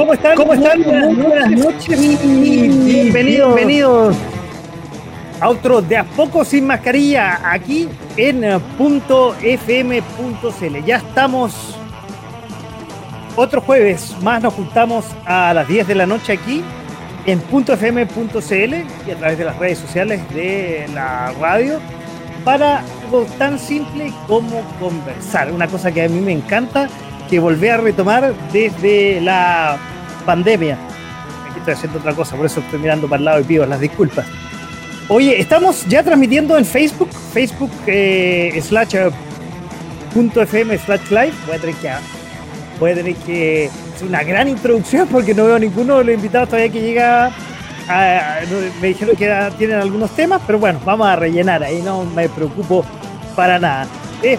¿Cómo están? ¿Cómo están? Muy buenas noches y bienvenidos, bienvenidos a otro de a poco sin mascarilla aquí en eh, punto .fm.cl. Ya estamos otro jueves más nos juntamos a las 10 de la noche aquí en .fm.cl y a través de las redes sociales de la radio para algo tan simple como conversar. Una cosa que a mí me encanta que volví a retomar desde la pandemia. Aquí estoy haciendo otra cosa, por eso estoy mirando para el lado y pido las disculpas. Oye, estamos ya transmitiendo en Facebook, Facebook eh, slash eh, punto FM slash live. Voy a tener que voy tener que hacer una gran introducción porque no veo ninguno de los invitados todavía que llega. me dijeron que tienen algunos temas, pero bueno, vamos a rellenar ahí, no me preocupo para nada. Es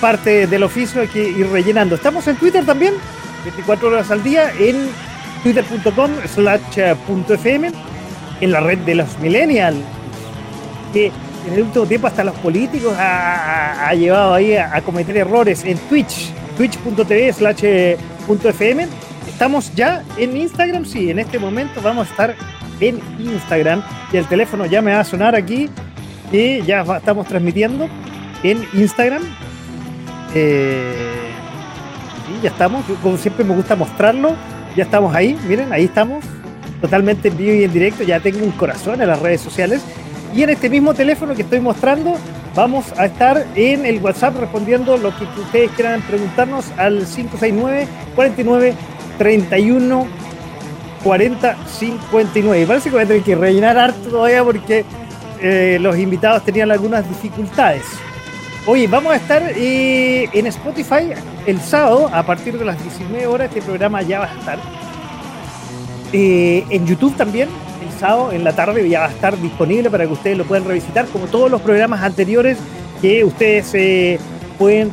parte del oficio, hay que ir rellenando. Estamos en Twitter también, 24 horas al día, en twitter.com slash fm, en la red de los millennials, que en el último tiempo hasta los políticos ha, llevado ahí a, cometer errores en Twitch, twitch.tv slash fm. Estamos ya en Instagram, sí, en este momento vamos a estar en Instagram y el teléfono ya me va a sonar aquí y ya estamos transmitiendo en Instagram eh, ya estamos. Como siempre me gusta mostrarlo. Ya estamos ahí. Miren, ahí estamos. Totalmente en vivo y en directo. Ya tengo un corazón en las redes sociales. Y en este mismo teléfono que estoy mostrando, vamos a estar en el WhatsApp respondiendo lo que ustedes quieran preguntarnos al 569 49 31 40 59. parece que voy a tener que rellenar harto todavía porque eh, los invitados tenían algunas dificultades. Oye, vamos a estar eh, en Spotify el sábado a partir de las 19 horas. Este programa ya va a estar. Eh, en YouTube también, el sábado en la tarde ya va a estar disponible para que ustedes lo puedan revisitar, como todos los programas anteriores que ustedes eh, pueden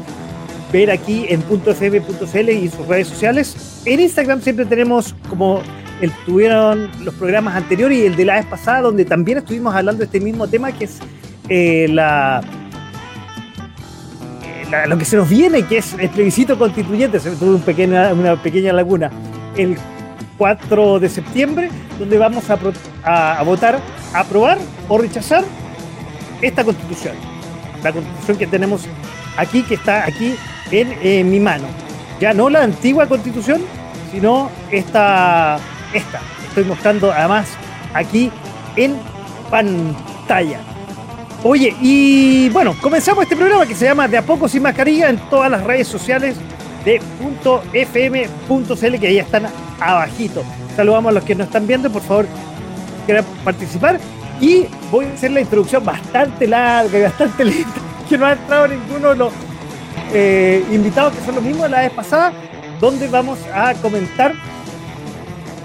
ver aquí en .fm.cl y sus redes sociales. En Instagram siempre tenemos como el, tuvieron los programas anteriores y el de la vez pasada, donde también estuvimos hablando de este mismo tema, que es la lo que se nos viene, que es el plebiscito constituyente, se tuvo un una pequeña laguna, el 4 de septiembre, donde vamos a, votar, aprobar o rechazar esta constitución. La constitución que tenemos aquí, que está aquí en, mi mano. Ya no la antigua constitución, sino esta, esta. Estoy mostrando además aquí en pantalla. Oye, y bueno, comenzamos este programa que se llama De a poco sin mascarilla en todas las redes sociales de .fm.cl que ahí están abajito. Saludamos a los que nos están viendo, por favor, quieran participar. Y voy a hacer la introducción bastante larga y bastante lenta, que no ha entrado ninguno de los eh, invitados que son los mismos de la vez pasada, donde vamos a comentar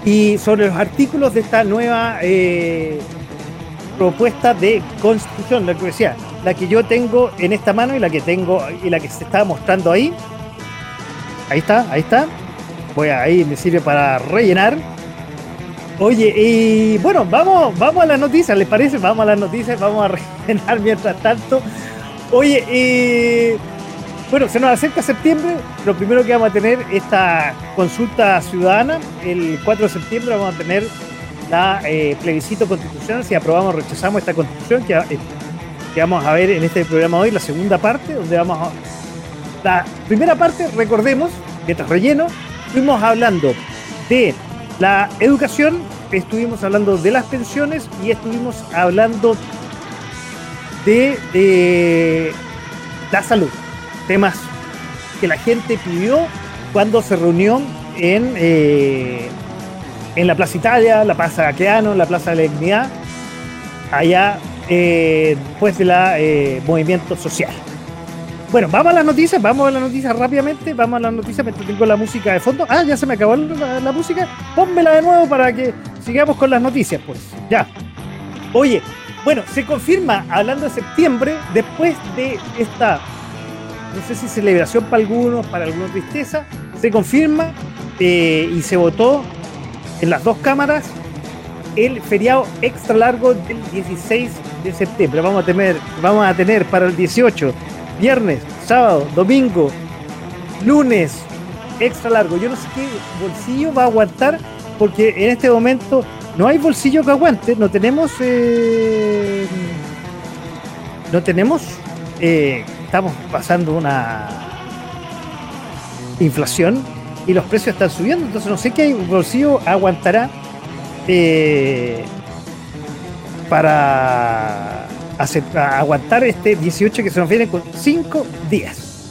y sobre los artículos de esta nueva eh, propuesta de constitución, la que decía, la que yo tengo en esta mano y la que tengo y la que se está mostrando ahí. Ahí está, ahí está. Voy a, ahí me sirve para rellenar. Oye, y bueno, vamos, vamos a las noticias, ¿les parece? Vamos a las noticias, vamos a rellenar mientras tanto. Oye, y bueno, se nos acerca septiembre. Lo primero que vamos a tener esta consulta ciudadana. El 4 de septiembre vamos a tener la eh, plebiscito constitucional, si aprobamos o rechazamos esta constitución, que, eh, que, vamos a ver en este programa hoy, la segunda parte, donde vamos a... La primera parte, recordemos, mientras relleno, estuvimos hablando de la educación, estuvimos hablando de las pensiones y estuvimos hablando de, de la salud, temas que la gente pidió cuando se reunió en... Eh, en la Plaza Italia, la Plaza Aqueano, la Plaza de la Dignidad, allá eh, después de la eh, movimiento social. Bueno, vamos a las noticias, vamos a las noticias rápidamente, vamos a las noticias, me tengo la música de fondo. Ah, ya se me acabó la, música, pónmela de nuevo para que sigamos con las noticias, pues. Ya. Oye, bueno, se confirma, hablando de septiembre, después de esta, no sé si celebración para algunos, para algunos tristeza, se confirma eh, y se votó en las dos cámaras el feriado extra largo del 16 de septiembre. Vamos a tener, vamos a tener para el 18, viernes, sábado, domingo, lunes, extra largo. Yo no sé qué bolsillo va a aguantar porque en este momento no hay bolsillo que aguante, no tenemos... Eh, no tenemos... Eh, estamos pasando una inflación y los precios están subiendo, entonces no sé qué bolsillo aguantará eh, para aguantar este 18 que se nos viene con 5 días.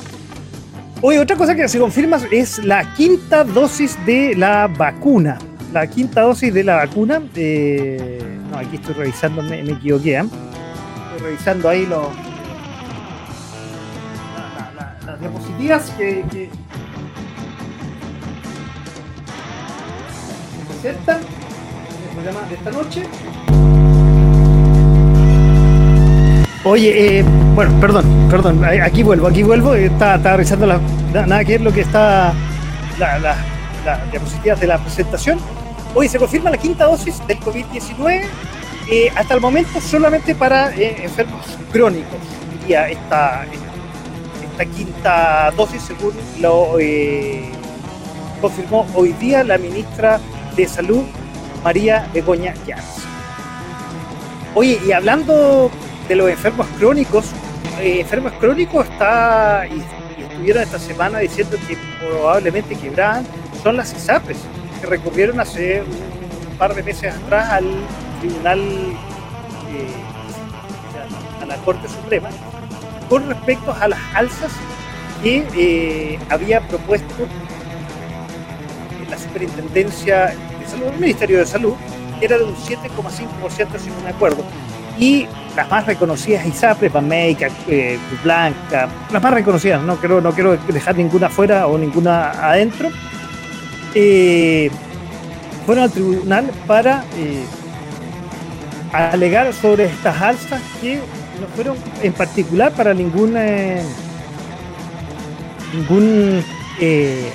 Hoy otra cosa que se confirma es la quinta dosis de la vacuna. La quinta dosis de la vacuna. Eh, no, aquí estoy revisando, me, equivoqué. ¿eh? Estoy revisando ahí los, las diapositivas que se presentan programa de esta noche. Oye, eh, bueno, perdón, perdón, aquí vuelvo, aquí vuelvo, está, está revisando la, nada que es lo que está las la, la, diapositivas de la presentación. Hoy se confirma la quinta dosis del COVID-19, eh, hasta el momento solamente para eh, enfermos crónicos, diría esta, esta quinta dosis, según lo confirmó hoy día la ministra de Salud, María Begoña Llanos. Oye, y hablando de los enfermos crónicos, eh, enfermos crónicos está y, estuvieron esta semana diciendo que probablemente quebraban son las ISAPRES, que recurrieron hace un par de meses atrás al tribunal, eh, a la Corte Suprema, con respecto a las alzas que eh, había propuesto superintendencia el Ministerio de Salud, era de un 7,5% sin un acuerdo. Y las más reconocidas ISAPRES, Banmeica, eh, Blanca, las más reconocidas, no quiero, no quiero dejar ninguna afuera o ninguna adentro, eh, fueron al tribunal para eh, alegar sobre estas alzas que no fueron en particular para ningún, ningún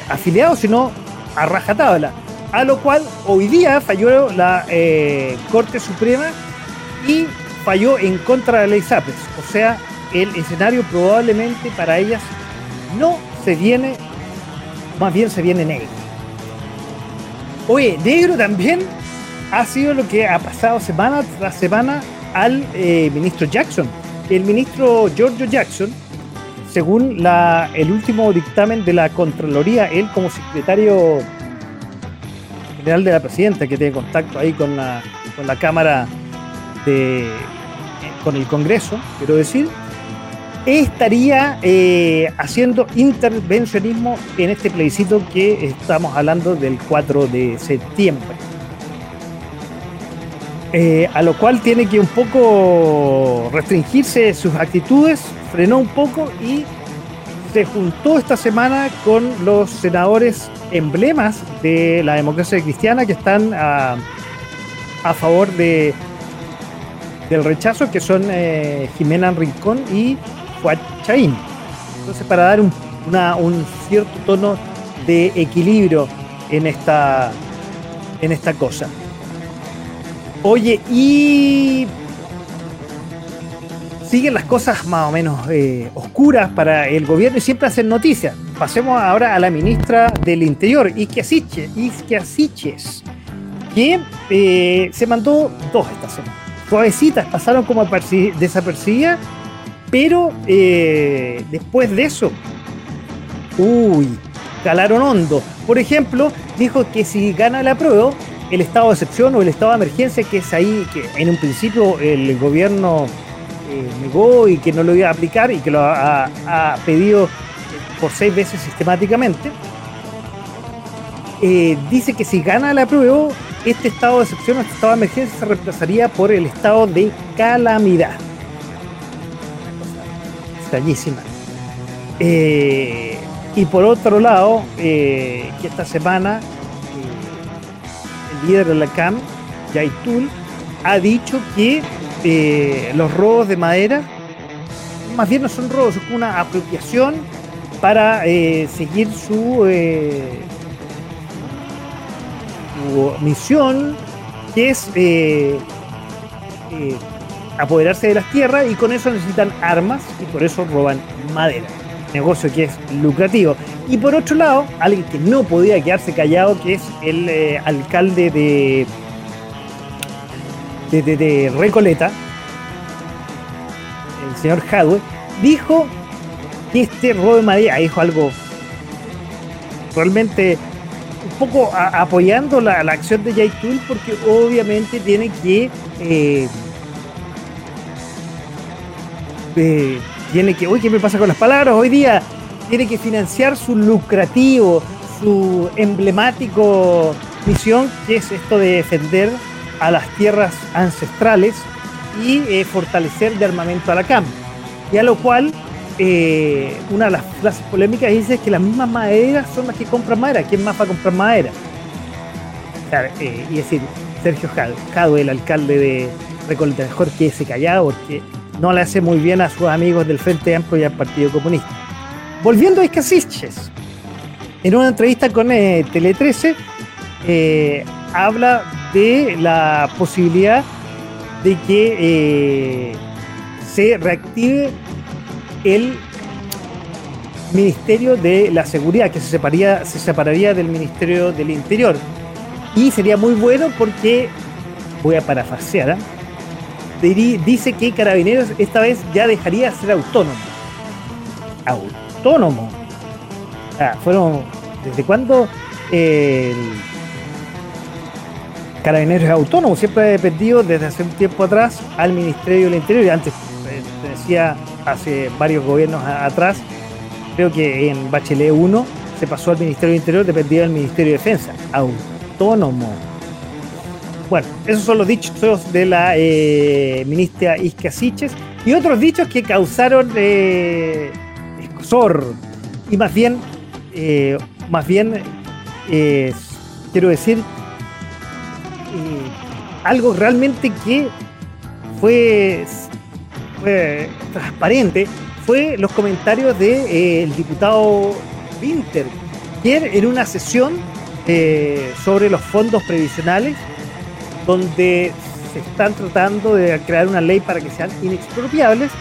afiliado, sino a rajatabla a lo cual hoy día falló la eh, Corte Suprema y falló en contra de la ley SAPES. O sea, el escenario probablemente para ellas no se viene, más bien se viene negro. Oye, negro también ha sido lo que ha pasado semana tras semana al eh, ministro Jackson. El ministro Giorgio Jackson, según la, el último dictamen de la Contraloría, él como secretario de la Presidenta, que tiene contacto ahí con la, con la Cámara de. con el Congreso, quiero decir, estaría eh, haciendo intervencionismo en este plebiscito que estamos hablando del 4 de septiembre. Eh, a lo cual tiene que un poco restringirse sus actitudes, frenó un poco y se juntó esta semana con los senadores emblemas de la democracia cristiana que están a, a favor de, del rechazo, que son eh, Jimena Rincón y Juan Chaín. Entonces, para dar un, un cierto tono de equilibrio en esta, en esta cosa. Oye, y siguen las cosas más o menos eh, oscuras para el gobierno y siempre hacen noticias. Pasemos ahora a la ministra del Interior, Isquia Siches, que eh, se mandó dos esta semana. Suavecitas, pasaron como desapercibidas, pero eh, después de eso, uy, calaron hondo. Por ejemplo, dijo que si gana la prueba, el estado de excepción o el estado de emergencia, que es ahí que en un principio el gobierno eh, negó y que no lo iba a aplicar y que lo ha, pedido por seis veces sistemáticamente, eh, dice que si gana la prueba, este estado de excepción, este estado de emergencia se reemplazaría por el estado de calamidad. Extrañísima. Eh, y por otro lado, que esta semana el líder de la CAM Yaitul ha dicho que eh, los robos de madera, más bien no son robos, es una apropiación para eh, seguir eh, su, misión, que es apoderarse de las tierras y con eso necesitan armas y por eso roban madera. Negocio que es lucrativo. Y por otro lado, alguien que no podía quedarse callado, que es el alcalde de de, Recoleta, el señor Hadwe, dijo que este robo de madera, dijo algo realmente un poco apoyando la, acción de Jay Tool porque obviamente tiene que eh, eh, tiene que, uy, ¿qué me pasa con las palabras? Hoy día tiene que financiar su lucrativo, su emblemático misión, que es esto de defender a las tierras ancestrales y eh, fortalecer de armamento a la CAM. Y a lo cual, eh, una de las frases polémicas dice que las mismas maderas son las que compran madera. ¿Quién más va a comprar madera? Eh, y decir, Sergio Jado, el alcalde de Recoleta, mejor que ese callado porque no le hace muy bien a sus amigos del Frente Amplio y al Partido Comunista. Volviendo a Escasiches, en una entrevista con Tele 13, habla de la posibilidad de que eh, se reactive el Ministerio de la Seguridad, que se separaría, se separaría del Ministerio del Interior. Y sería muy bueno porque, voy a parafrasear, ¿eh? dice que Carabineros esta vez ya dejaría de ser autónomo. Autónomo. fueron, ¿desde cuándo el Carabineros es autónomo, siempre ha dependido desde hace un tiempo atrás al Ministerio del Interior y antes, eh, decía hace varios gobiernos atrás, creo que en Bachelet 1 se pasó al Ministerio del Interior, dependía del Ministerio de Defensa, autónomo. Bueno, esos son los dichos de la eh, ministra Isca Siches y otros dichos que causaron eh, escosor y más bien, eh, más bien, quiero decir, algo realmente que fue, transparente fue los comentarios del de, eh, diputado Winter, quien en una sesión eh, sobre los fondos previsionales, donde se están tratando de crear una ley para que sean inexpropiables,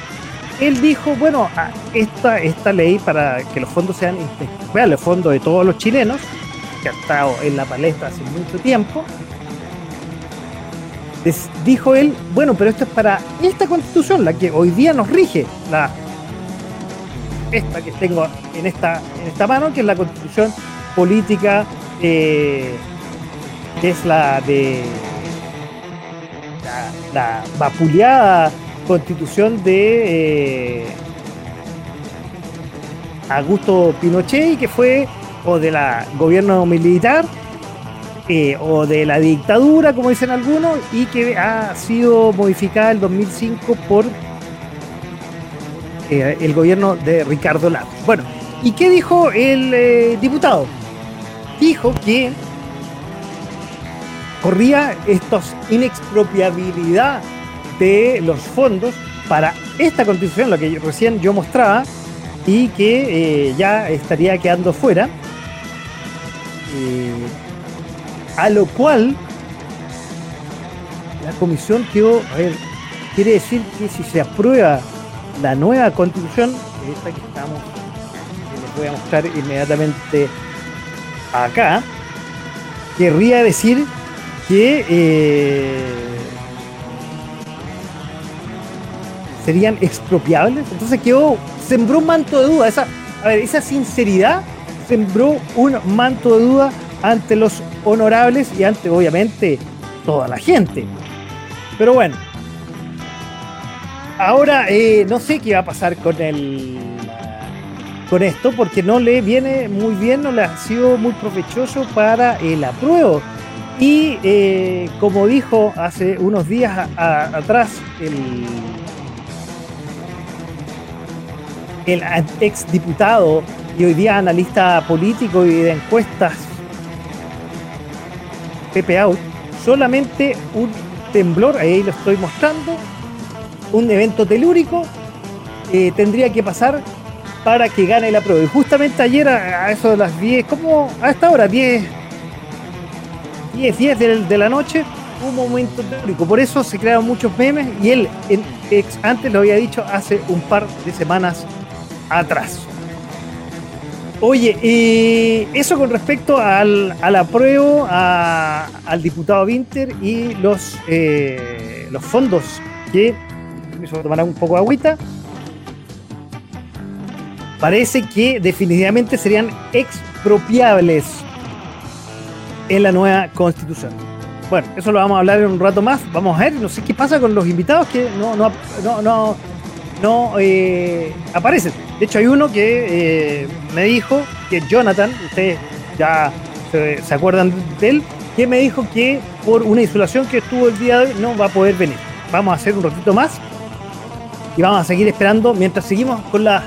él dijo, bueno, esta, esta ley para que los fondos sean inexpropiables, el fondo de todos los chilenos, que ha estado en la palestra hace mucho tiempo, dijo él, bueno, pero esto es para esta constitución, la que hoy día nos rige, la esta que tengo en esta, esta mano, que es la constitución política, eh, que es la de la, vapuleada constitución de eh, Augusto Pinochet, que fue, o de la gobierno militar, eh, o de la dictadura, como dicen algunos, y que ha sido modificada en 2005 por eh, el gobierno de Ricardo Lagos. Bueno, ¿y qué dijo el eh, diputado? Dijo que corría estos inexpropiabilidad de los fondos para esta constitución, lo que recién yo mostraba, y que ya estaría quedando fuera. A lo cual la comisión quedó, a ver, quiere decir que si se aprueba la nueva constitución, esta que estamos, que les voy a mostrar inmediatamente acá, querría decir que eh, serían expropiables. Entonces quedó, sembró un manto de duda. Esa, a ver, esa sinceridad sembró un manto de duda ante los honorables y ante obviamente toda la gente. Pero bueno, ahora eh, no sé qué va a pasar con el con esto porque no le viene muy bien, no le ha sido muy provechoso para el apruebo. Y eh, como dijo hace unos días atrás el, el ex diputado y hoy día analista político y de encuestas Pepe Out, solamente un temblor, ahí lo estoy mostrando, un evento telúrico eh, tendría que pasar para que gane la prueba. Y justamente ayer a, eso de las 10, como a esta hora, 10, 10, 10 de, la noche, un momento telúrico. Por eso se crearon muchos memes y él antes lo había dicho hace un par de semanas atrás. Oye, y eso con respecto al, al apruebo al diputado Winter y los, eh, los fondos que, me tomar un poco de agüita, parece que definitivamente serían expropiables en la nueva constitución. Bueno, eso lo vamos a hablar en un rato más. Vamos a ver, no sé qué pasa con los invitados que no, no, no, no eh, aparecen. De hecho, hay uno que eh, me dijo que Jonathan, ustedes ya se, acuerdan de él, que me dijo que por una insulación que estuvo el día de hoy no va a poder venir. Vamos a hacer un ratito más y vamos a seguir esperando mientras seguimos con las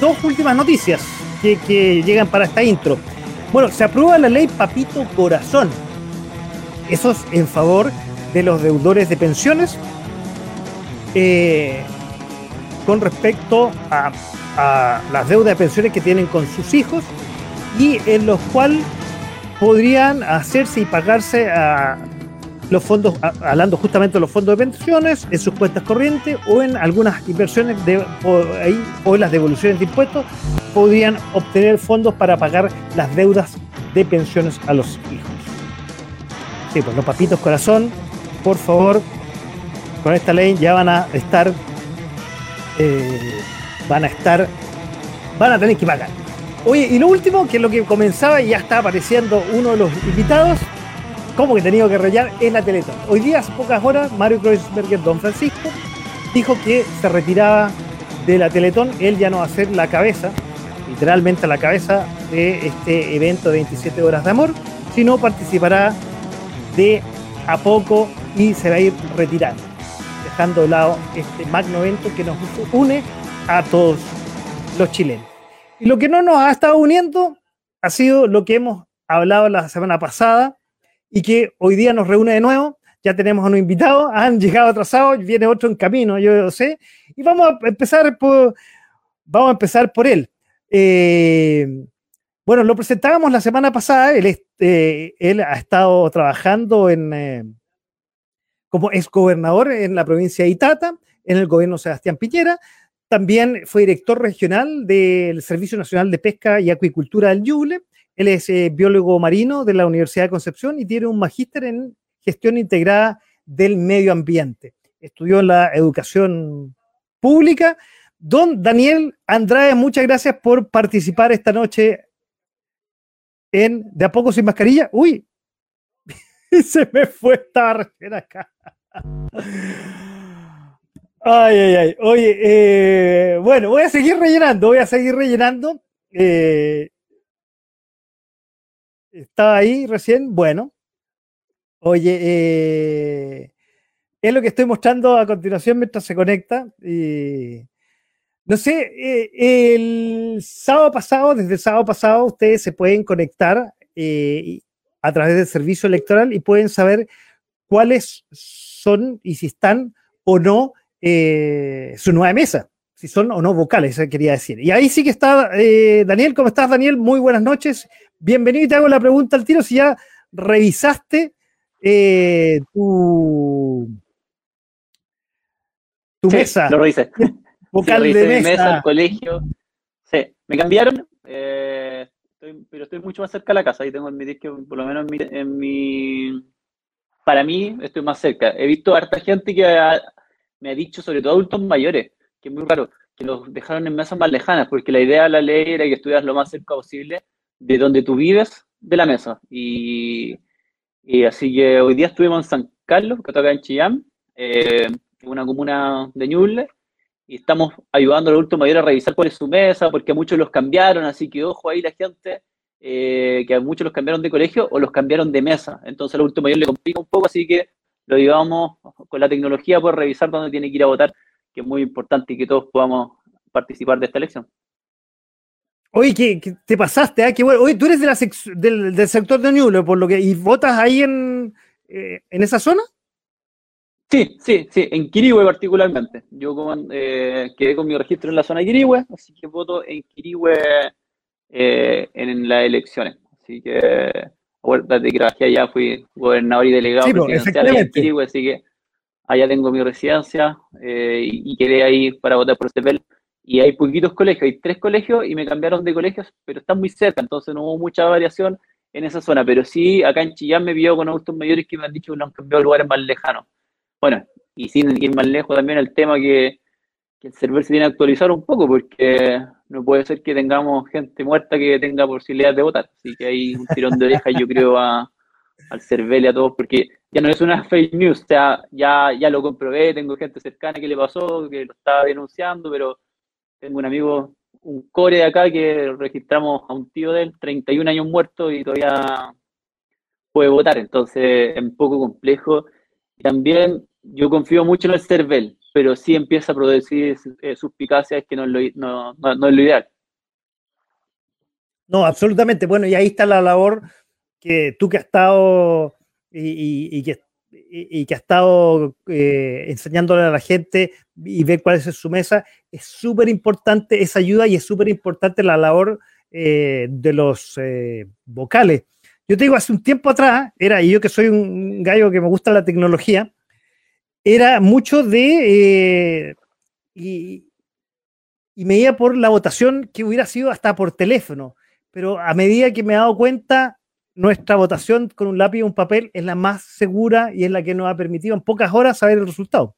dos últimas noticias que, que llegan para esta intro. Bueno, se aprueba la ley Papito Corazón. Eso es en favor de los deudores de pensiones. Eh, con respecto a, las deudas de pensiones que tienen con sus hijos y en los cuales podrían hacerse y pagarse a los fondos, hablando justamente de los fondos de pensiones, en sus cuentas corrientes o en algunas inversiones de, ahí, o en las devoluciones de impuestos, podrían obtener fondos para pagar las deudas de pensiones a los hijos. Sí, pues los papitos corazón, por favor, con esta ley ya van a estar eh, van a estar, van a tener que pagar. Oye, y lo último, que es lo que comenzaba y ya está apareciendo uno de los invitados, como que he tenido que rellenar, es la Teletón. Hoy día, hace pocas horas, Mario Kreuzberger, Don Francisco, dijo que se retiraba de la Teletón, él ya no va a ser la cabeza, literalmente la cabeza de este evento de 27 horas de amor, sino participará de a poco y se va a ir retirando dejando de lado este magno evento que nos une a todos los chilenos. Y lo que no nos ha estado uniendo ha sido lo que hemos hablado la semana pasada y que hoy día nos reúne de nuevo. Ya tenemos a un invitado, han llegado atrasados, viene otro en camino, yo lo sé. Y vamos a empezar por, vamos a empezar por él. Eh, bueno, lo presentábamos la semana pasada, él, eh, él ha estado trabajando en, eh, como exgobernador en la provincia de Itata, en el gobierno Sebastián Piñera. También fue director regional del Servicio Nacional de Pesca y Acuicultura del Yuble. Él es eh, biólogo marino de la Universidad de Concepción y tiene un magíster en gestión integrada del medio ambiente. Estudió la educación pública. Don Daniel Andrade, muchas gracias por participar esta noche en De a poco sin mascarilla. Uy, se me fue esta recién acá. Ay, ay, ay. Oye, eh, bueno, voy a seguir rellenando, voy a seguir rellenando. Eh, estaba ahí recién, bueno. Oye, eh, es lo que estoy mostrando a continuación mientras se conecta. no sé, el sábado pasado, desde sábado pasado, ustedes se pueden conectar a través del servicio electoral y pueden saber cuáles son y si están o no eh, su nueva mesa, si son o no vocales, quería decir. Y ahí sí que está eh, Daniel, ¿cómo estás Daniel? Muy buenas noches, bienvenido y te hago la pregunta al tiro si ya revisaste eh, tu, tu mesa. Lo revisé. Vocal de mesa. mesa, colegio. Sí, me cambiaron pero estoy mucho más cerca de la casa. y tengo mi disco, por lo menos en mi, Para mí, estoy más cerca. He visto harta gente que me ha dicho, sobre todo adultos mayores, que es muy raro, que los dejaron en mesas más lejanas, porque la idea de la ley era que estuvieras lo más cerca posible de donde tú vives de la mesa. Y, así que hoy día estuvimos en San Carlos, que toca en Chillán, eh, una comuna de Ñuble, y estamos ayudando al adulto mayor a revisar cuál es su mesa, porque muchos los cambiaron, así que ojo ahí la gente, eh, que a muchos los cambiaron de colegio o los cambiaron de mesa. Entonces al adulto mayor le complica un poco, así que lo llevamos con la tecnología por revisar dónde tiene que ir a votar, que es muy importante y que todos podamos participar de esta elección. Oye, ¿qué, te pasaste? ¿eh? Qué bueno. Oye, tú eres de la del, sector de Ñuble, por lo que, y votas ahí en, eh, en esa zona? Sí, sí, sí, en Quirihue particularmente. Yo eh, quedé con mi registro en la zona de Quirihue, así que voto en Quirihue eh, en, las elecciones. Así que, acuérdate que trabajé allá, fui gobernador y delegado presidencial en Quirihue, así que allá tengo mi residencia y, quedé ahí para votar por CEPEL. Y hay poquitos colegios, hay tres colegios y me cambiaron de colegios, pero están muy cerca, entonces no hubo mucha variación en esa zona. Pero sí, acá en Chillán me vio con adultos mayores que me han dicho que lo han cambiado a lugares más lejanos. Bueno, y sin ir más lejos también el tema que, el server se tiene que actualizar un poco, porque no puede ser que tengamos gente muerta que tenga posibilidad de votar. Así que hay un tirón de orejas, yo creo, a, al server y a todos, porque ya no es una fake news, o sea, ya, ya lo comprobé, tengo gente cercana que le pasó, que lo estaba denunciando, pero tengo un amigo, un core de acá que registramos a un tío de él, 31 años muerto y todavía puede votar, entonces es un poco complejo. También yo confío mucho en el CERVEL, pero sí empieza a producir eh, suspicacias que no es, lo, ideal. No, absolutamente. Bueno, y ahí está la labor que tú que has estado y, que y, que ha estado eh, enseñándole a la gente y ver cuál es su mesa, es súper importante esa ayuda y es súper importante la labor eh, de los eh, vocales. Yo te digo, hace un tiempo atrás, era, y yo que soy un gallo que me gusta la tecnología, era mucho de... y, y me iba por la votación que hubiera sido hasta por teléfono, pero a medida que me he dado cuenta nuestra votación con un lápiz y un papel es la más segura y es la que nos ha permitido en pocas horas saber el resultado.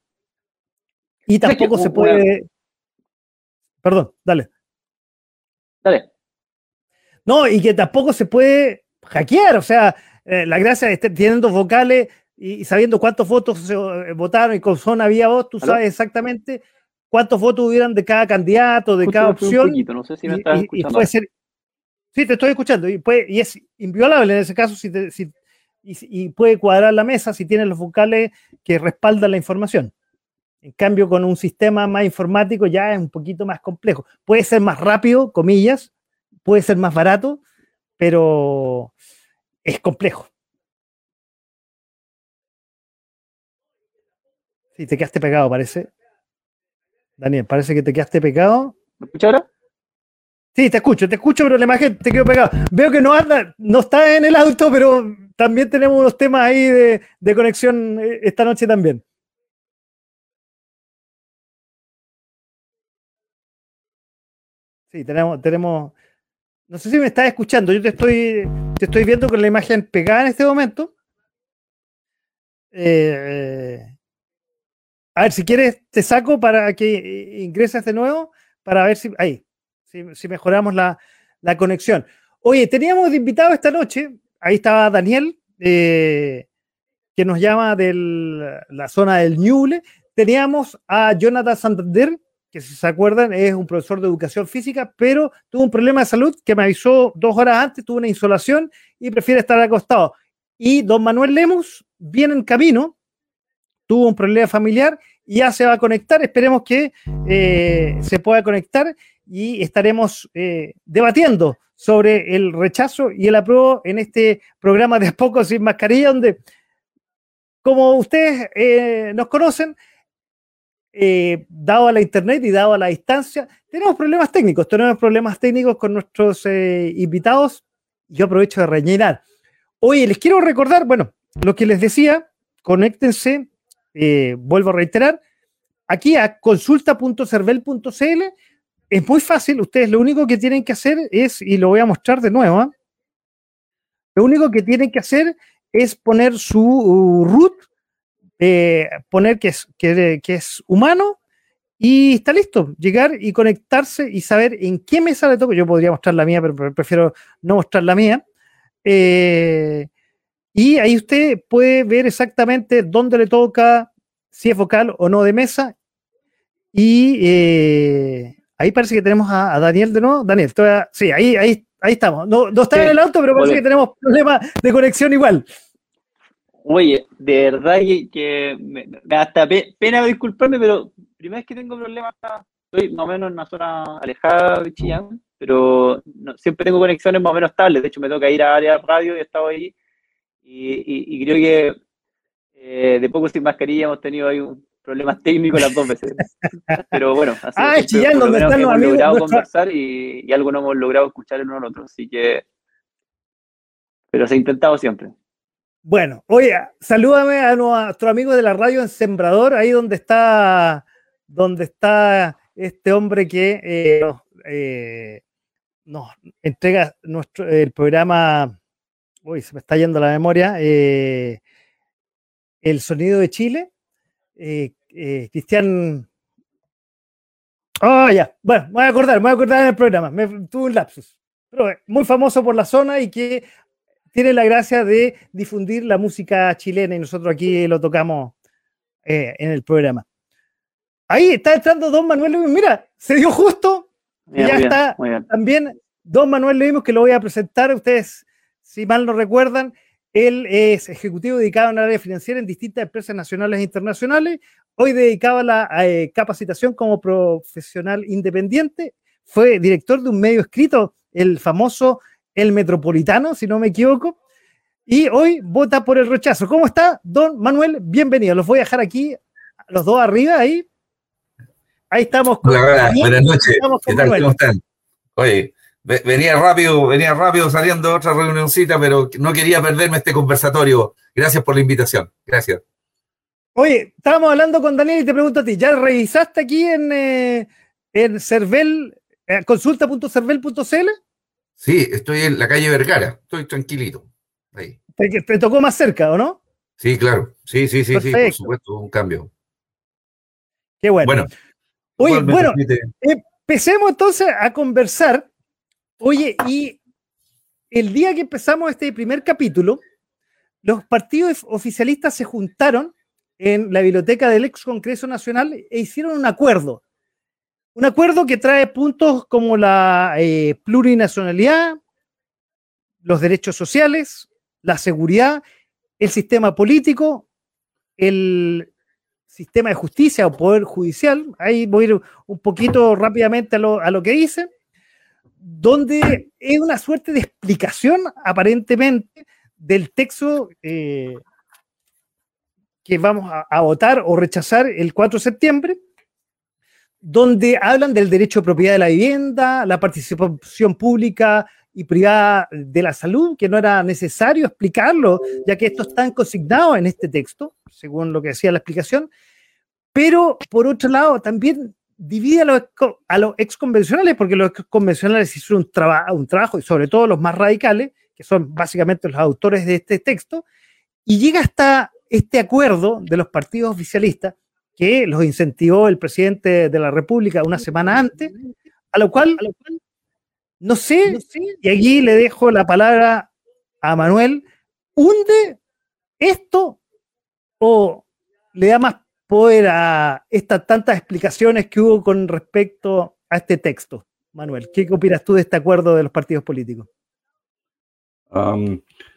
Y tampoco se puede... Perdón, dale. Dale. No, y que tampoco se puede hackear, o sea, eh, la gracia de estar teniendo vocales y, sabiendo cuántos votos se eh, votaron y con zona había voz, tú sabes exactamente cuántos votos hubieran de cada candidato, de cada opción. no sé si me estás y, puede ser Sí, te estoy escuchando. Y, puede, y es inviolable en ese caso si, y, puede cuadrar la mesa si tiene los vocales que respaldan la información. En cambio, con un sistema más informático ya es un poquito más complejo. Puede ser más rápido, comillas, puede ser más barato, pero es complejo. Sí, te quedaste pegado, parece. Daniel, parece que te quedaste pegado. ¿Me escuchas ahora? Sí, te escucho, te escucho, pero la imagen te quedó pegada. Veo que no anda, no está en el auto, pero también tenemos unos temas ahí de, conexión eh, esta noche también. Sí, tenemos, tenemos. No sé si me estás escuchando. Yo te estoy, te estoy viendo con la imagen pegada en este momento. Eh, a ver, si quieres, te saco para que ingreses de nuevo para ver si. Ahí, si, mejoramos la, conexión. Oye, teníamos de invitado esta noche, ahí estaba Daniel, eh, que nos llama de la zona del Ñuble. Teníamos a Jonathan Santander, que si se acuerdan es un profesor de educación física, pero tuvo un problema de salud que me avisó dos horas antes, tuvo una insolación y prefiere estar acostado. Y don Manuel Lemus viene en camino, tuvo un problema familiar y ya se va a conectar. Esperemos que eh, se pueda conectar y estaremos eh, debatiendo sobre el rechazo y el apruebo en este programa de A Poco Sin Mascarilla, donde, como ustedes eh, nos conocen, eh, dado a la internet y dado a la distancia, tenemos problemas técnicos, tenemos problemas técnicos con nuestros invitados. Yo aprovecho de rellenar. Oye, les quiero recordar, bueno, lo que les decía, conéctense, vuelvo a reiterar, aquí a consulta.cervel.cl es muy fácil, ustedes lo único que tienen que hacer es, y lo voy a mostrar de nuevo, ¿ah? lo único que tienen que hacer es poner su uh, root, eh, poner que es, que, es humano y está listo, llegar y conectarse y saber en qué mesa le toca. Yo podría mostrar la mía, pero prefiero no mostrar la mía. Eh, y ahí usted puede ver exactamente dónde le toca, si es vocal o no de mesa. Y eh, Ahí parece que tenemos a, Daniel de nuevo. Daniel, sí, ahí, ahí, ahí estamos. No, no está en el auto, pero parece que tenemos problemas de conexión igual. Oye, de verdad que, me, da hasta pena disculparme, pero primera vez que tengo problemas, estoy más o menos en una zona alejada de Chillán, pero siempre tengo conexiones más o menos estables. De hecho, me toca ir a área radio y he estado ahí. Y, creo que de poco sin mascarilla hemos tenido ahí un problemas técnicos las dos veces. Pero bueno, así ah, es Chillán, donde están los amigos. Hemos logrado conversar y, y, algo no hemos logrado escuchar el uno al otro, así que. Pero se ha intentado siempre. Bueno, oye, salúdame a nuestro amigo de la radio en Sembrador, ahí donde está, donde está este hombre que eh, eh, nos entrega nuestro, el programa, uy, se me está yendo la memoria, eh, El Sonido de Chile, Cristian... Ah, ya, bueno, me voy a acordar, voy a acordar en el programa, me tuve un lapsus. Pero muy famoso por la zona y que tiene la gracia de difundir la música chilena y nosotros aquí lo tocamos eh, en el programa. Ahí está entrando Don Manuel Mira, se dio justo. ya está también Don Manuel Lemos, que lo voy a presentar. Ustedes, si mal no recuerdan, él es ejecutivo dedicado en el área financiera en distintas empresas nacionales e internacionales. Hoy dedicado a la eh, capacitación como profesional independiente. Fue director de un medio escrito, el famoso el Metropolitano, si no me equivoco, y hoy vota por el rechazo. ¿Cómo está, don Manuel? Bienvenido. Los voy a dejar aquí, los dos arriba, ahí. Ahí estamos. Con Hola, buenas noches. ¿Qué tal? ¿Cómo están? Oye, venía rápido, venía rápido saliendo de otra reunioncita, pero no quería perderme este conversatorio. Gracias por la invitación. Gracias. Oye, estábamos hablando con Daniel y te pregunto a ti, ¿ya revisaste aquí en, eh, en Cervel, eh, consulta.cervel.cl? Sí, estoy en la calle Vergara, estoy tranquilito. Ahí. ¿Te, tocó más cerca, o no? Sí, claro. Sí, sí, sí, sí, por supuesto, un cambio. Qué bueno. Bueno, Oye, bueno empecemos entonces a conversar. Oye, y el día que empezamos este primer capítulo, los partidos oficialistas se juntaron en la biblioteca del ex Congreso Nacional e hicieron un acuerdo un acuerdo que trae puntos como la eh, plurinacionalidad, los derechos sociales, la seguridad, el sistema político, el sistema de justicia o poder judicial. Ahí voy a ir un poquito rápidamente a lo, que dice, donde es una suerte de explicación aparentemente del texto eh, que vamos a votar o rechazar el 4 de septiembre donde hablan del derecho de propiedad de la vivienda, la participación pública y privada de la salud, que no era necesario explicarlo, ya que esto está consignado en este texto, según lo que decía la explicación. Pero, por otro lado, también divide a los, a los exconvencionales, porque los exconvencionales hicieron un, un trabajo, y sobre todo los más radicales, que son básicamente los autores de este texto, y llega hasta este acuerdo de los partidos oficialistas, que los incentivó el presidente de la República una semana antes, a lo cual, no sé, y aquí le dejo la palabra a Manuel, ¿hunde esto o le da más poder a estas tantas explicaciones que hubo con respecto a este texto? Manuel, ¿qué opinas tú de este acuerdo de los partidos políticos?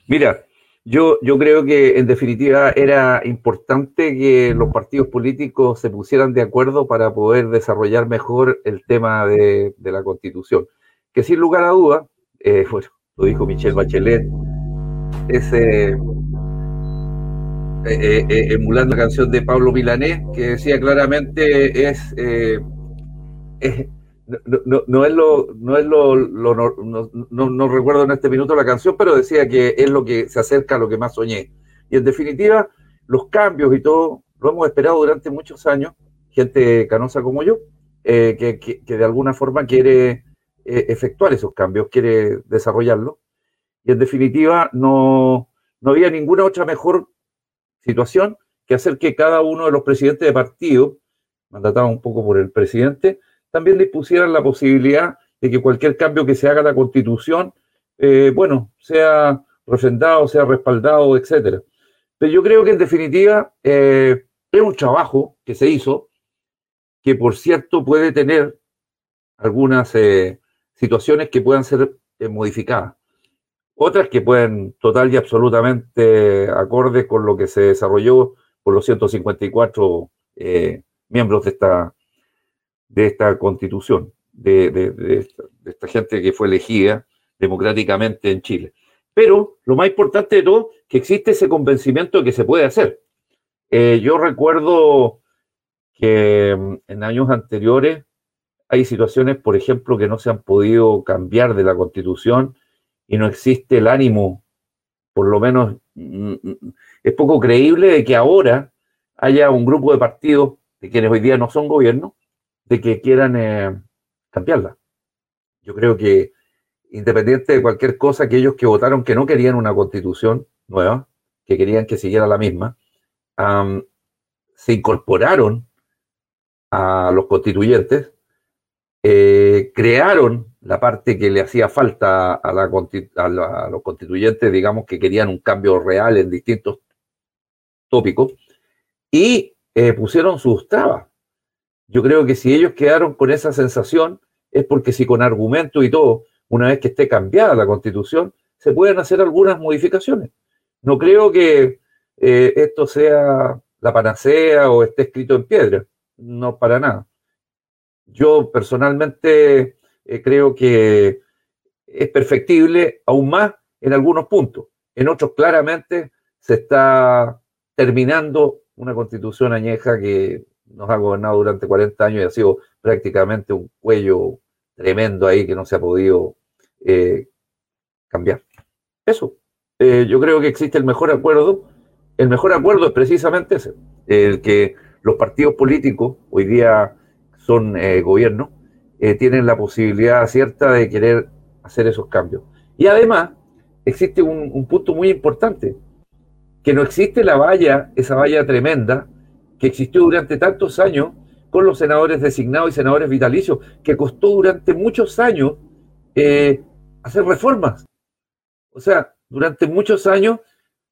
mira, yo, yo creo que en definitiva era importante que los partidos políticos se pusieran de acuerdo para poder desarrollar mejor el tema de, la constitución. Que sin lugar a duda, eh, bueno, lo dijo Michelle Bachelet, ese, eh, eh, emulando la canción de Pablo Milanés, que decía claramente es no, es lo, no es lo, no, no, recuerdo en este minuto la canción, pero decía que es lo que se acerca a lo que más soñé. Y en definitiva, los cambios y todo, lo hemos esperado durante muchos años, gente canosa como yo, eh, que, que, de alguna forma quiere eh, efectuar esos cambios, quiere desarrollarlo. Y en definitiva, no, no había ninguna otra mejor situación que hacer que cada uno de los presidentes de partido, mandatado un poco por el presidente, también dispusieran la posibilidad de que cualquier cambio que se haga a la Constitución, eh, bueno, sea refrendado, sea respaldado, etcétera. Pero yo creo que en definitiva eh, es un trabajo que se hizo, que por cierto puede tener algunas eh, situaciones que puedan ser modificadas, otras que pueden total y absolutamente acordes con lo que se desarrolló por los 154 miembros de esta de esta constitución, de, esta, gente que fue elegida democráticamente en Chile. Pero lo más importante de todo, que existe ese convencimiento de que se puede hacer. Eh, yo recuerdo que mm, en años anteriores hay situaciones, por ejemplo, que no se han podido cambiar de la constitución y no existe el ánimo, por lo menos mm, mm, es poco creíble de que ahora haya un grupo de partidos, de quienes hoy día no son gobierno, que quieran eh, cambiarla. Yo creo que independiente de cualquier cosa, aquellos que votaron que no querían una constitución nueva, que querían que siguiera la misma, se incorporaron a los constituyentes, eh, crearon la parte que le hacía falta a, la, los constituyentes, digamos, que querían un cambio real en distintos tópicos, y eh, pusieron sus trabas. Yo creo que si ellos quedaron con esa sensación, es porque si con argumento y todo, una vez que esté cambiada la constitución, se pueden hacer algunas modificaciones. No creo que eh, esto sea la panacea o esté escrito en piedra, no para nada. Yo personalmente eh, creo que es perfectible aún más en algunos puntos. En otros claramente se está terminando una constitución añeja que nos ha gobernado durante 40 años y ha sido prácticamente un cuello tremendo ahí que no se ha podido eh, cambiar. Eso. Eh, yo creo que existe el mejor acuerdo. El mejor acuerdo es precisamente ese, el que los partidos políticos, hoy día son eh, gobierno, tienen la posibilidad cierta de querer hacer esos cambios. Y además, existe un punto muy importante, que no existe la valla, esa valla tremenda, que existió durante tantos años con los senadores designados y senadores vitalicios, que costó durante muchos años eh, hacer reformas. O sea, durante muchos años,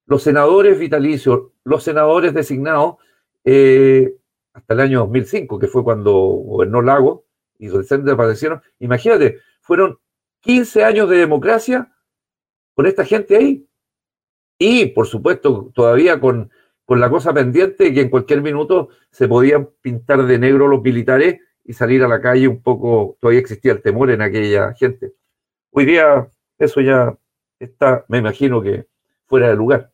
los senadores vitalicios, los senadores designados, eh, hasta el año 2005, que fue cuando gobernó Lago y recién desaparecieron, imagínate, fueron 15 años de democracia con esta gente ahí. Y, por supuesto, todavía con, la cosa pendiente que en cualquier minuto se podían pintar de negro los militares y salir a la calle un poco, todavía existía el temor en aquella gente. Hoy día eso ya está, me imagino que fuera de lugar.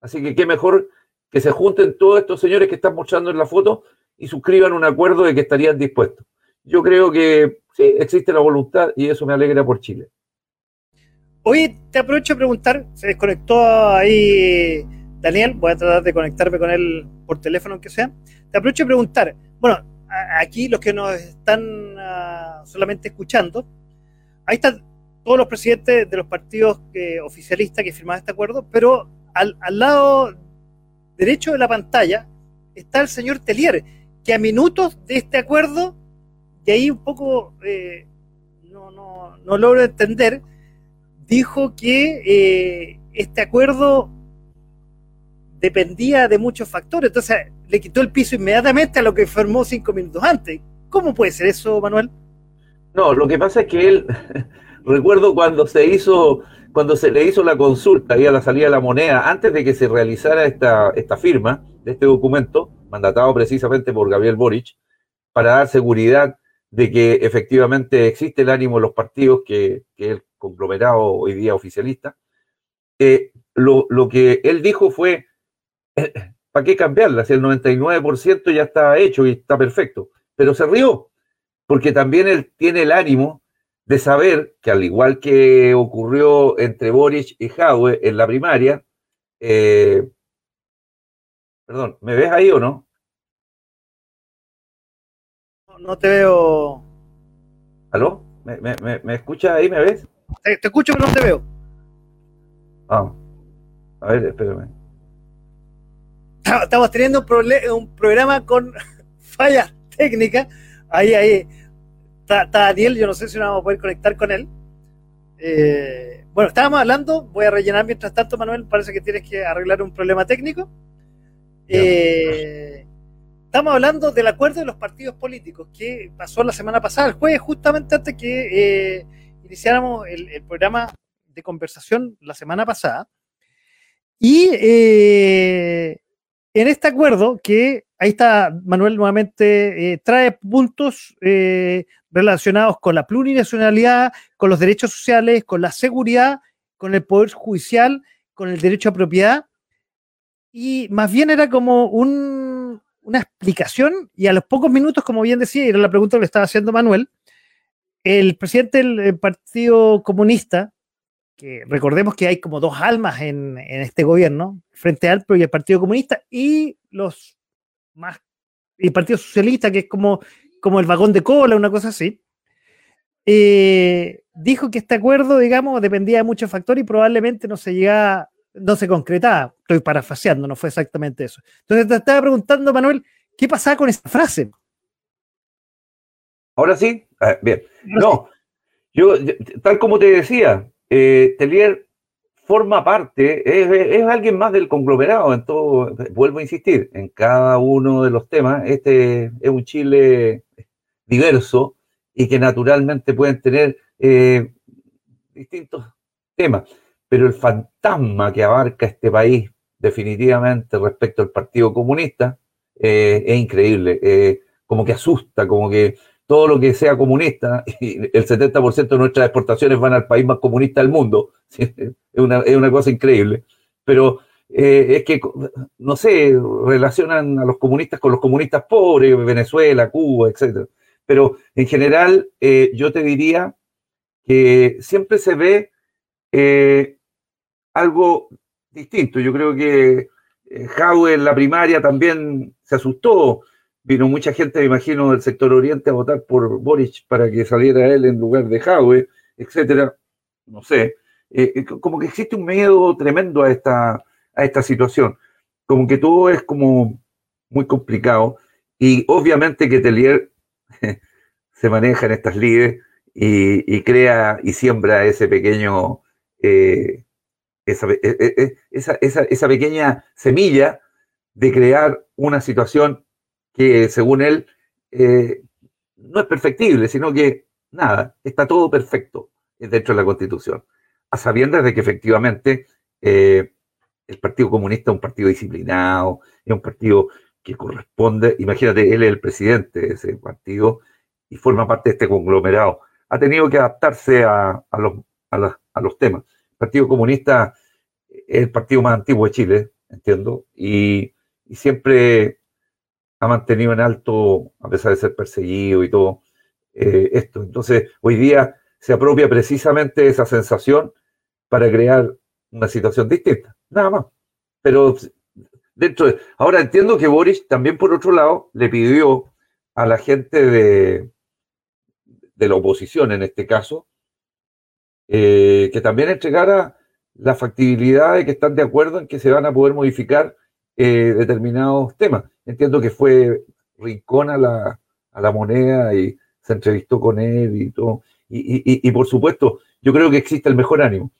Así que qué mejor que se junten todos estos señores que están mostrando en la foto y suscriban un acuerdo de que estarían dispuestos. Yo creo que sí, existe la voluntad y eso me alegra por Chile. Oye, te aprovecho de preguntar, se desconectó ahí Daniel, voy a tratar de conectarme con él por teléfono, aunque sea. Te aprovecho de preguntar, bueno, aquí los que nos están ah, solamente escuchando, ahí están todos los presidentes de los partidos oficialistas que firmaron este acuerdo, pero al, lado derecho de la pantalla está el señor Telier, que a minutos de este acuerdo, y ahí un poco eh, no, no, no logro entender, dijo que eh, este acuerdo dependía de muchos factores, entonces le quitó el piso inmediatamente a lo que firmó cinco minutos antes. ¿Cómo puede ser eso, Manuel? No, lo que pasa es que él, recuerdo cuando se hizo, cuando se le hizo la consulta y a la salida de la moneda, antes de que se realizara esta, esta firma de este documento, mandatado precisamente por Gabriel Boric, para dar seguridad de que efectivamente existe el ánimo de los partidos que, que el conglomerado hoy día oficialista, eh, lo, que él dijo fue, ¿para qué cambiarla? Si el 99% ya está hecho y está perfecto. Pero se rió, porque también él tiene el ánimo de saber que al igual que ocurrió entre Boric y Jadwe en la primaria, eh, perdón, ¿me ves ahí o no? No te veo. ¿Aló? ¿Me, me, me, escuchas ahí? ¿Me ves? Te, escucho, pero no te veo. Ah. A ver, espérame. Estamos teniendo un, un programa con fallas técnicas. Ahí, ahí. Está, Daniel, yo no sé si nos vamos a poder conectar con él. Eh, bueno, estábamos hablando, voy a rellenar mientras tanto, Manuel, parece que tienes que arreglar un problema técnico. Eh, estamos hablando del acuerdo de los partidos políticos que pasó la semana pasada, el jueves, justamente antes que eh, iniciáramos el, programa de conversación la semana pasada. Y eh, en este acuerdo, que ahí está Manuel nuevamente, eh, trae puntos eh, relacionados con la plurinacionalidad, con los derechos sociales, con la seguridad, con el poder judicial, con el derecho a propiedad. y más bien era como un, una explicación y a los pocos minutos, como bien decía, era la pregunta que le estaba haciendo Manuel, el presidente del Partido Comunista, que recordemos que hay como dos almas en, en este gobierno, Frente Alto y el Partido Comunista, y los más, el Partido Socialista, que es como, como el vagón de cola, una cosa así, eh, dijo que este acuerdo, digamos, dependía de muchos factores y probablemente no se llegaba, no se concretaba. Estoy parafaseando, no fue exactamente eso. Entonces te estaba preguntando, Manuel, ¿qué pasaba con esa frase? Ahora sí, ah, bien. No, yo, tal como te decía, eh, Telier forma parte, es, alguien más del conglomerado en todo, vuelvo a insistir, en cada uno de los temas. Este es un Chile diverso y que naturalmente pueden tener eh, distintos temas. Pero el fantasma que abarca este país definitivamente respecto al Partido Comunista eh, es increíble, como que asusta, como que todo lo que sea comunista, y el 70% de nuestras exportaciones van al país más comunista del mundo, es una, cosa increíble, pero eh, es que, no sé, relacionan a los comunistas con los comunistas pobres, Venezuela, Cuba, etc. Pero en general, eh, yo te diría que siempre se ve eh, algo distinto. Yo creo que Howe en la primaria también se asustó Vino mucha gente, me imagino, del sector oriente a votar por Boric para que saliera él en lugar de Jaue, etcétera. No sé. Eh, eh, como que existe un miedo tremendo a esta, a esta situación. Como que todo es como muy complicado. Y obviamente que Telier se maneja en estas lides y, crea y siembra ese pequeño, eh, esa, esa, esa, esa pequeña semilla de crear una situación que según él eh, no es perfectible, sino que nada, está todo perfecto dentro de la Constitución, a sabiendas de que efectivamente eh, el Partido Comunista es un partido disciplinado, es un partido que corresponde, imagínate, él es el presidente de ese partido y forma parte de este conglomerado. Ha tenido que adaptarse a, los, a los temas. El Partido Comunista es el partido más antiguo de Chile, entiendo, y siempre ha mantenido en alto, a pesar de ser perseguido y todo eh, esto. Entonces, hoy día se apropia precisamente esa sensación para crear una situación distinta, nada más. Pero dentro de... Ahora entiendo que Boris también, por otro lado, le pidió a la gente de, de la oposición, en este caso, eh, que también entregara la factibilidad de que están de acuerdo en que se van a poder modificar eh, determinados temas. Entiendo que fue Rincón a la, a la moneda y se entrevistó con él y todo. Y, por supuesto, yo creo que existe el mejor ánimo.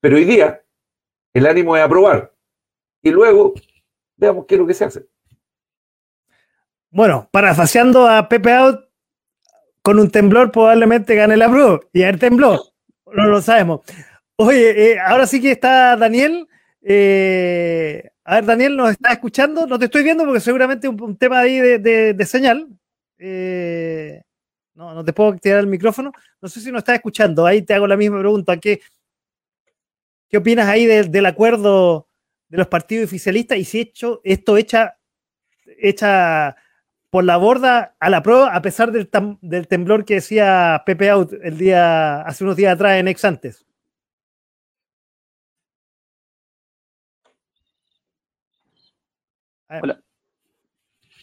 Pero hoy día el ánimo es aprobar. Y luego veamos qué es lo que se hace. Bueno, parafaseando a Pepe Out, con un temblor probablemente gane la prueba. Y el temblor, no lo sabemos. Oye, eh, ahora sí que está Daniel. Eh, a ver, Daniel, ¿nos está escuchando? No te estoy viendo porque seguramente un, tema ahí de, señal. Eh, no, no te puedo tirar el micrófono. No sé si nos estás escuchando. Ahí te hago la misma pregunta. ¿Qué, qué opinas ahí del acuerdo de los partidos oficialistas? Y si hecho, esto echa, echa por la borda a la prueba, a pesar del, del temblor que decía Pepe Out el día, hace unos días atrás en Ex antes. Hola.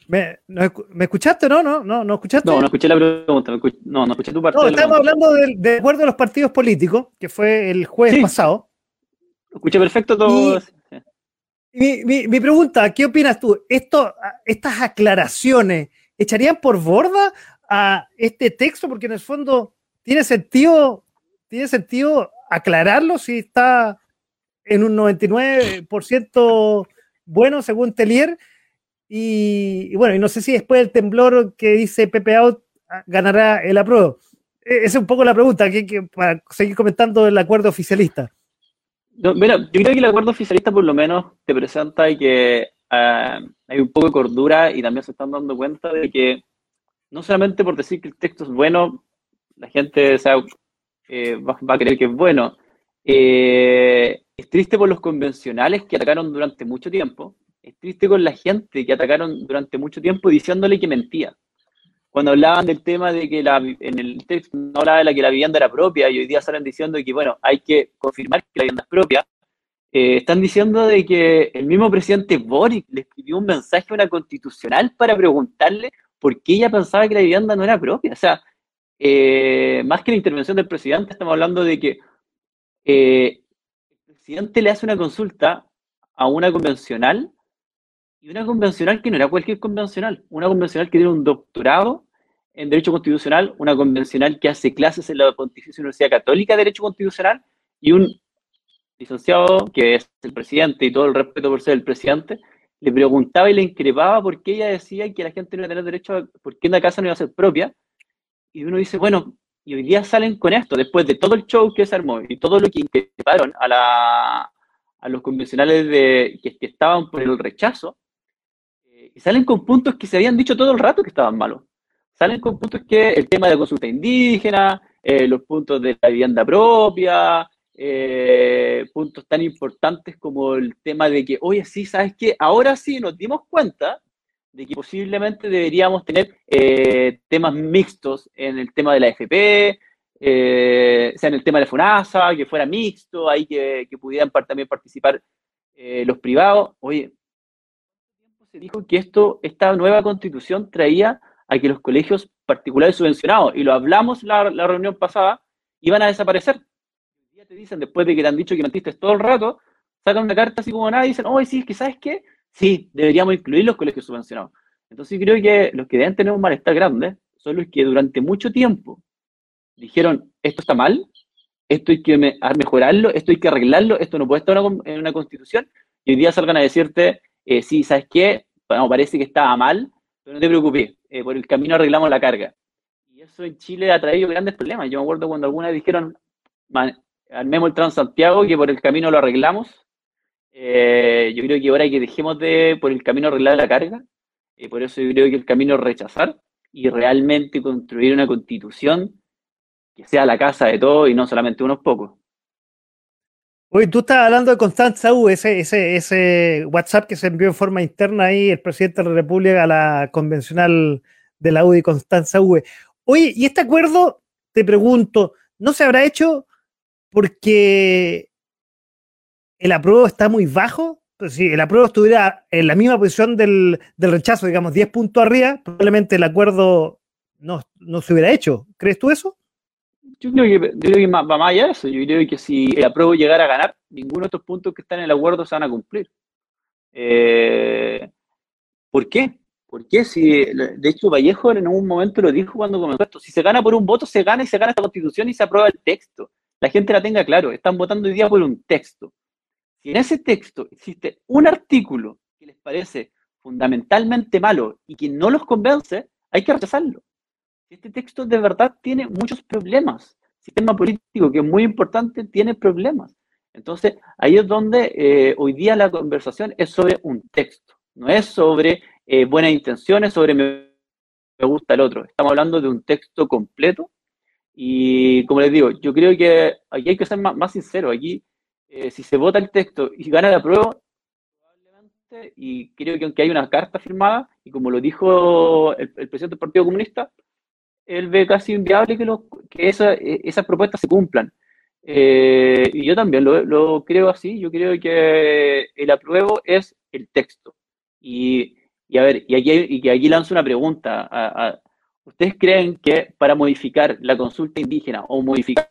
¿Me, ¿Me, escuchaste no? ¿No? ¿No, no escuchaste? No, no escuché la pregunta. no, no escuché tu parte. No, estamos hablando de acuerdo a los partidos políticos, que fue el jueves pasado. Escuché perfecto todo. mi, mi, mi, pregunta, ¿qué opinas tú? Esto, ¿Estas aclaraciones echarían por borda a este texto? Porque en el fondo tiene sentido, tiene sentido aclararlo si está en un 99% bueno, según Telier. Y, bueno, y no sé si después del temblor que dice Pepe Out ah, ganará el apruebo. E, esa es un poco la pregunta, que, para seguir comentando el acuerdo oficialista. mira, yo creo que el acuerdo oficialista por lo menos te presenta y que ah, hay un poco de cordura y también se están dando cuenta de que no solamente por decir que el texto es bueno, la gente eh, va, va, a creer que es bueno. Eh, es triste por los convencionales que atacaron durante mucho tiempo. es triste con la gente que atacaron durante mucho tiempo diciéndole que mentía. Cuando hablaban del tema de que la, en el texto no hablaba de que la vivienda era propia y hoy día salen diciendo que, bueno, hay que confirmar que la vivienda es propia, eh, están diciendo de que el mismo presidente Boric le escribió un mensaje a una constitucional para preguntarle por qué ella pensaba que la vivienda no era propia. O sea, eh, más que la intervención del presidente, estamos hablando de que eh, presidente le hace una consulta a una convencional y una convencional que no era cualquier convencional, una convencional que tiene un doctorado en Derecho Constitucional, una convencional que hace clases en la Pontificia Universidad Católica de Derecho Constitucional y un licenciado, que es el presidente y todo el respeto por ser el presidente, le preguntaba y le increpaba por qué ella decía que la gente no iba a tener derecho a, por qué una casa no iba a ser propia. Y uno dice, bueno, y hoy día salen con esto, después de todo el show que se armó y todo lo que increparon a, la, los convencionales de, que, estaban por el rechazo, eh, y salen con puntos que se habían dicho todo el rato que estaban malos. Salen con puntos que el tema de la consulta indígena, eh, los puntos de la vivienda propia, eh, puntos tan importantes como el tema de que, oye, sí, ¿sabes qué? Ahora sí nos dimos cuenta de que posiblemente deberíamos tener eh, temas mixtos en el tema de la FP, eh, sea, en el tema de la FUNASA, que fuera mixto, ahí que, pudieran también participar los privados. Oye, se dijo que esto, esta nueva constitución traía a que los colegios particulares subvencionados, y lo hablamos la, la reunión pasada, iban a desaparecer te dicen, después de que te han dicho que mentiste todo el rato, sacan una carta así como nada y dicen, oye, sí, es que ¿sabes qué? Sí, deberíamos incluir los colegios subvencionados. Entonces creo que los que deben tener un malestar grande son los que durante mucho tiempo dijeron, esto está mal, esto hay que mejorarlo, esto hay que arreglarlo, esto no puede estar en una constitución, y hoy día salgan a decirte, eh, sí, ¿sabes qué? Bueno, parece que estaba mal, pero no te preocupes, eh, por el camino arreglamos la carga. Y eso en Chile ha traído grandes problemas. Yo me acuerdo cuando algunas dijeron, armemos el Transantiago, que por el camino lo arreglamos. Eh, yo creo que ahora hay que dejemos de por el camino arreglar la carga. y por eso yo creo que el camino es rechazar y realmente construir una constitución que sea la casa de todos y no solamente unos pocos. Oye, tú estás hablando de Constanza U, ese, ese, ese WhatsApp que se envió en forma interna ahí el presidente de la República a la convencional de la UDI Constanza U. Oye, ¿y este acuerdo, te pregunto, no se habrá hecho porque el apruebo está muy bajo. Pues si el apruebo estuviera en la misma posición del, rechazo, digamos, 10 puntos arriba, probablemente el acuerdo no, se hubiera hecho. ¿Crees tú eso? Yo creo que, va más allá de eso. Yo creo que si el apruebo llegara a ganar, ninguno de estos puntos que están en el acuerdo se van a cumplir. Eh, ¿Por qué? Si, de hecho, Vallejo en un momento lo dijo cuando comenzó esto, si se gana por un voto, se gana y se gana esta constitución y se aprueba el texto la gente la tenga claro. Están votando hoy día por un texto. En ese texto existe un artículo que les parece fundamentalmente malo y que no los convence, hay que rechazarlo. Este texto de verdad tiene muchos problemas. Sistema político, que es muy importante, tiene problemas. Entonces, ahí es donde eh, hoy día la conversación es sobre un texto, no es sobre eh, buenas intenciones, sobre me gusta el otro. Estamos hablando de un texto completo y como les digo, yo creo que aquí hay que ser más, sincero. Aquí, eh, si se vota el texto y gana la prueba, probablemente, y creo que aunque hay una carta firmada, y como lo dijo el, presidente del Partido Comunista, él ve casi inviable que, que e, esas propuestas se cumplan. Eh, y yo también lo, creo así. Yo creo que el apruebo es el texto. Y, a ver, y aquí, aquí lanzo una pregunta a, ¿Ustedes creen que para modificar la consulta indígena o modificar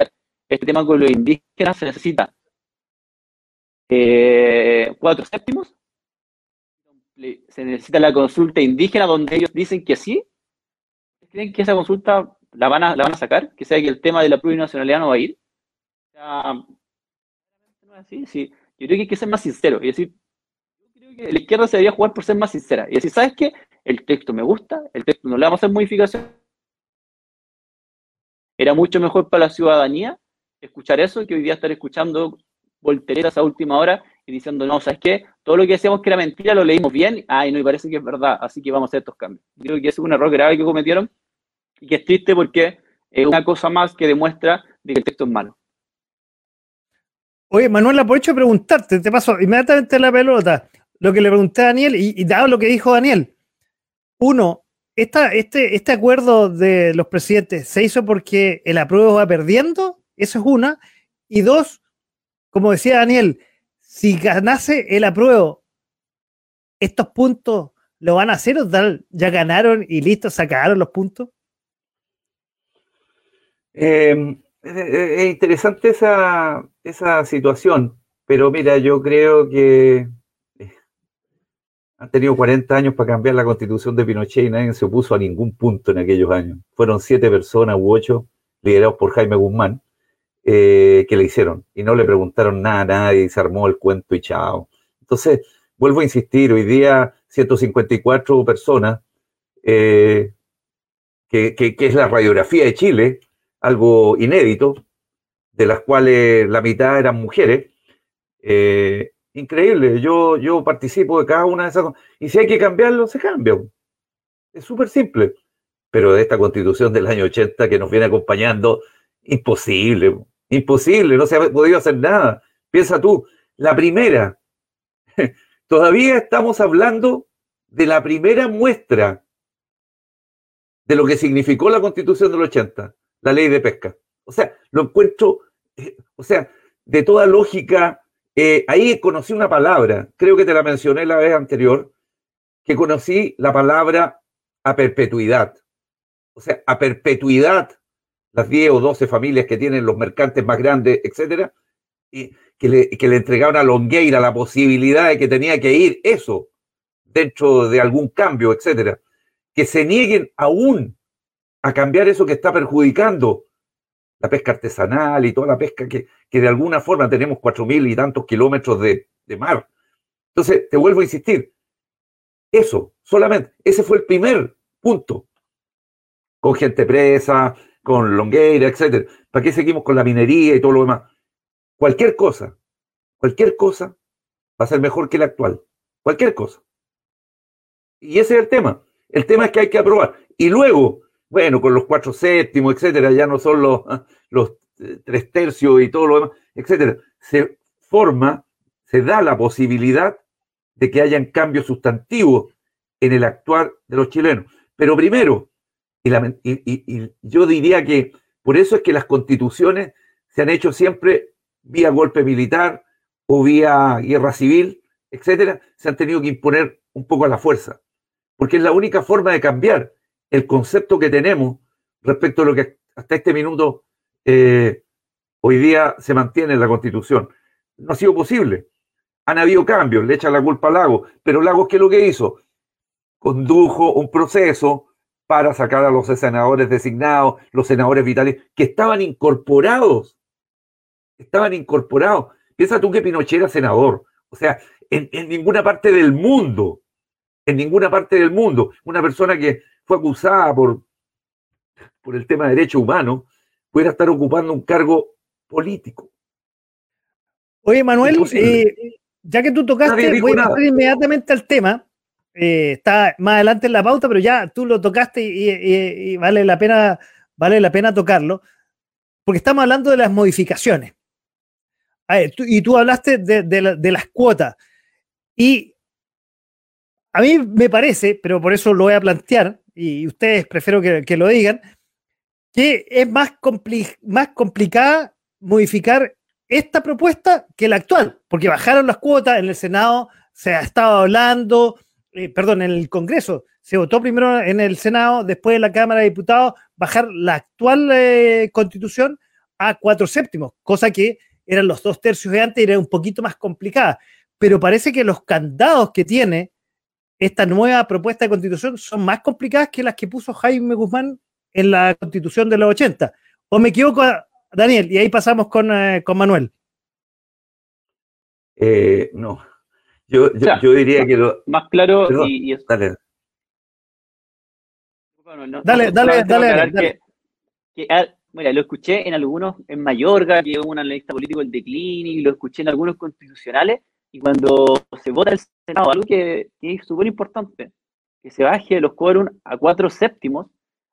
este tema con los indígenas se necesita eh, cuatro séptimos? ¿Se necesita la consulta indígena donde ellos dicen que sí? ¿Creen que esa consulta la van a, la van a sacar? ¿Que sea que el tema de la plurinacionalidad no va a ir? así, sí. Yo creo que hay que ser más sincero y decir, yo creo que la izquierda se debería jugar por ser más sincera y decir, ¿sabes qué? el texto me gusta, el texto no le vamos a hacer modificación. Era mucho mejor para la ciudadanía escuchar eso que hoy día estar escuchando volteretas a última hora y diciendo, no, ¿sabes qué? Todo lo que decíamos que era mentira lo leímos bien, ay, no, y parece que es verdad, así que vamos a hacer estos cambios. Creo que es un error grave que cometieron y que es triste porque es una cosa más que demuestra de que el texto es malo. Oye, Manuel, aprovecho de preguntarte, te paso inmediatamente la pelota. lo que le pregunté a Daniel y, dado lo que dijo Daniel, uno, esta, este, este acuerdo de los presidentes se hizo porque el apruebo va perdiendo, eso es una, y dos, como decía Daniel, si ganase el apruebo, estos puntos lo van a hacer o ya ganaron y listo, sacaron los puntos. Eh, es interesante esa, esa situación, pero mira, yo creo que eh, han tenido 40 años para cambiar la constitución de Pinochet y nadie se opuso a ningún punto en aquellos años. Fueron siete personas u ocho, liderados por Jaime Guzmán, eh, que le hicieron y no le preguntaron nada a nadie y se armó el cuento y chao. Entonces, vuelvo a insistir, hoy día 154 personas, eh, que, que, es la radiografía de Chile, algo inédito, de las cuales la mitad eran mujeres. Eh, increíble, yo, yo participo de cada una de esas. Y si hay que cambiarlo, se cambia. Es súper simple. Pero de esta constitución del año 80 que nos viene acompañando, imposible, imposible, no se ha podido hacer nada. Piensa tú, la primera, todavía estamos hablando de la primera muestra de lo que significó la constitución del 80 la ley de pesca. O sea, lo encuentro, eh, o sea, de toda lógica, eh, ahí conocí una palabra, creo que te la mencioné la vez anterior, que conocí la palabra a perpetuidad. O sea, a perpetuidad, las 10 o 12 familias que tienen los mercantes más grandes, etcétera, y que le, que le entregaron a Longueira la posibilidad de que tenía que ir eso dentro de algún cambio, etcétera, que se nieguen aún a cambiar eso que está perjudicando la pesca artesanal y toda la pesca que, de alguna forma tenemos cuatro mil y tantos kilómetros de, mar. Entonces, te vuelvo a insistir, eso, solamente, ese fue el primer punto. Con gente presa, con longueira, etcétera. ¿Para qué seguimos con la minería y todo lo demás? Cualquier cosa, cualquier cosa va a ser mejor que la actual. Cualquier cosa. Y ese es el tema. El tema es que hay que aprobar. Y luego, bueno, con los cuatro séptimos, etcétera, ya no son los, eh, tres tercios y todo lo demás, etcétera, se forma, se da la posibilidad de que hayan cambios sustantivos en el actuar de los chilenos. Pero primero, y, y, yo diría que por eso es que las constituciones se han hecho siempre vía golpe militar o vía guerra civil, etcétera, se han tenido que imponer un poco a la fuerza, porque es la única forma de cambiar el concepto que tenemos respecto a lo que hasta este minuto eh, hoy día se mantiene en la Constitución. No ha sido posible. Han habido cambios, le echan la culpa a Lagos, pero Lagos, ¿qué es lo que hizo? Condujo un proceso para sacar a los senadores designados, los senadores vitales, que estaban incorporados. Estaban incorporados. Piensa tú que Pinochet era senador. O sea, en, en ninguna parte del mundo, en ninguna parte del mundo, una persona que fue acusada por, por el tema de derechos humanos, pudiera estar ocupando un cargo político. Oye, Manuel, eh, ya que tú tocaste, voy a pasar inmediatamente al tema. Eh, está más adelante en la pauta, pero ya tú lo tocaste y, vale, la pena, vale la pena tocarlo, porque estamos hablando de las modificaciones. y tú hablaste de, las cuotas. Y a mí me parece, pero por eso lo voy a plantear, y ustedes prefiero que, lo digan, que es más, más complicada modificar esta propuesta que la actual, porque bajaron las cuotas en el Senado, se ha estado hablando, eh, perdón, en el Congreso, se votó primero en el Senado, después en la Cámara de Diputados, bajar la actual eh, constitución a cuatro séptimos, cosa que eran los dos tercios de antes y era un poquito más complicada. Pero parece que los candados que tiene esta nueva propuesta de constitución son más complicadas que las que puso Jaime Guzmán en la constitución de los 80. ¿O me equivoco, Daniel? Y ahí pasamos con, eh, Manuel. Eh, no. Yo, yo, diría que lo. Más claro y, Dale. dale, dale, dale, ah, mira, lo escuché en algunos, en Mayorga, que hubo un analista político el declínio, y lo escuché en algunos constitucionales, y cuando se vota el Senado, algo que, es súper importante, que se baje los quórum a cuatro séptimos,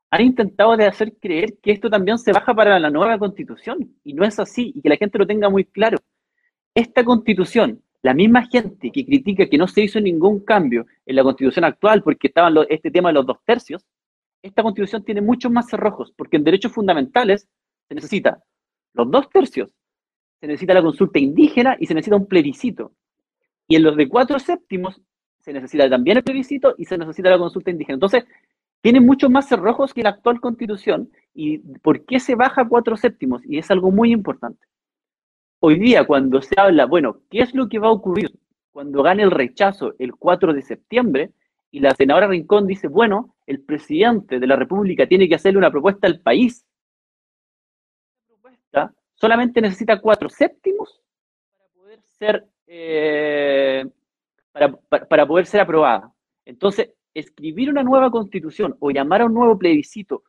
han intentado de hacer creer que esto también se baja para la nueva constitución, y no es así, y que la gente lo tenga muy claro. Esta constitución, la misma gente que critica que no se hizo ningún cambio en la constitución actual porque estaban este tema de los dos tercios, esta constitución tiene muchos más cerrojos, porque en derechos fundamentales se necesita los dos tercios, se necesita la consulta indígena y se necesita un plebiscito. Y en los de cuatro séptimos se necesita también el plebiscito y se necesita la consulta indígena. Entonces, tiene muchos más cerrojos que la actual constitución. ¿Y por qué se baja cuatro séptimos? Y es algo muy importante. Hoy día, cuando se habla, bueno, ¿qué es lo que va a ocurrir cuando gane el rechazo el 4 de septiembre? Y la senadora Rincón dice, bueno, el presidente de la República tiene que hacerle una propuesta al país. La propuesta solamente necesita cuatro séptimos para poder ser, eh, para poder ser aprobada. Entonces, escribir una nueva constitución o llamar a un nuevo plebiscito,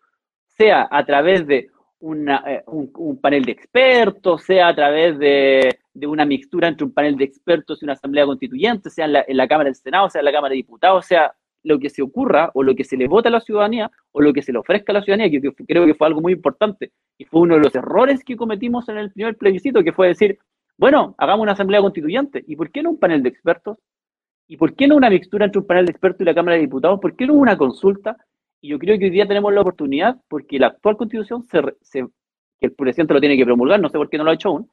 sea a través de eh, un, panel de expertos, sea a través de, una mixtura entre un panel de expertos y una asamblea constituyente, sea en la, Cámara del Senado, sea en la Cámara de Diputados, sea lo que se ocurra o lo que se le vota a la ciudadanía o lo que se le ofrezca a la ciudadanía, que, que creo que fue algo muy importante y fue uno de los errores que cometimos en el primer plebiscito, que fue decir, bueno, hagamos una asamblea constituyente. ¿Y por qué no un panel de expertos? ¿Y por qué no una mixtura entre un panel de expertos y la Cámara de Diputados? ¿Por qué no una consulta? Y yo creo que hoy día tenemos la oportunidad, porque la actual constitución, se, que el presidente lo tiene que promulgar, no sé por qué no lo ha hecho aún,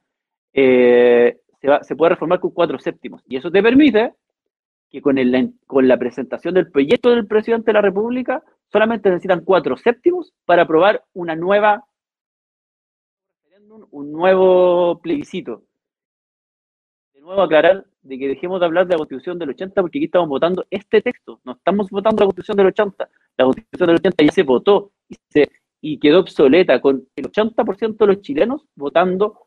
eh, se, puede reformar con cuatro séptimos. Y eso te permite que con, el, con la presentación del proyecto del presidente de la República, solamente necesitan cuatro séptimos para aprobar una nueva un nuevo plebiscito. Nuevo aclarar de que dejemos de hablar de la constitución del 80 porque aquí estamos votando este texto, no estamos votando la constitución del 80. La constitución del 80 ya se votó y, se, y quedó obsoleta con el 80% de los chilenos votando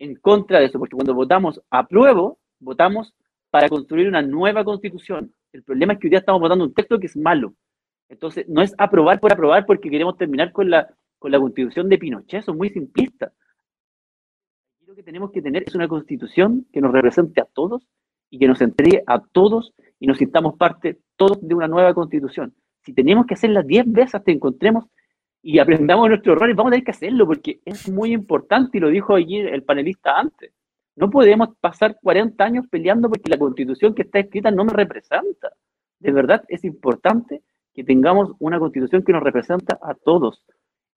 en contra de eso, porque cuando votamos apruebo, votamos para construir una nueva constitución. El problema es que hoy día estamos votando un texto que es malo. Entonces, no es aprobar por aprobar porque queremos terminar con la, con la constitución de Pinochet, eso es muy simplista lo que tenemos que tener es una constitución que nos represente a todos y que nos entregue a todos y nos sintamos parte todos de una nueva constitución. Si tenemos que hacerla 10 veces hasta que encontremos y aprendamos nuestros errores, vamos a tener que hacerlo porque es muy importante y lo dijo allí el panelista antes. No podemos pasar 40 años peleando porque la constitución que está escrita no me representa. De verdad es importante que tengamos una constitución que nos representa a todos.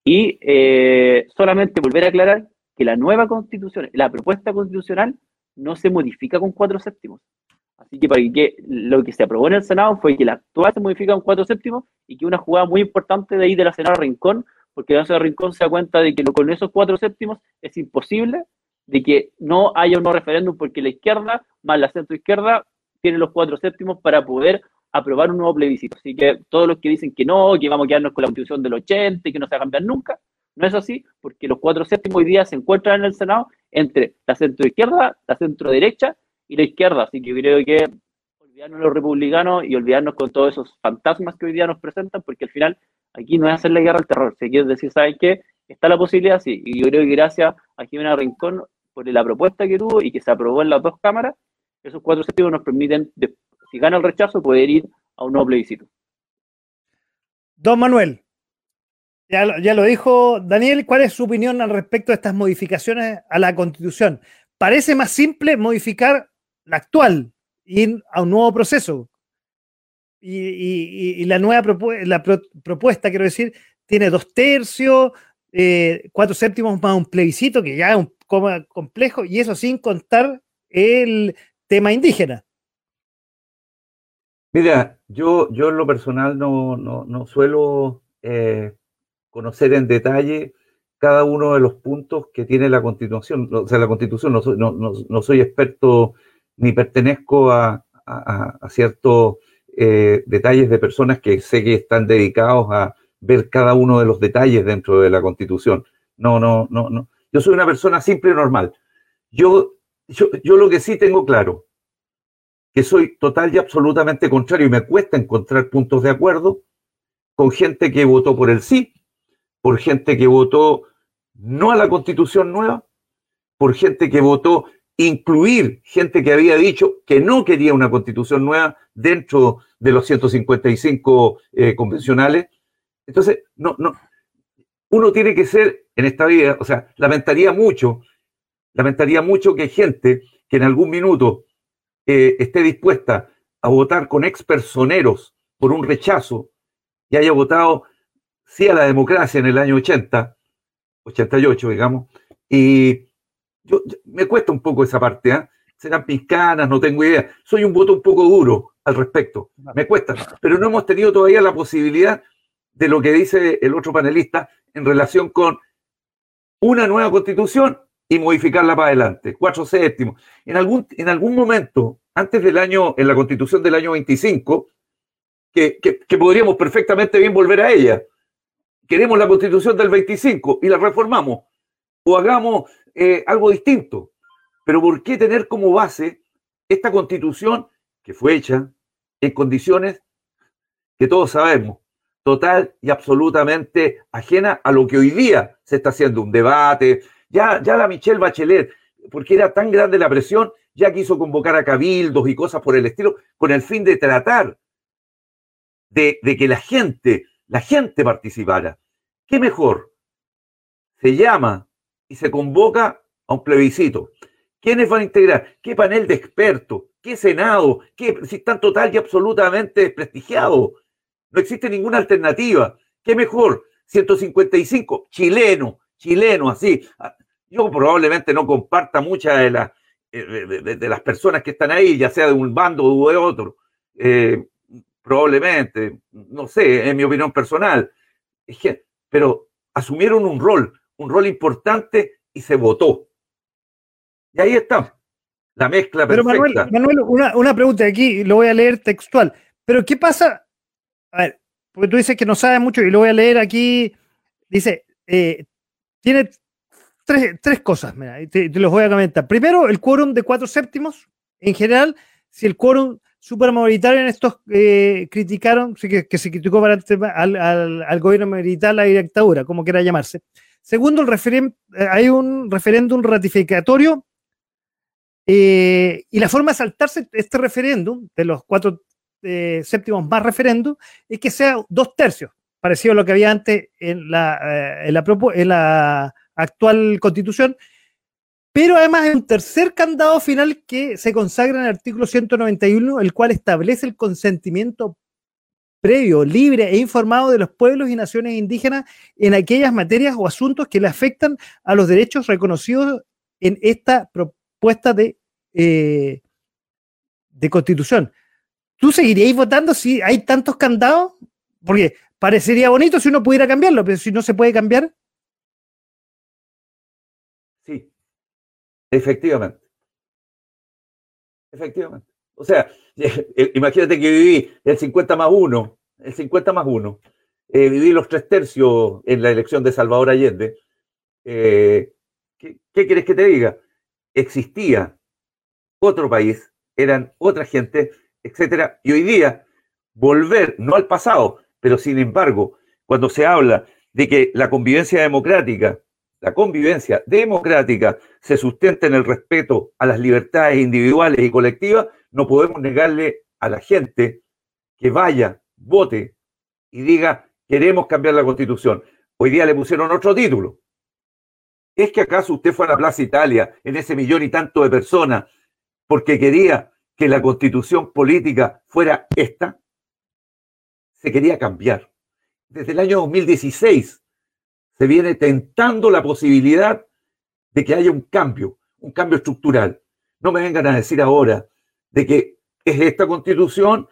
Y eh, solamente volver a aclarar que la nueva constitución, la propuesta constitucional, no se modifica con cuatro séptimos. Así que, para que lo que se aprobó en el Senado fue que la actual se modifica con cuatro séptimos y que una jugada muy importante de ahí de la senadora Rincón, porque la senadora Rincón se da cuenta de que con esos cuatro séptimos es imposible de que no haya un no referéndum porque la izquierda más la centro izquierda tiene los cuatro séptimos para poder aprobar un nuevo plebiscito. Así que todos los que dicen que no, que vamos a quedarnos con la constitución del 80 y que no se va a cambiar nunca, no es así, porque los cuatro séptimos hoy día se encuentran en el Senado entre la centro izquierda, la centro derecha y la izquierda. Así que creo que olvidarnos los republicanos y olvidarnos con todos esos fantasmas que hoy día nos presentan, porque al final aquí no es hacer la guerra al terror. Se quiere decir, ¿saben qué? Está la posibilidad, sí. Y yo creo que gracias a Jimena Rincón por la propuesta que tuvo y que se aprobó en las dos cámaras, esos cuatro séptimos nos permiten, si gana el rechazo, poder ir a un nuevo plebiscito. Don Manuel, ya, lo dijo Daniel, ¿cuál es su opinión al respecto de estas modificaciones a la Constitución? Parece más simple modificar la actual, ir a un nuevo proceso. Y, la nueva la propuesta, quiero decir, tiene dos tercios, eh, cuatro séptimos más un plebiscito, que ya es un complejo, y eso sin contar el tema indígena. Mira, yo, yo en lo personal no, no, suelo eh, conocer en detalle cada uno de los puntos que tiene la Constitución. O sea, la Constitución, no soy, no, soy experto ni pertenezco a, ciertos eh, detalles de personas que sé que están dedicados a ver cada uno de los detalles dentro de la Constitución. No, no, no, no. Yo soy una persona simple y normal. Yo, yo, yo lo que sí tengo claro, que soy total y absolutamente contrario y me cuesta encontrar puntos de acuerdo con gente que votó por el sí por gente que votó no a la constitución nueva, por gente que votó incluir gente que había dicho que no quería una constitución nueva dentro de los 155 eh, convencionales. Entonces, no, no, uno tiene que ser en esta vida, o sea, lamentaría mucho, lamentaría mucho que gente que en algún minuto eh, esté dispuesta a votar con expersoneros por un rechazo y haya votado sí a la democracia en el año 80, 88, digamos, y yo, me cuesta un poco esa parte, ¿eh? serán piscanas, no tengo idea. Soy un voto un poco duro al respecto, me cuesta, pero no hemos tenido todavía la posibilidad de lo que dice el otro panelista en relación con una nueva constitución y modificarla para adelante, cuatro séptimos. En algún, en algún momento, antes del año, en la constitución del año 25, que, que podríamos perfectamente bien volver a ella. Queremos la constitución del 25 y la reformamos o hagamos eh, algo distinto. Pero ¿por qué tener como base esta constitución que fue hecha en condiciones que todos sabemos, total y absolutamente ajena a lo que hoy día se está haciendo, un debate. Ya, ya la Michelle Bachelet, porque era tan grande la presión, ya quiso convocar a cabildos y cosas por el estilo, con el fin de tratar de, de que la gente, la gente participara. ¿Qué mejor? Se llama y se convoca a un plebiscito. ¿Quiénes van a integrar? ¿Qué panel de expertos? ¿Qué Senado? ¿Qué, están total y absolutamente desprestigiados? No existe ninguna alternativa. ¿Qué mejor? 155, chileno, chileno, así. Ah, yo probablemente no comparta muchas de, las eh, de, las personas que están ahí, ya sea de un bando o de otro. Eh, probablemente, no sé, en mi opinión personal. pero asumieron un rol, un rol importante y se votó. Y ahí está, la mezcla perfecta. Pero Manuel, una, una, pregunta aquí, lo voy a leer textual. Pero ¿qué pasa? A ver, porque tú dices que no sabes mucho y lo voy a leer aquí. Dice, eh, tiene tres, tres cosas, mira, te, te, los voy a comentar. Primero, el quórum de cuatro séptimos. En general, si el quórum supermayoritario en estos eh, criticaron, que, que, se criticó para al, al, al, gobierno militar, la dictadura, como quiera llamarse. Segundo, el eh, hay un referéndum ratificatorio eh, y la forma de saltarse este referéndum, de los cuatro eh, séptimos más referéndum, es que sea dos tercios, parecido a lo que había antes en la, en la, en la actual constitución, pero además hay un tercer candado final que se consagra en el artículo 191, el cual establece el consentimiento previo, libre e informado de los pueblos y naciones indígenas en aquellas materias o asuntos que le afectan a los derechos reconocidos en esta propuesta de, eh, de constitución. ¿Tú seguirías votando si hay tantos candados? Porque parecería bonito si uno pudiera cambiarlo, pero si no se puede cambiar. Sí, efectivamente. Efectivamente. O sea, eh, imagínate que viví el 50 más 1, el 50 más 1, eh, viví los tres tercios en la elección de Salvador Allende. Eh, ¿qué, ¿Qué quieres que te diga? Existía otro país, eran otra gente, etcétera. Y hoy día, volver, no al pasado, pero sin embargo, cuando se habla de que la convivencia democrática la convivencia democrática se sustenta en el respeto a las libertades individuales y colectivas, no podemos negarle a la gente que vaya, vote y diga, queremos cambiar la constitución. Hoy día le pusieron otro título. ¿Es que acaso usted fue a la Plaza Italia en ese millón y tanto de personas porque quería que la constitución política fuera esta? Se quería cambiar. Desde el año 2016 se viene tentando la posibilidad de que haya un cambio, un cambio estructural. No me vengan a decir ahora de que es esta constitución.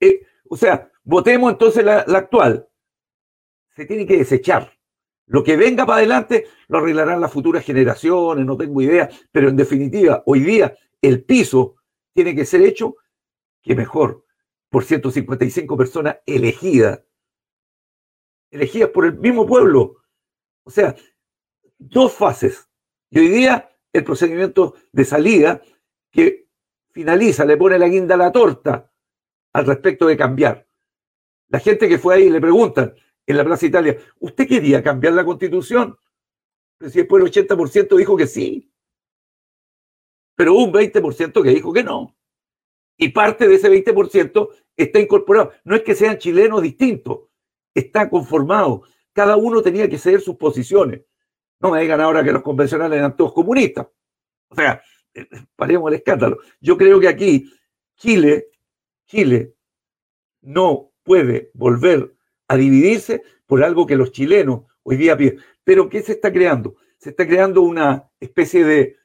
Eh, o sea, votemos entonces la, la, actual. Se tiene que desechar. Lo que venga para adelante lo arreglarán las futuras generaciones, no tengo idea, pero en definitiva, hoy día el piso tiene que ser hecho que mejor por 155 personas elegidas elegidas por el mismo pueblo. O sea, dos fases. Y hoy día el procedimiento de salida que finaliza, le pone la guinda a la torta al respecto de cambiar. La gente que fue ahí le preguntan en la Plaza Italia, ¿usted quería cambiar la constitución? Pero si después el 80% dijo que sí. Pero un 20% que dijo que no. Y parte de ese 20% está incorporado. No es que sean chilenos distintos, está conformado. Cada uno tenía que ceder sus posiciones. No me digan ahora que los convencionales eran todos comunistas. O sea, paremos el escándalo. Yo creo que aquí Chile, Chile no puede volver a dividirse por algo que los chilenos hoy día piden. Pero ¿qué se está creando? Se está creando una especie de,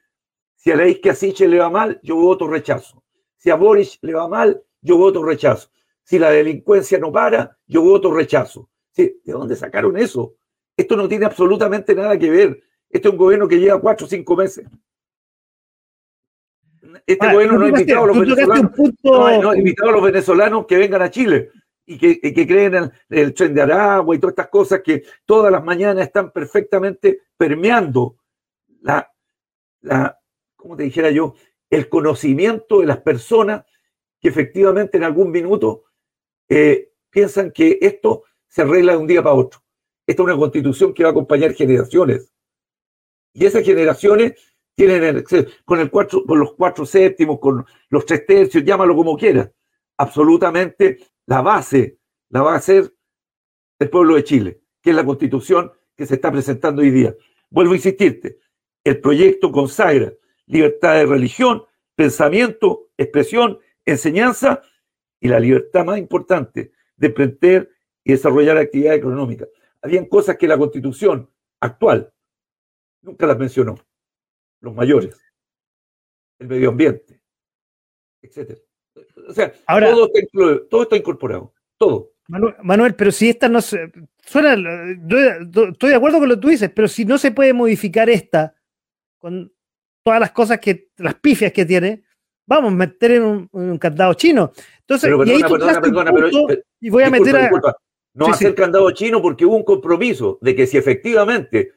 si a la que a le va mal, yo voto rechazo. Si a Boris le va mal, yo voto rechazo. Si la delincuencia no para, yo voto rechazo. ¿De dónde sacaron eso? Esto no tiene absolutamente nada que ver. Este es un gobierno que lleva cuatro o cinco meses. Este gobierno no ha invitado a los venezolanos. No, ha invitado a los venezolanos que vengan a Chile y que, que creen en el tren de Aragua y todas estas cosas que todas las mañanas están perfectamente permeando la, la, como te dijera yo, el conocimiento de las personas que efectivamente en algún minuto eh, piensan que esto se arregla de un día para otro. Esta es una constitución que va a acompañar generaciones. Y esas generaciones tienen el, con, con los cuatro séptimos, con los tres tercios, llámalo como quieras. Absolutamente la base la va a ser el pueblo de Chile, que es la constitución que se está presentando hoy día. Vuelvo a insistirte, el proyecto consagra libertad de religión, pensamiento, expresión, enseñanza y la libertad más importante de emprender y desarrollar actividad económica. Habían cosas que la constitución actual nunca las mencionó. Los mayores, el medio ambiente, etc. O sea, todo, está todo está incorporado, todo. Manuel, pero si esta no se. Suena. estoy de acuerdo con lo que tú dices, pero si no se puede modificar esta con todas las cosas que. las pifias que tiene, vamos a meter en un, candado chino. Entonces, y ahí perdona, perdona, y voy a meter a. No hacer candado chino porque hubo un compromiso de que si efectivamente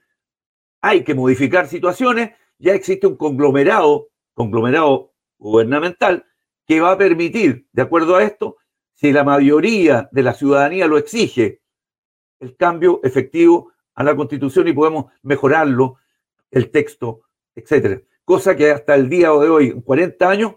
hay que modificar situaciones, ya existe un conglomerado, conglomerado gubernamental, que va a permitir, de acuerdo a esto, si la mayoría de la ciudadanía lo exige, el cambio efectivo a la constitución y podemos mejorarlo, el texto, etcétera. Cosa que hasta el día de hoy, en 40 años,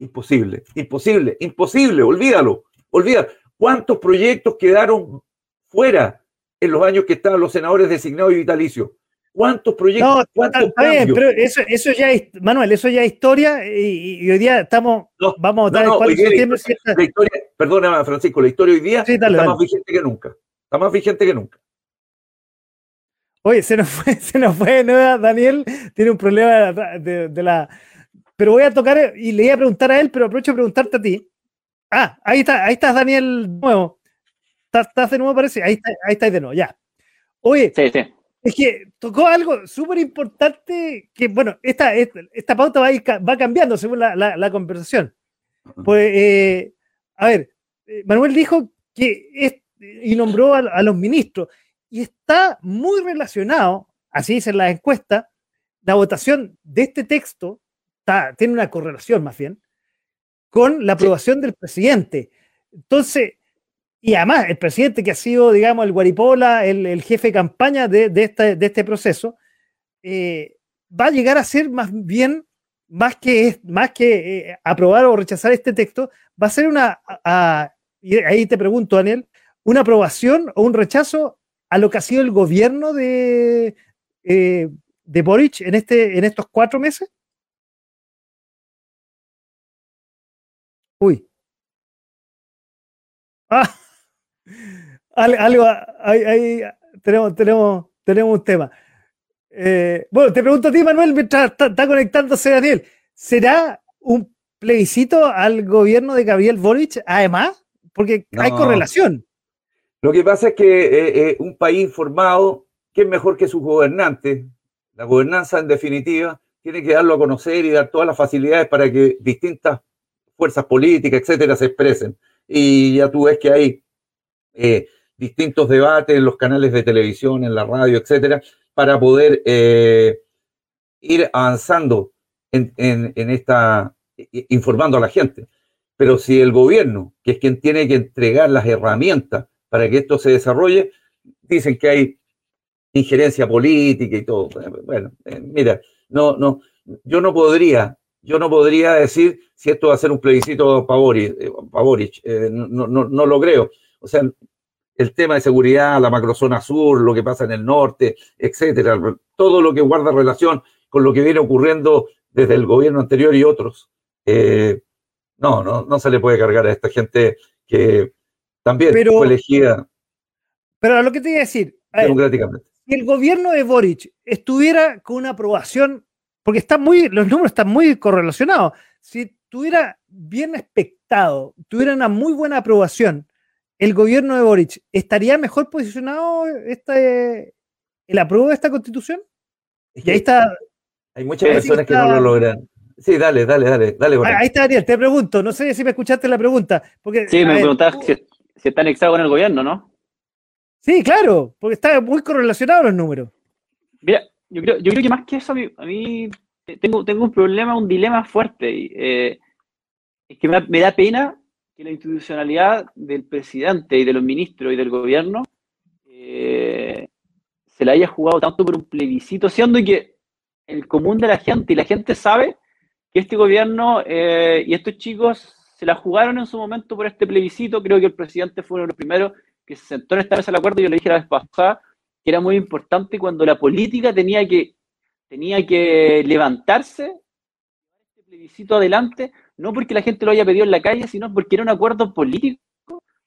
imposible, imposible, imposible, olvídalo, olvídalo. ¿Cuántos proyectos quedaron fuera en los años que estaban los senadores designados y vitalicios? ¿Cuántos proyectos? ¿cuántos está, bien, pero eso, eso, ya es, Manuel, eso ya es historia y, hoy día estamos, vamos a no, no, la, historia, perdona Francisco, la historia hoy día está más vigente que nunca. Está más vigente que nunca. Oye, se nos fue, se nos fue nueva, Daniel tiene un problema de, de, la... Pero voy a tocar y le iba a preguntar a él, pero aprovecho a preguntarte a ti. Ah, ahí está, ahí estás Daniel nuevo. ¿Estás, de nuevo, parece? Ahí, está, ahí estás de nuevo, ya. Oye, sí, sí. Es que tocó algo súper importante que, bueno, esta, esta, pauta va, va cambiando según la, la, conversación. Pues, eh, a ver, eh, Manuel dijo que es, y nombró a, los ministros, y está muy relacionado, así dice la encuesta, la votación de este texto está, tiene una correlación más bien con la aprobación del presidente. Entonces, y además, el presidente que ha sido, digamos, el guaripola, el, jefe de campaña de, este, este, proceso, eh, va a llegar a ser más bien, más que, más que eh, aprobar o rechazar este texto, va a ser una, y ahí te pregunto, Daniel, una aprobación o un rechazo a lo que ha sido el gobierno de, eh, de Boric en, este, en estos cuatro meses? Uy. Ah algo, ahí, tenemos, tenemos, tenemos un tema. Eh, bueno, te pregunto a ti, Manuel, mientras está, conectándose Daniel, ¿será un plebiscito al gobierno de Gabriel Boric además? Porque hay correlación. Lo que pasa es que eh, eh, un país formado, ¿qué es mejor que sus gobernantes? La gobernanza, en definitiva, tiene que darlo a conocer y dar todas las facilidades para que distintas fuerzas políticas, etcétera, se expresen. Y ya tú ves que hay eh, distintos debates en los canales de televisión, en la radio, etcétera, para poder ir avanzando en, esta, informando a la gente. Pero si el gobierno, que es quien tiene que entregar las herramientas para que esto se desarrolle, dicen que hay injerencia política y todo. Bueno, eh, mira, no, no, yo no podría, yo no podría decir si esto va a ser un plebiscito Pavoric, no, no, no lo creo. O sea, el tema de seguridad, la macrozona sur, lo que pasa en el norte, etcétera, todo lo que guarda relación con lo que viene ocurriendo desde el gobierno anterior y otros. Eh, no, no, no se le puede cargar a esta gente que también fue elegida. Pero lo que te iba a decir, democráticamente. si el gobierno de Boric estuviera con una aprobación, porque está muy, los números están muy correlacionados, si estuviera bien expectado, tuviera una muy buena aprobación, el gobierno de Boric estaría mejor posicionado este, el apruebo de esta constitución? Y ahí está. Hay muchas personas que no lo logran. Sí, dale, dale, dale, dale. ahí está Daniel, te pregunto, no sé si me escuchaste la pregunta. Porque, sí, me preguntabas está anexado con el gobierno, ¿no? Sí, claro, porque está muy correlacionado los números. Mira, yo creo, yo creo que más que eso, a mí, tengo, tengo un problema, un dilema fuerte. Eh, es que me, da pena que la institucionalidad del presidente y de los ministros y del gobierno eh, se la haya jugado tanto por un plebiscito, siendo que el común de la gente y la gente sabe que este gobierno eh, y estos chicos se la jugaron en su momento por este plebiscito. Creo que el presidente fue uno de los primeros que se sentó en esta mesa de acuerdo. Yo le dije la vez pasada que era muy importante cuando la política tenía que, tenía que levantarse, este plebiscito adelante, no porque la gente lo haya pedido en la calle, sino porque era un acuerdo político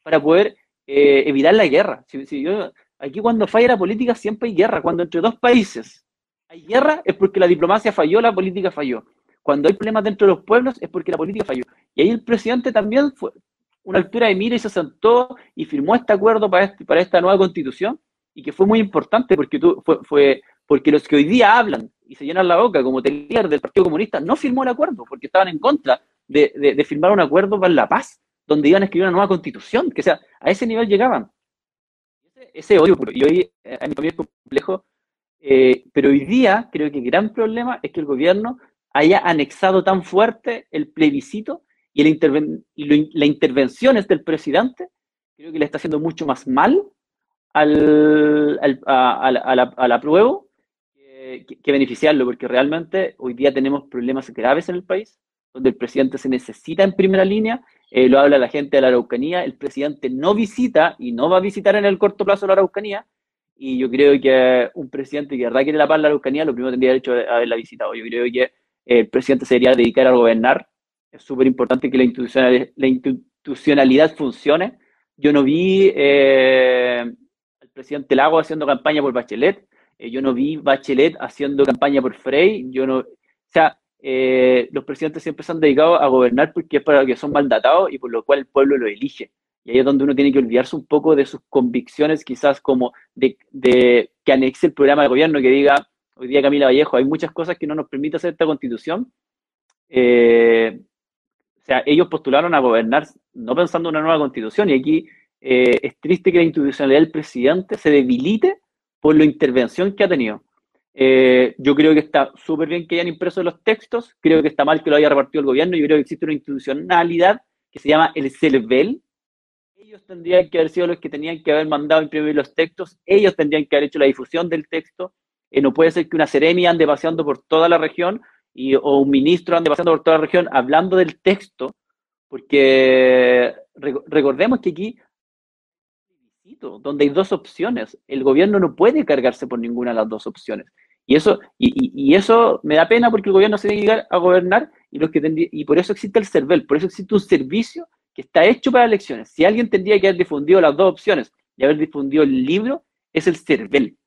para poder eh, evitar la guerra. Aquí cuando falla la política siempre hay guerra. Cuando entre dos países hay guerra es porque la diplomacia falló, la política falló. Cuando hay problemas dentro de los pueblos es porque la política falló. Y ahí el presidente también fue una altura de mira y se sentó y firmó este acuerdo para, este, para esta nueva constitución y que fue muy importante porque tú, fue, fue, porque los que hoy día hablan y se llenan la boca como Telier del Partido Comunista no firmó el acuerdo porque estaban en contra de, de firmar un acuerdo para la paz donde iban a escribir una nueva constitución, que sea, a ese nivel llegaban ese odio. Y hoy eh, a mí es complejo, eh, pero hoy día creo que el gran problema es que el gobierno haya anexado tan fuerte el plebiscito y, el y las intervenciones del presidente, creo que le está haciendo mucho más mal al, al, a, la, apruebo que, que, beneficiarlo, porque realmente hoy día tenemos problemas graves en el país, donde el presidente se necesita en primera línea eh, lo habla la gente de la Araucanía, el presidente no visita y no va a visitar en el corto plazo la Araucanía, y yo creo que un presidente que de verdad quiere la paz la Araucanía, lo primero tendría derecho a haberla visitado. Yo creo que el presidente se debería dedicar a gobernar, es súper importante que la institucionalidad, la institucionalidad funcione. Yo no vi eh, al presidente Lago haciendo campaña por Bachelet, eh, yo no vi Bachelet haciendo campaña por Frey, yo no, o sea, eh, los presidentes siempre se han dedicado a gobernar porque es para que son mandatados y por lo cual el pueblo lo elige. Y ahí es donde uno tiene que olvidarse un poco de sus convicciones, quizás como de, que anexe el programa de gobierno, que diga, hoy día Camila Vallejo, hay muchas cosas que no nos permite hacer esta constitución. Eh, o sea, ellos postularon a gobernar no pensando en una nueva constitución y aquí eh, es triste que la institucionalidad del presidente se debilite por la intervención que ha tenido. Eh, yo creo que está súper bien que hayan impreso los textos, creo que está mal que lo haya repartido el gobierno, yo creo que existe una institucionalidad que se llama el CERVEL. Ellos tendrían que haber sido los que tenían que haber mandado imprimir los textos, ellos tendrían que haber hecho la difusión del texto. Eh, no puede ser que una serenia ande paseando por toda la región y, o un ministro ande paseando por toda la región hablando del texto, porque recordemos que aquí donde hay dos opciones. El gobierno no puede cargarse por ninguna de las dos opciones. Y eso, y, eso me da pena porque el gobierno se tiene llegar a gobernar y, los que y por eso existe el CERVEL, por eso existe un servicio que está hecho para elecciones. Si alguien tendría que haber difundido las dos opciones y haber difundido el libro, es el CERVEL.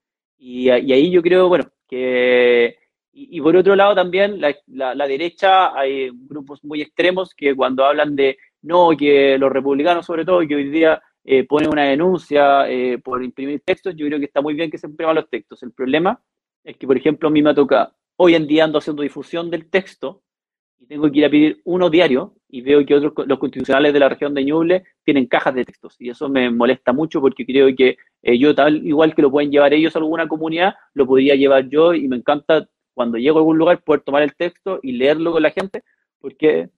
Y, ahí yo creo, bueno, que... Y, por otro lado también la, la, derecha, hay grupos muy extremos que cuando hablan de, no, que los republicanos sobre todo, que hoy día eh, ponen una denuncia eh, por imprimir textos, yo creo que está muy bien que se impriman los textos. El problema es que, por ejemplo, a mí me toca, hoy en día ando haciendo difusión del texto y tengo que ir a pedir uno diario y veo que otros, los constitucionales de la región de Ñuble tienen cajas de textos y eso me molesta mucho porque creo que eh, yo, tal igual que lo pueden llevar ellos a alguna comunidad, lo podría llevar yo y me encanta cuando llego a algún lugar poder tomar el texto y leerlo con la gente porque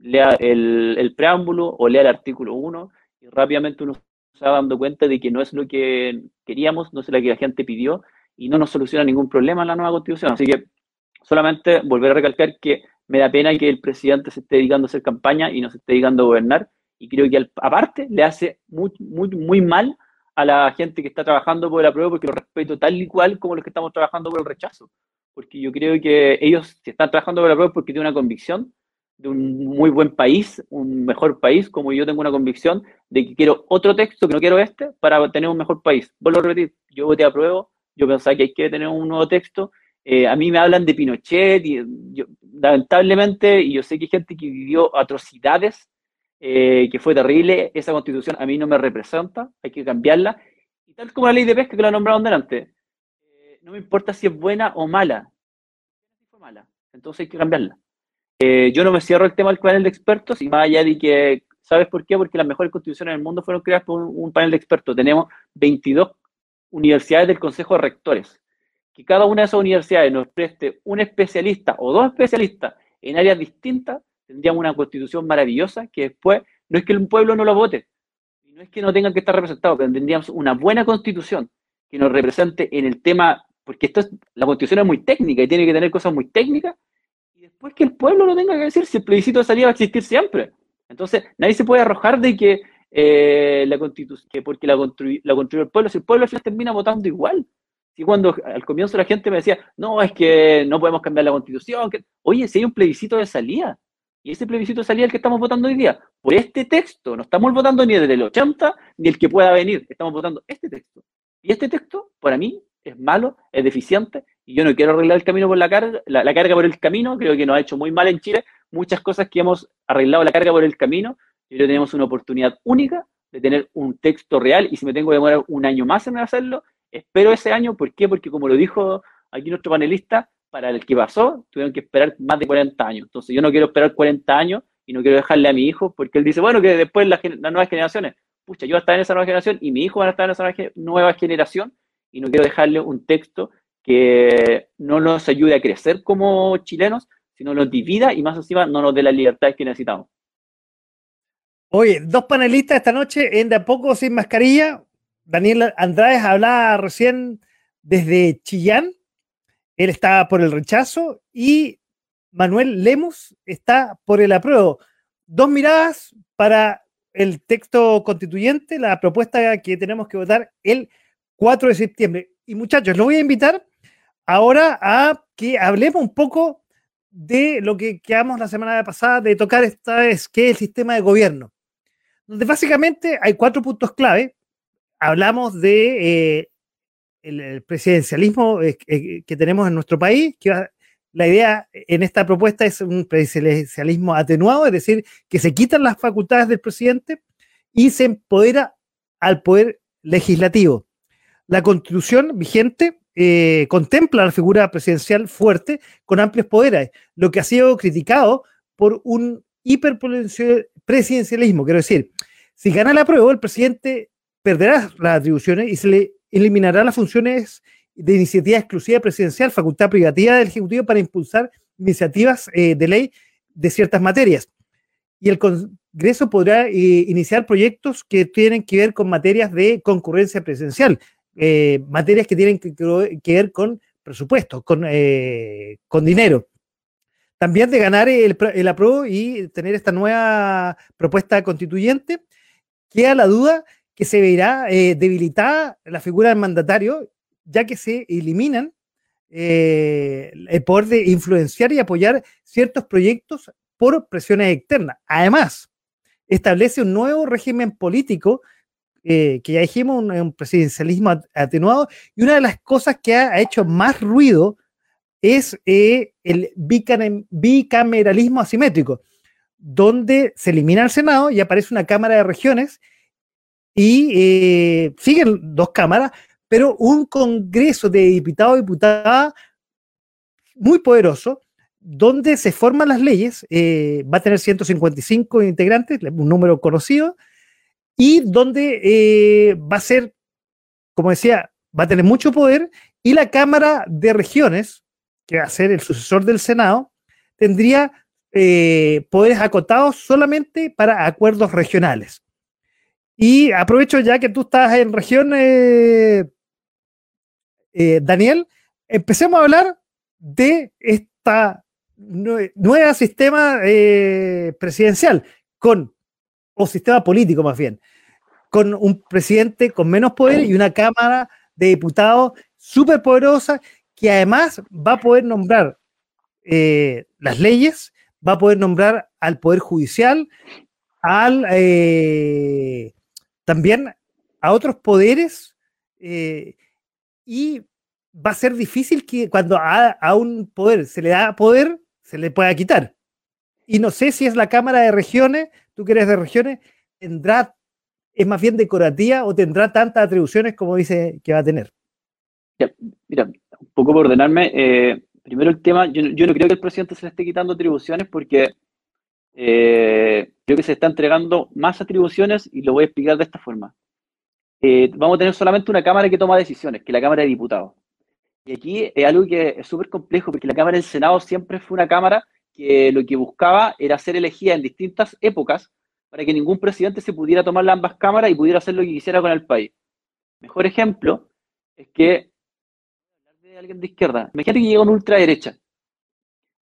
lea el, el preámbulo o lea el artículo 1 y rápidamente uno se va dando cuenta de que no es lo que queríamos, no es lo que la gente pidió y no nos soluciona ningún problema en la nueva constitución. Así que solamente volver a recalcar que me da pena que el presidente se esté dedicando a hacer campaña y no se esté dedicando a gobernar. Y creo que aparte le hace muy, mal a la gente que está trabajando por el apruebo porque lo respeto tal y cual como los que estamos trabajando por el rechazo. porque yo creo que ellos, si están trabajando por la prueba, porque tienen una convicción de un muy buen país, un mejor país, como yo tengo una convicción de que quiero otro texto, que no quiero este, para tener un mejor país. Vuelvo a repetir, yo voté a prueba, yo pensaba que hay que tener un nuevo texto. Eh, a mí me hablan de Pinochet, yo, lamentablemente, y yo sé que hay gente que vivió atrocidades, eh, que fue terrible, esa constitución a mí no me representa, hay que cambiarla. Y tal como la ley de pesca que la nombraron delante, eh, no me importa si es buena o mala, mala, entonces hay que cambiarla. Eh, yo no me cierro el tema del panel de expertos y más allá de que, ¿sabes por qué? Porque las mejores constituciones del mundo fueron creadas por un, panel de expertos. Tenemos 22 universidades del Consejo de Rectores. Que cada una de esas universidades nos preste un especialista o dos especialistas en áreas distintas, tendríamos una constitución maravillosa que después no es que el pueblo no lo vote, no es que no tengan que estar representados, pero tendríamos una buena constitución que nos represente en el tema, porque esto es, la constitución es muy técnica y tiene que tener cosas muy técnicas, después que el pueblo lo tenga que decir si el plebiscito de salida va a existir siempre. Entonces, nadie se puede arrojar de que eh, la constitución, que porque la, la construyó el pueblo, si el pueblo al final termina votando igual. Si cuando al comienzo la gente me decía, no, es que no podemos cambiar la constitución, que... oye, si hay un plebiscito de salida, y ese plebiscito de salida es el que estamos votando hoy día, por este texto, no estamos votando ni el 80 ni el que pueda venir, estamos votando este texto. Y este texto, para mí, es malo, es deficiente y yo no quiero arreglar el camino por la carga, la, carga por el camino, creo que nos ha hecho muy mal en Chile, muchas cosas que hemos arreglado la carga por el camino, y hoy tenemos una oportunidad única de tener un texto real, y si me tengo que demorar un año más en hacerlo, espero ese año, ¿por qué? Porque como lo dijo aquí nuestro panelista, para el que pasó, tuvieron que esperar más de 40 años, entonces yo no quiero esperar 40 años y no quiero dejarle a mi hijo, porque él dice, bueno, que después las, nuevas generaciones, pucha, yo voy a estar en esa nueva generación y mi hijo va a estar en esa nueva generación, y no quiero dejarle un texto que no nos ayude a crecer como chilenos, sino nos divida y más encima no nos dé las libertades que necesitamos. Oye, dos panelistas esta noche en De a poco sin mascarilla. Daniel Andrade hablaba recién desde Chillán. Él está por el rechazo y Manuel Lemus está por el apruebo. Dos miradas para el texto constituyente, la propuesta que tenemos que votar el 4 de septiembre. Y muchachos, los voy a invitar ahora a que hablemos un poco de lo que quedamos la semana pasada de tocar esta vez, que es el sistema de gobierno, donde básicamente hay cuatro puntos clave. Hablamos de eh, el, presidencialismo eh, eh, que tenemos en nuestro país, que la idea en esta propuesta es un presidencialismo atenuado, es decir, que se quitan las facultades del presidente y se empodera al poder legislativo. La constitución vigente contempla la figura presidencial fuerte con amplios poderes, lo que ha sido criticado por un hiperpresidencialismo. Quiero decir, si gana la prueba, el presidente perderá las atribuciones y se le eliminará las funciones de iniciativa exclusiva presidencial, facultad privativa del Ejecutivo para impulsar iniciativas eh, de ley de ciertas materias. Y el Congreso podrá eh, iniciar proyectos que tienen que ver con materias de concurrencia presidencial, eh, materias que tienen que, ver con presupuesto, con, con dinero. También de ganar el, el apruebo y tener esta nueva propuesta constituyente, queda la duda que se verá eh, debilitada la figura del mandatario, ya que se eliminan el poder de influenciar y apoyar ciertos proyectos por presiones externas. Además, establece un nuevo régimen político eh, que ya dijimos, un, presidencialismo atenuado, y una de las cosas que ha, hecho más ruido es eh, el bicameralismo asimétrico, donde se elimina el Senado y aparece una Cámara de Regiones y eh, siguen dos cámaras, pero un Congreso de diputados y diputadas muy poderoso, donde se forman las leyes, va a tener 155 integrantes, un número conocido, y donde eh, va a ser, como decía, va a tener mucho poder y la Cámara de Regiones, que va a ser el sucesor del Senado, tendría eh, poderes acotados solamente para acuerdos regionales. Y aprovecho ya que tú estás en región, eh, Daniel, empecemos a hablar de esta nueva sistema presidencial con o sistema político más bien, con un presidente con menos poder y una Cámara de Diputados súper poderosa que además va a poder nombrar eh, las leyes, va a poder nombrar al Poder Judicial, al eh, también a otros poderes eh, y va a ser difícil que cuando a, un poder se le da poder, se le pueda quitar. Y no sé si es la Cámara de Regiones, tú que eres de regiones, tendrá, es más bien decorativa o tendrá tantas atribuciones como dice que va a tener. mira, un poco por ordenarme, eh, primero el tema, yo, no creo que el presidente se le esté quitando atribuciones porque eh, creo que se está entregando más atribuciones y lo voy a explicar de esta forma. Eh, vamos a tener solamente una Cámara que toma decisiones, que es la Cámara de Diputados. Y aquí es algo que es súper complejo, porque la Cámara del Senado siempre fue una Cámara que lo que buscaba era ser elegida en distintas épocas para que ningún presidente se pudiera tomar las ambas cámaras y pudiera hacer lo que quisiera con el país. Mejor ejemplo es que, de alguien de izquierda, imagínate que llega una ultraderecha,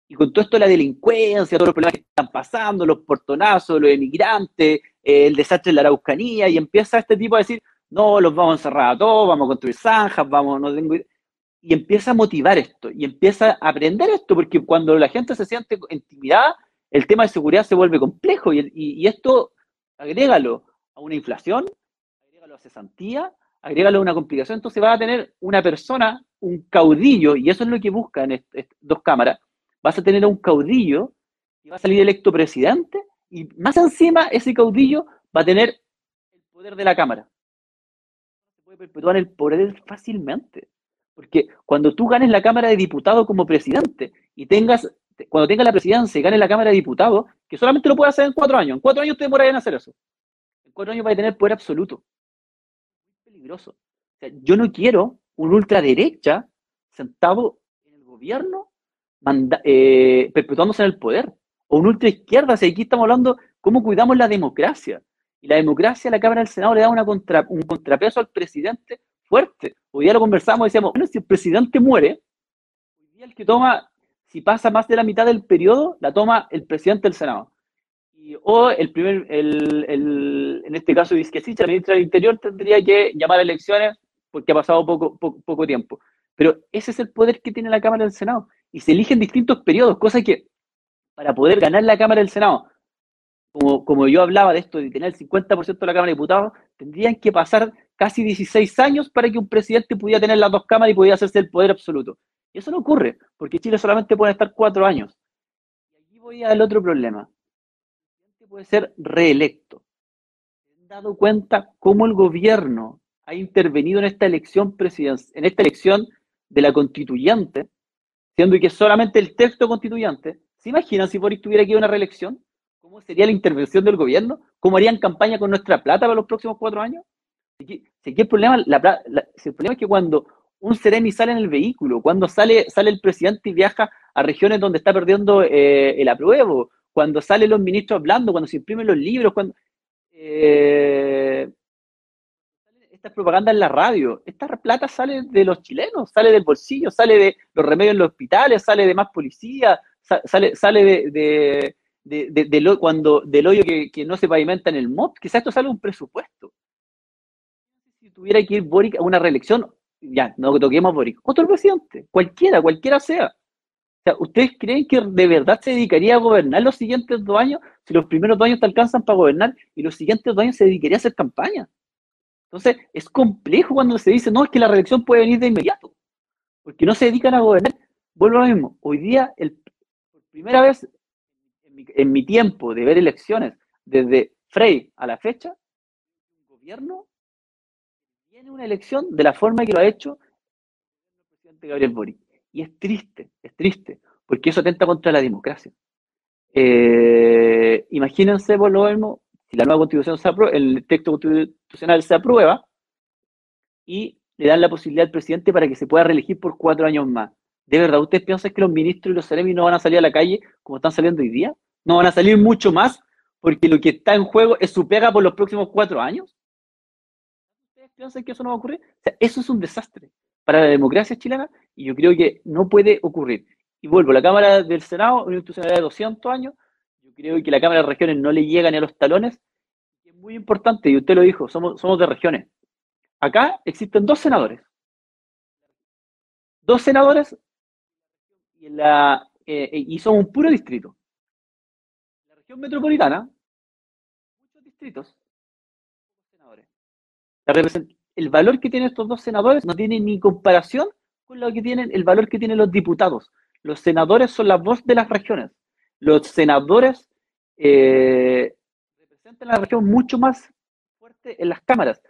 y con todo esto de la delincuencia, todos los problemas que están pasando, los portonazos, los emigrantes, el desastre en la Araucanía, y empieza este tipo a decir, no, los vamos a encerrar a todos, vamos a construir zanjas, vamos, no tengo y empieza a motivar esto, y empieza a aprender esto, porque cuando la gente se siente intimidada, el tema de seguridad se vuelve complejo, y, esto, agrégalo a una inflación, agrégalo a cesantía, agrégalo a una complicación, entonces va a tener una persona, un caudillo, y eso es lo que buscan dos cámaras, vas a tener a un caudillo y va a salir electo presidente, y más encima ese caudillo va a tener el poder de la Cámara. Se puede perpetuar el poder fácilmente. Porque cuando tú ganes la Cámara de Diputados como presidente y tengas, cuando tengas la presidencia y ganes la Cámara de Diputados, que solamente lo puedes hacer en cuatro años, en cuatro años te demoras en hacer eso. En cuatro años vas a tener poder absoluto. Es peligroso. yo no quiero un ultraderecha sentado en el gobierno eh, perpetuándose en el poder. O un ultraizquierda, si aquí estamos hablando cómo cuidamos la democracia. Y la democracia, la Cámara del Senado le da una contra, un contrapeso al presidente fuerte. Hoy día lo conversamos y decíamos, bueno, si el presidente muere, hoy día el que toma, si pasa más de la mitad del periodo, la toma el presidente del Senado. Y, o el primer, el, el, en este caso, dice que sí, la ministra del Interior tendría que llamar a elecciones porque ha pasado poco, poco, tiempo. Pero ese es el poder que tiene la Cámara del Senado. Y se eligen distintos periodos, cosa que para poder ganar la Cámara del Senado, como, como yo hablaba de esto, de tener el 50% de la Cámara de Diputados, tendrían que pasar casi 16 años para que un presidente pudiera tener las dos cámaras y pudiera hacerse el poder absoluto. Y eso no ocurre, porque Chile solamente puede estar cuatro años. Y aquí voy al otro problema. El presidente puede ser reelecto. ¿Se han dado cuenta cómo el gobierno ha intervenido en esta elección en esta elección de la constituyente, siendo que solamente el texto constituyente? ¿Se imaginan si Boris tuviera aquí una reelección? ¿Cómo sería la intervención del gobierno? ¿Cómo harían campaña con nuestra plata para los próximos cuatro años? el, problema, el problema es que cuando un Seremi sale en el vehículo, cuando sale, sale el presidente y viaja a regiones donde está perdiendo eh, el apruebo, cuando salen los ministros hablando, cuando se imprimen los libros, cuando eh, esta propaganda en la radio, esta plata sale de los chilenos, sale del bolsillo, sale de los remedios en los hospitales, sale de más policía, sale, sale de, de, cuando, del hoyo que, no se pavimenta en el MOP, quizás esto sale un presupuesto tuviera que ir Boric a una reelección, ya, no toquemos Boric, otro presidente, cualquiera, cualquiera sea. O sea, ¿ustedes creen que de verdad se dedicaría a gobernar los siguientes dos años si los primeros dos años te alcanzan para gobernar y los siguientes dos años se dedicaría a hacer campaña? Entonces, es complejo cuando se dice, no, es que la reelección puede venir de inmediato, porque no se dedican a gobernar. Vuelvo a lo mismo, hoy día, el, por primera vez en mi, en mi tiempo de ver elecciones, desde Frey a la fecha, un gobierno tiene una elección de la forma que lo ha hecho el presidente Gabriel Boric. Y es triste, es triste, porque eso atenta contra la democracia. Eh, imagínense por lo mismo, si la nueva constitución se aprueba, el texto constitucional se aprueba y le dan la posibilidad al presidente para que se pueda reelegir por cuatro años más. ¿De verdad ustedes piensan que los ministros y los seremis no van a salir a la calle como están saliendo hoy día? ¿No van a salir mucho más porque lo que está en juego es su pega por los próximos cuatro años? piensan que eso no va a ocurrir? O sea, eso es un desastre para la democracia chilena y yo creo que no puede ocurrir. Y vuelvo, la Cámara del Senado, una institucionalidad de 200 años, creo que la Cámara de Regiones no le llega ni a los talones, es muy importante, y usted lo dijo, somos, somos de regiones. Acá existen dos senadores. dos senadores y, la, eh, y son un puro distrito. La región metropolitana, muchos distritos, senadores. el valor que tienen estos dos senadores no tiene ni comparación con lo que tienen el valor que tienen los diputados. Los senadores son la voz de las regiones. Los senadores eh, representan la región mucho más fuerte en las cámaras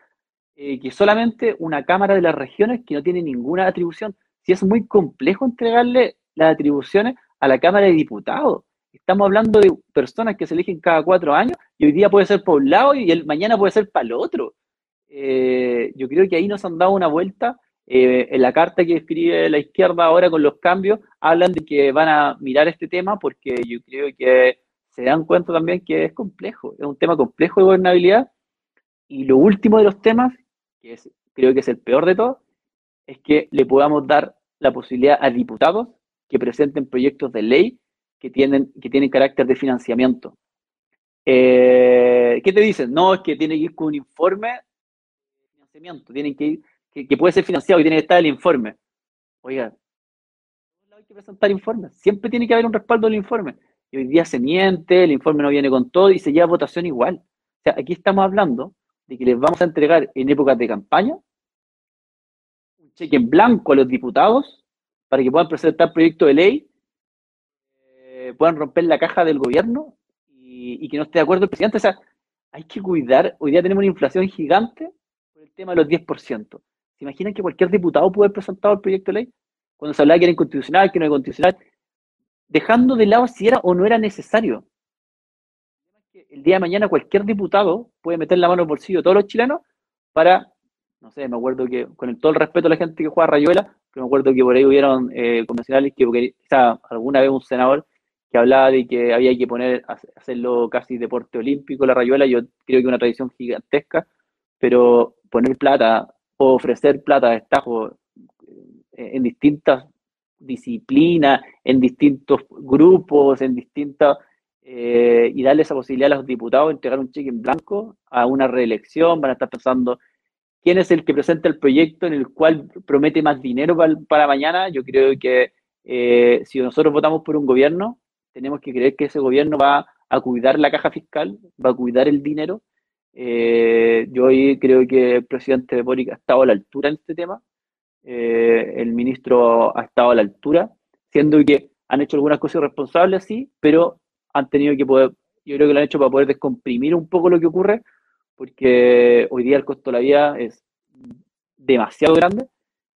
eh, que solamente una cámara de las regiones que no tiene ninguna atribución. Si es muy complejo entregarle las atribuciones a la Cámara de Diputados. Estamos hablando de personas que se eligen cada cuatro años y hoy día puede ser por un lado y el mañana puede ser para el otro. Eh, yo creo que ahí nos han dado una vuelta. Eh, en la carta que escribe la izquierda ahora con los cambios, hablan de que van a mirar este tema porque yo creo que se dan cuenta también que es complejo, es un tema complejo de gobernabilidad. Y lo último de los temas, que es, creo que es el peor de todo, es que le podamos dar la posibilidad a diputados que presenten proyectos de ley que tienen, que tienen carácter de financiamiento. Eh, ¿Qué te dicen? No, es que tiene que ir con un informe de financiamiento, tienen que ir, que, puede ser financiado y tiene que estar el informe. Oiga, hay que presentar informes, siempre tiene que haber un respaldo del informe. Y hoy día se miente, el informe no viene con todo y se lleva votación igual. O sea, aquí estamos hablando de que les vamos a entregar en épocas de campaña un cheque en blanco a los diputados para que puedan presentar proyectos de ley, eh, puedan romper la caja del gobierno y, que no esté de acuerdo el presidente. O sea, hay que cuidar, hoy día tenemos una inflación gigante por el tema de los 10%. ¿Se imaginan que cualquier diputado puede haber presentado el proyecto de ley? Cuando se hablaba que era inconstitucional, que no era constitucional, dejando de lado si era o no era necesario. El día de mañana cualquier diputado puede meter la mano en el bolsillo de todos los chilenos para, no sé, me acuerdo que con todo el respeto a la gente que juega Rayuela, que me acuerdo que por ahí hubieron eh, convencionales que alguna vez un senador que hablaba de que había que poner, hacerlo casi deporte olímpico la rayuela, yo creo que una tradición gigantesca, pero poner plata ofrecer plata de estajo eh, en distintas disciplinas, en distintos grupos, en distintas, eh, y darle esa posibilidad a los diputados de entregar un cheque en blanco a una reelección, van a estar pensando quién es el que presenta el proyecto en el cual promete más dinero para, mañana. Yo creo que eh, si nosotros votamos por un gobierno, tenemos que creer que ese gobierno va a cuidar la caja fiscal, va a cuidar el dinero. Eh, yo creo que el presidente de Boric ha estado a la altura en este tema. Eh, el ministro ha estado a la altura, siendo que han hecho algunas cosas irresponsables, sí, pero han tenido que poder, yo creo que lo han hecho para poder descomprimir un poco lo que ocurre, porque hoy día el costo de la vida es demasiado grande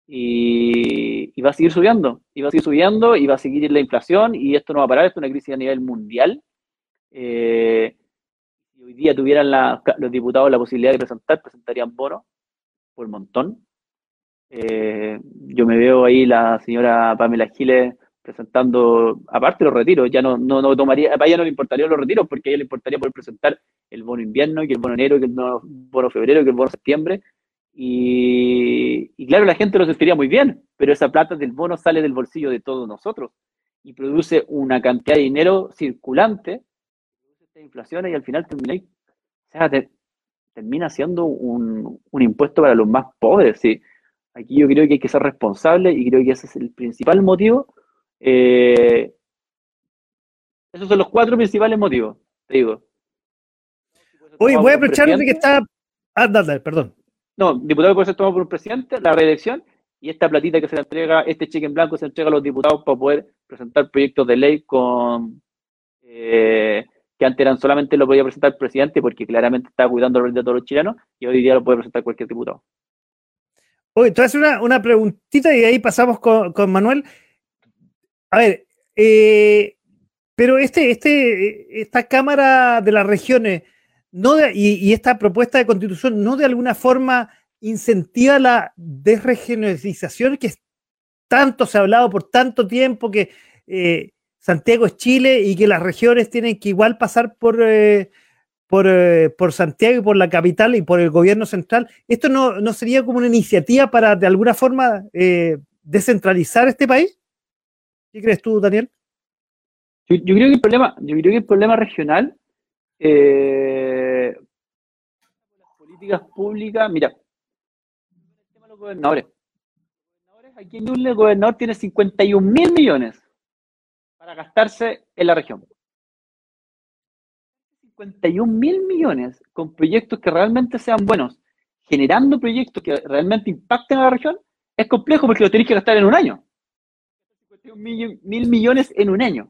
y, va a seguir subiendo, y va a seguir subiendo, y va a seguir la inflación, y esto no va a parar, esto es una crisis a nivel mundial. Eh, hoy día tuvieran los diputados la posibilidad de presentar, presentarían bonos por montón. Eh, yo me veo ahí la señora Pamela Giles presentando, aparte los retiros, ya no, no, no tomaría, a ella no le importaría los retiros porque a ella le importaría poder presentar el bono invierno, que el bono enero, que el bono febrero, que el bono septiembre. Y, y, claro, la gente lo sentiría muy bien, pero esa plata del bono sale del bolsillo de todos nosotros y produce una cantidad de dinero circulante, inflaciones y al final termina, termina siendo un, un, impuesto para los más pobres. ¿sí? Aquí yo creo que hay que ser responsable y creo que ese es el principal motivo eh, esos son los cuatro principales motivos, te digo. Oye, voy a aprovechar de que está. Ah, dale, perdón. No, diputado puede ser tomado por un presidente, la reelección, y esta platita que se le entrega, este cheque en blanco se entrega a los diputados para poder presentar proyectos de ley con eh, que antes eran solamente lo podía presentar el presidente porque claramente estaba cuidando los de todos los chilenos y hoy día lo puede presentar cualquier diputado. Oye, te voy una, una preguntita y ahí pasamos con, con Manuel. A ver, eh, pero este, este, esta Cámara de las Regiones no y, esta propuesta de constitución no de alguna forma incentiva la desregionalización que tanto se ha hablado por tanto tiempo que eh, Santiago es Chile y que las regiones tienen que igual pasar por, eh, por, por, Santiago y por la capital y por el gobierno central. ¿Esto no, no sería como una iniciativa para de alguna forma descentralizar este país? ¿Qué crees tú, Daniel? Yo, creo que el problema, yo creo que el problema regional, eh, las políticas públicas, mira, el tema de. Los gobernadores aquí en Ñuble el gobernador tiene 51 mil millones para gastarse en la región. 51 mil millones con proyectos que realmente sean buenos, generando proyectos que realmente impacten a la región, es complejo porque lo tenéis que gastar en un año. 51 mil millones en un año.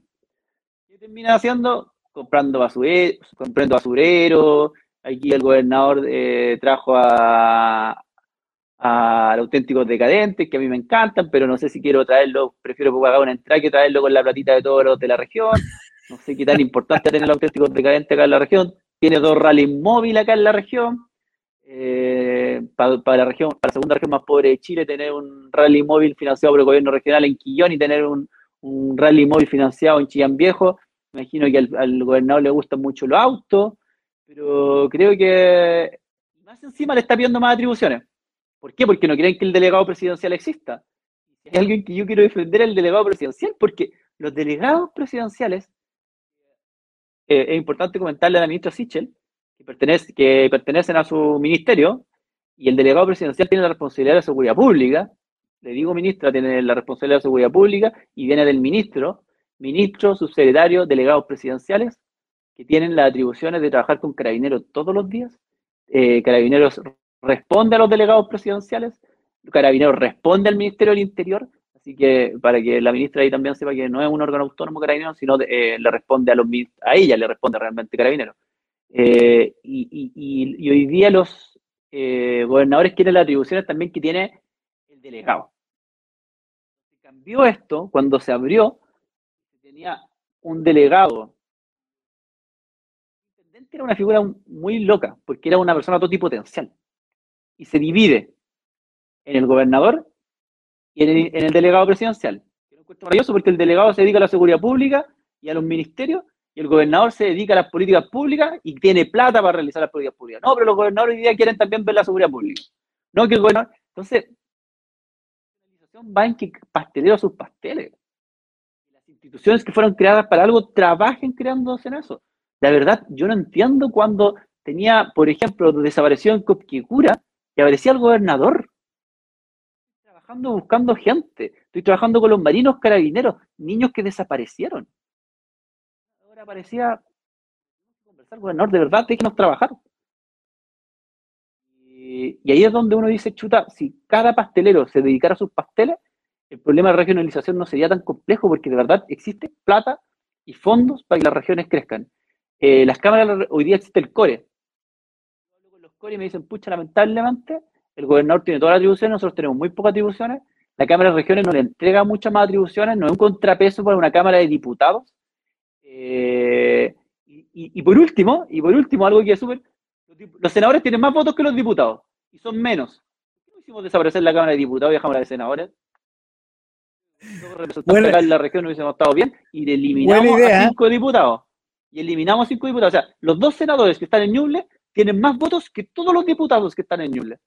¿Qué termina haciendo? Comprando basurero, comprando basurero. Aquí el gobernador eh, trajo a, a auténticos decadentes, que a mí me encantan, pero no sé si quiero traerlo, prefiero pagar una entrada que traerlo con la platita de todos los de la región. No sé qué tan importante tener auténticos decadentes acá en la región. Tiene dos rallies móviles acá en la región. Eh, para, la región, para la segunda región más pobre de Chile, tener un rally móvil financiado por el gobierno regional en Quillón y tener un, rally móvil financiado en Chillán Viejo. Me imagino que al, al gobernador le gustan mucho los autos, pero creo que más encima le está pidiendo más atribuciones. ¿Por qué? Porque no quieren que el delegado presidencial exista. Hay alguien que yo quiero defender el delegado presidencial, porque los delegados presidenciales, eh, es importante comentarle a la ministra Sichel, que, pertenece, que pertenecen a su ministerio, y el delegado presidencial tiene la responsabilidad de seguridad pública, le digo ministra, tiene la responsabilidad de seguridad pública, y viene del ministro, ministro, subsecretario, delegados presidenciales, que tienen las atribuciones de trabajar con carabineros todos los días, eh, carabineros responde a los delegados presidenciales, Carabineros responde al Ministerio del Interior, así que para que la ministra ahí también sepa que no es un órgano autónomo Carabinero, sino eh, le responde a los a ella le responde realmente Carabinero. Eh, y, hoy día los eh, gobernadores quieren las atribuciones también que tiene el delegado. Cambió esto cuando se abrió, tenía un delegado. El intendente era una figura muy loca, porque era una persona totipotencial y se divide en el gobernador y en el, delegado presidencial. Es un maravilloso porque el delegado se dedica a la seguridad pública y a los ministerios y el gobernador se dedica a las políticas públicas y tiene plata para realizar las políticas públicas. No, pero los gobernadores hoy día quieren también ver la seguridad pública. No que el gobernador. Entonces, la organización va en que pastelero sus pasteles. Las instituciones que fueron creadas para algo trabajen creándose en eso. La verdad, yo no entiendo cuando tenía, por ejemplo, desapareció en Copquecura y aparecía el gobernador. Trabajando buscando gente. Estoy trabajando con los marinos carabineros, niños que desaparecieron. Ahora aparecía conversar, gobernador, de verdad, déjenos trabajar. Y, y ahí es donde uno dice, chuta, si cada pastelero se dedicara a sus pasteles, el problema de regionalización no sería tan complejo porque de verdad existe plata y fondos para que las regiones crezcan. Eh, las cámaras, hoy día existe el CORE, y me dicen, pucha, lamentablemente, el gobernador tiene todas las atribuciones, nosotros tenemos muy pocas atribuciones, la Cámara de Regiones no le entrega muchas más atribuciones, no es un contrapeso para una Cámara de Diputados. Eh, y, por último, y por último, algo que es súper, los senadores tienen más votos que los diputados, y son menos. ¿Por qué hicimos desaparecer la Cámara de Diputados y la de senadores? Bueno, en la región no hubiésemos estado bien y eliminamos a cinco diputados. Y eliminamos a cinco diputados. O sea, los dos senadores que están en Ñuble tienen más votos que todos los diputados que están en Ñuble.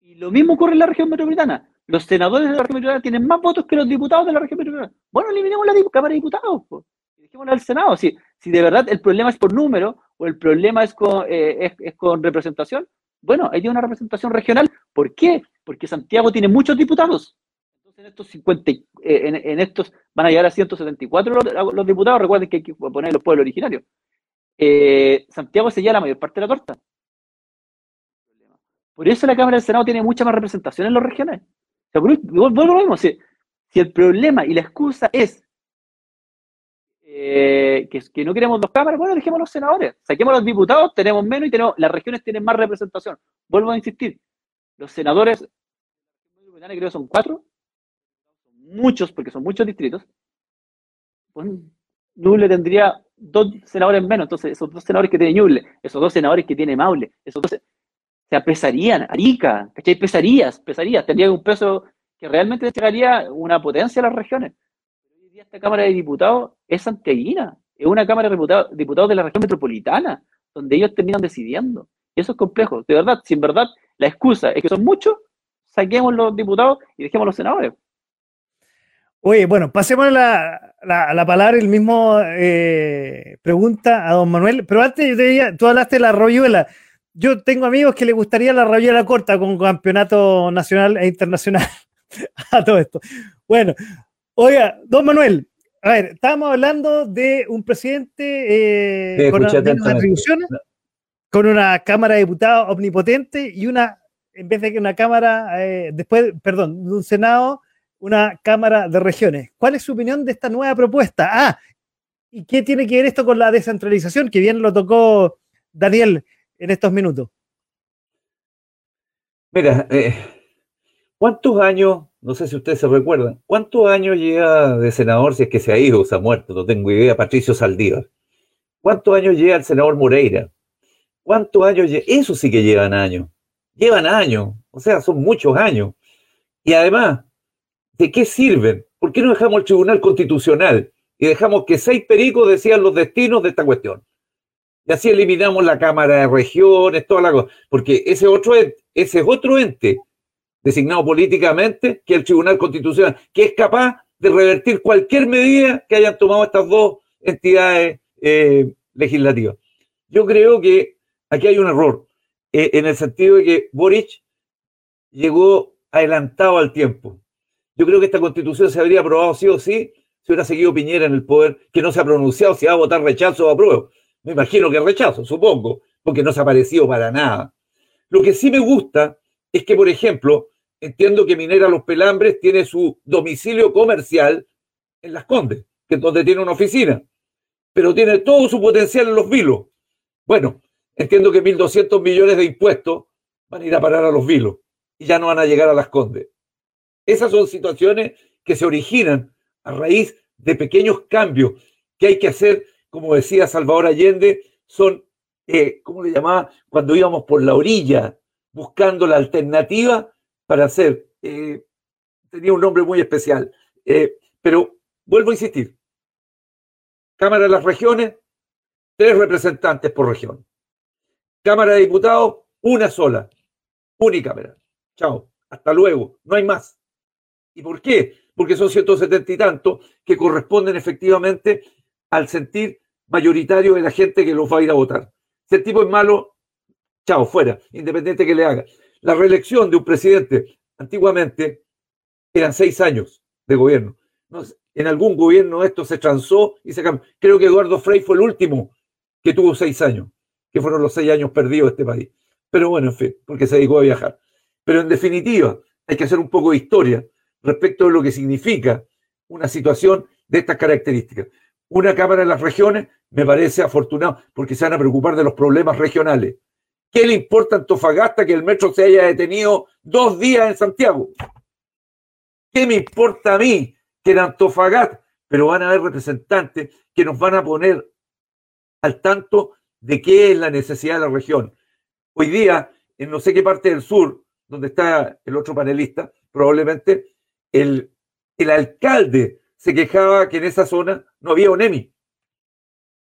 Y lo mismo ocurre en la región metropolitana. Los senadores de la región metropolitana tienen más votos que los diputados de la región metropolitana. Bueno, eliminemos la Cámara de Diputados. Pues. Dejémosla al Senado. Si, si de verdad el problema es por número o el problema es con, eh, es, con representación, bueno, hay una representación regional. ¿Por qué? Porque Santiago tiene muchos diputados. Entonces, en estos 50, eh, en, estos van a llegar a 174 los, los, diputados. Recuerden que hay que poner los pueblos originarios. Eh, Santiago se lleva la mayor parte de la torta. Por eso la Cámara del Senado tiene mucha más representación en las regiones. O lo mismo, si, el problema y la excusa es eh, que, no queremos dos cámaras, bueno, dejemos los senadores, saquemos los diputados, tenemos menos y tenemos, las regiones tienen más representación. Vuelvo a insistir, los senadores, creo que son cuatro, muchos, porque son muchos distritos, Nuble tendría dos senadores menos, entonces esos dos senadores que tiene Ñuble, esos dos senadores que tiene Maule, esos dos se pesarían, Arica, ¿cachai? Pesarías, pesarías, tendría un peso que realmente llegaría una potencia a las regiones. Hoy día esta Cámara de Diputados es santiaguina, es una Cámara de diputados, de la región metropolitana, donde ellos terminan decidiendo. Y eso es complejo. De verdad, si en verdad la excusa es que son muchos, saquemos los diputados y dejemos los senadores. Oye, bueno, pasemos a la, la, palabra, el mismo eh, pregunta a don Manuel, pero antes yo te diría, tú hablaste de la royuela. Yo tengo amigos que les gustaría la royuela corta con campeonato nacional e internacional. a todo esto. Bueno, oiga, don Manuel, a ver, estábamos hablando de un presidente eh, con atribuciones, con una Cámara de Diputados omnipotente y una, en vez de que una Cámara, eh, después, perdón, de un Senado, una Cámara de Regiones. ¿Cuál es su opinión de esta nueva propuesta? Ah, ¿y qué tiene que ver esto con la descentralización? Que bien lo tocó Daniel en estos minutos. Mira, eh, ¿cuántos años no sé si ustedes se recuerdan. ¿Cuántos años lleva de senador, si es que se ha ido o se ha muerto? No tengo idea, Patricio Saldívar. ¿Cuántos años lleva el senador Moreira? ¿Cuántos años lleva? Eso sí que llevan años. Llevan años. O sea, son muchos años. Y además, ¿de qué sirven? ¿Por qué no dejamos el Tribunal Constitucional y dejamos que seis pericos decían los destinos de esta cuestión? Y así eliminamos la Cámara de Regiones, toda la cosa. Porque ese, otro ese es otro ente designado políticamente, que el Tribunal Constitucional, que es capaz de revertir cualquier medida que hayan tomado estas dos entidades eh, legislativas. Yo creo que aquí hay un error, eh, en el sentido de que Boric llegó adelantado al tiempo. Yo creo que esta constitución se habría aprobado sí o sí si hubiera seguido Piñera en el poder, que no se ha pronunciado si va a votar rechazo o apruebo. Me imagino que rechazo, supongo, porque no se ha parecido para nada. Lo que sí me gusta es que, por ejemplo, entiendo que Minera Los Pelambres tiene su domicilio comercial en Las Condes, que es donde tiene una oficina, pero tiene todo su potencial en Los Vilos. Bueno, entiendo que 1.200 millones de impuestos van a ir a parar a Los Vilos y ya no van a llegar a Las Condes. Esas son situaciones que se originan a raíz de pequeños cambios que hay que hacer, como decía Salvador Allende, son, eh, ¿cómo le llamaba? Cuando íbamos por la orilla buscando la alternativa para hacer. Eh, tenía un nombre muy especial. Eh, pero vuelvo a insistir. Cámara de las Regiones, tres representantes por región. Cámara de Diputados, una sola. Unicámara. Chao. Hasta luego. No hay más. ¿Y por qué? Porque son 170 y tantos que corresponden efectivamente al sentir mayoritario de la gente que los va a ir a votar. Si el tipo es malo, chao, fuera, independiente que le haga. La reelección de un presidente antiguamente eran seis años de gobierno. En algún gobierno esto se transó y se cambió. Creo que Eduardo Frei fue el último que tuvo seis años, que fueron los seis años perdidos de este país. Pero bueno, en fin, porque se dedicó a viajar. Pero en definitiva, hay que hacer un poco de historia respecto de lo que significa una situación de estas características. Una Cámara de las Regiones me parece afortunado porque se van a preocupar de los problemas regionales. ¿Qué le importa a Antofagasta que el metro se haya detenido dos días en Santiago? ¿Qué me importa a mí que en Antofagasta? Pero van a haber representantes que nos van a poner al tanto de qué es la necesidad de la región. Hoy día, en no sé qué parte del sur, donde está el otro panelista, probablemente el, alcalde se quejaba que en esa zona no había ONEMI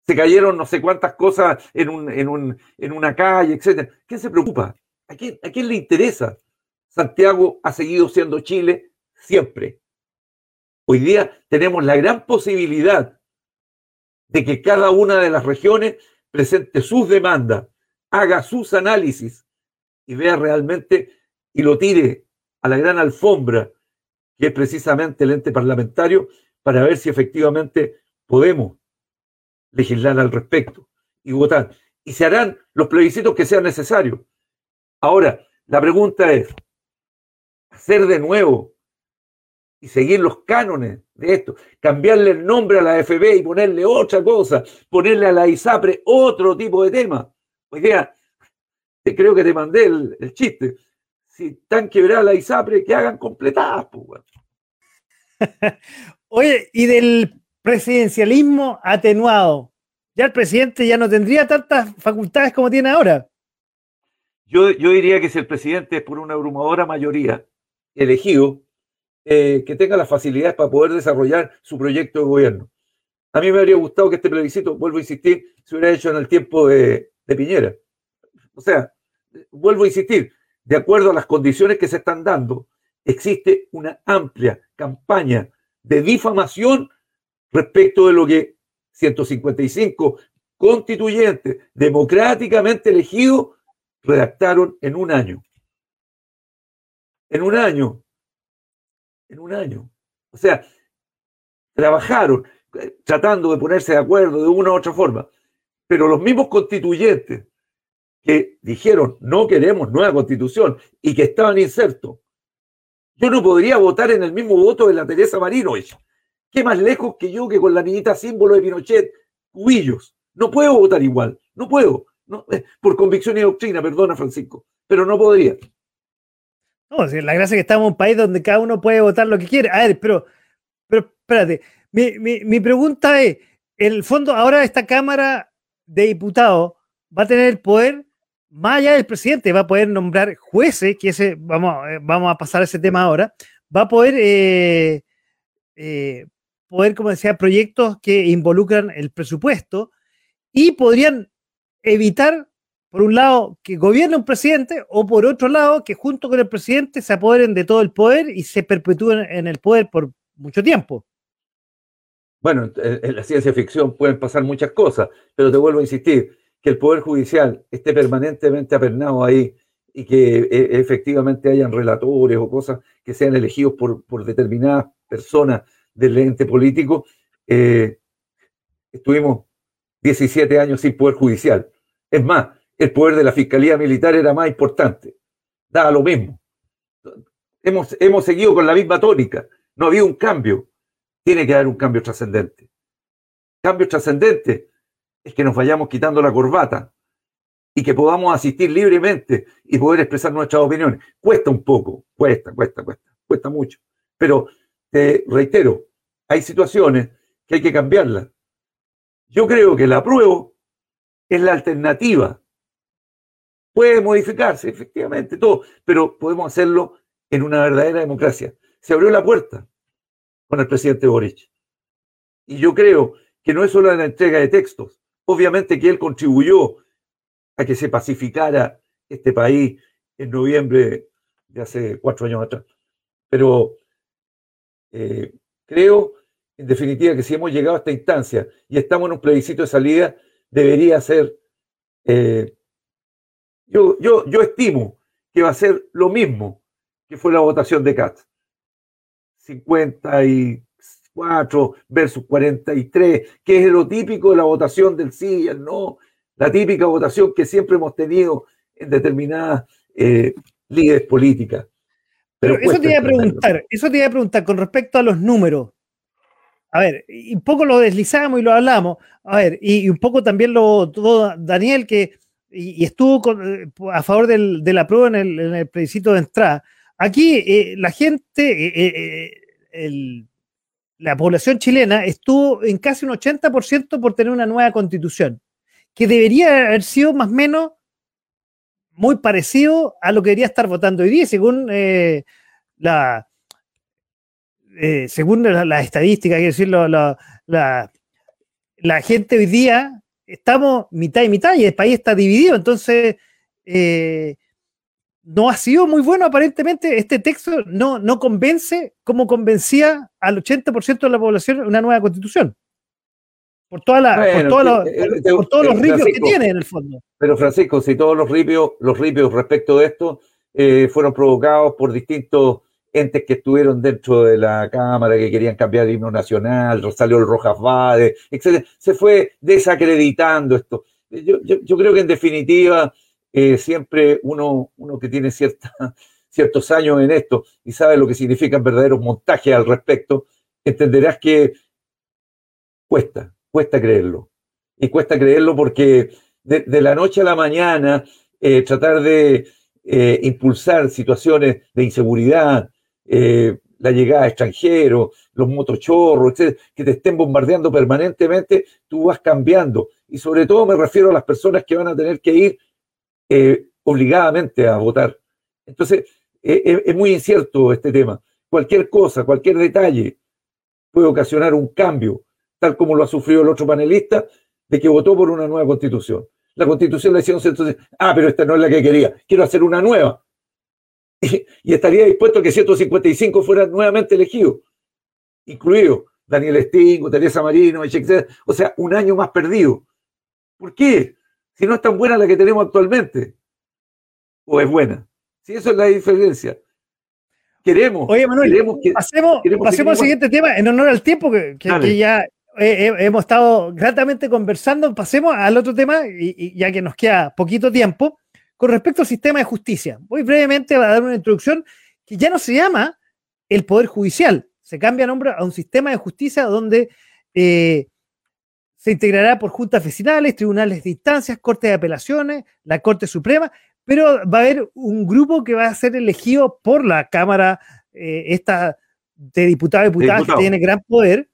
se cayeron no sé cuántas cosas en, un, en, un, en una calle, etc. ¿Quién se preocupa? ¿A quién, ¿A quién le interesa? Santiago ha seguido siendo Chile siempre. Hoy día tenemos la gran posibilidad de que cada una de las regiones presente sus demandas, haga sus análisis y vea realmente y lo tire a la gran alfombra, que es precisamente el ente parlamentario, para ver si efectivamente podemos legislar al respecto y votar. Y se harán los plebiscitos que sean necesarios. Ahora, la pregunta es, hacer de nuevo y seguir los cánones de esto, cambiarle el nombre a la FB y ponerle otra cosa, ponerle a la ISAPRE otro tipo de tema. Creo que te mandé el, chiste. Si están quebradas la ISAPRE, que hagan completadas. Pues, Oye, y del presidencialismo atenuado. Ya el presidente ya no tendría tantas facultades como tiene ahora. Yo, yo diría que si el presidente es por una abrumadora mayoría elegido, eh, que tenga las facilidades para poder desarrollar su proyecto de gobierno. A mí me habría gustado que este plebiscito, vuelvo a insistir, se hubiera hecho en el tiempo de, de Piñera. O sea, vuelvo a insistir, de acuerdo a las condiciones que se están dando, existe una amplia campaña de difamación respecto de lo que 155 constituyentes democráticamente elegidos redactaron en un año. En un año. en un año. O sea, trabajaron eh, tratando de ponerse de acuerdo de una u otra forma, pero los mismos constituyentes que dijeron no queremos nueva constitución y que estaban insertos, yo no podría votar en el mismo voto de la Teresa Marinovich. ¿Qué más lejos que yo que con la niñita símbolo de Pinochet, cubillos? No puedo votar igual, no puedo. No, eh, por convicción y doctrina, perdona Francisco, pero no podría. No, la gracia es que estamos en un país donde cada uno puede votar lo que quiere. A ver, pero, pero espérate, mi, mi pregunta es, el fondo, ahora esta Cámara de Diputados va a tener el poder más allá del presidente, va a poder nombrar jueces, que ese, vamos, eh, a pasar a ese tema ahora, va a poder, eh, eh, poder, como decía, proyectos que involucran el presupuesto y podrían evitar, por un lado, que gobierne un presidente o por otro lado, que junto con el presidente se apoderen de todo el poder y se perpetúen en el poder por mucho tiempo. Bueno, en la ciencia ficción pueden pasar muchas cosas, pero te vuelvo a insistir, que el Poder Judicial esté permanentemente apernado ahí y que e, efectivamente hayan relatores o cosas que sean elegidos por, por determinadas personas del ente político, eh, estuvimos 17 años sin Poder Judicial. Es más, el poder de la Fiscalía Militar era más importante. Daba lo mismo. Hemos, hemos seguido con la misma tónica. No había un cambio. Tiene que haber un cambio trascendente. Cambio trascendente es que nos vayamos quitando la corbata y que podamos asistir libremente y poder expresar nuestras opiniones. Cuesta un poco, cuesta, cuesta, cuesta, cuesta mucho. Pero te reitero, hay situaciones que hay que cambiarlas. Yo creo que la prueba es la alternativa. Puede modificarse, efectivamente, todo, pero podemos hacerlo en una verdadera democracia. Se abrió la puerta con el presidente Boric. Y yo creo que no es solo la entrega de textos, Obviamente que él contribuyó a que se pacificara este país en noviembre de hace cuatro años atrás. Pero eh, creo, en definitiva, que si hemos llegado a esta instancia y estamos en un plebiscito de salida, debería ser, eh, yo, yo, yo estimo que va a ser lo mismo que fue la votación de CAT. 50 y 4 versus 43, que es lo típico de la votación del sí y el no, la típica votación que siempre hemos tenido en determinadas eh, líderes políticas. Pero, eso te iba a preguntar, eso te iba a preguntar con respecto a los números. A ver, y un poco lo deslizamos y lo hablamos. A ver, y, un poco también lo todo Daniel, que y, estuvo eh, a favor del, de la prueba en el, en el plebiscito de entrada. Aquí eh, la gente, el, la población chilena estuvo en casi un 80% por tener una nueva constitución, que debería haber sido más o menos muy parecido a lo que debería estar votando hoy día, según eh, la eh, según la, estadística, quiero decirlo, la, la, gente hoy día estamos mitad y mitad y el país está dividido, entonces eh, no ha sido muy bueno aparentemente. Este texto no, no convence como convencía al 80% de la población una nueva constitución. Por, toda la, por, eh, eh, todos los ripios que tiene en el fondo. Pero Francisco, si todos los ripios, los ripios respecto de esto eh, fueron provocados por distintos entes que estuvieron dentro de la Cámara, que querían cambiar el himno nacional, salió el Rojas Vade, etc. Se fue desacreditando esto. Yo, yo, yo creo que en definitiva siempre uno, uno que tiene cierta, ciertos años en esto y sabe lo que significan verdaderos montajes al respecto, entenderás que cuesta, cuesta creerlo. Y cuesta creerlo porque de, la noche a la mañana eh, tratar de eh, impulsar situaciones de inseguridad, eh, la llegada de extranjeros, los motochorros, que te estén bombardeando permanentemente, tú vas cambiando. Y sobre todo me refiero a las personas que van a tener que ir eh, obligadamente a votar. Entonces, eh, eh, es muy incierto este tema. Cualquier cosa, cualquier detalle puede ocasionar un cambio, tal como lo ha sufrido el otro panelista, de que votó por una nueva constitución. La constitución le decía entonces, ah, pero esta no es la que quería, quiero hacer una nueva. Y, estaría dispuesto a que 155 fueran nuevamente elegidos, incluido Daniel Stingo, Teresa Marino, etc. O sea, un año más perdido. ¿Por qué? Si no es tan buena la que tenemos actualmente? ¿O es buena? Si eso es la diferencia. queremos. Oye, Manuel, pasemos, pasemos al siguiente tema en honor al tiempo que, ya hemos estado gratamente conversando. Pasemos al otro tema, y, ya que nos queda poquito tiempo, con respecto al sistema de justicia. Muy brevemente va a dar una introducción que ya no se llama el Poder Judicial, se cambia nombre a un sistema de justicia donde eh, se integrará por juntas vecinales, tribunales de instancias, cortes de apelaciones, la Corte Suprema, pero va a haber un grupo que va a ser elegido por la Cámara eh, esta de diputados y diputadas que tiene gran poder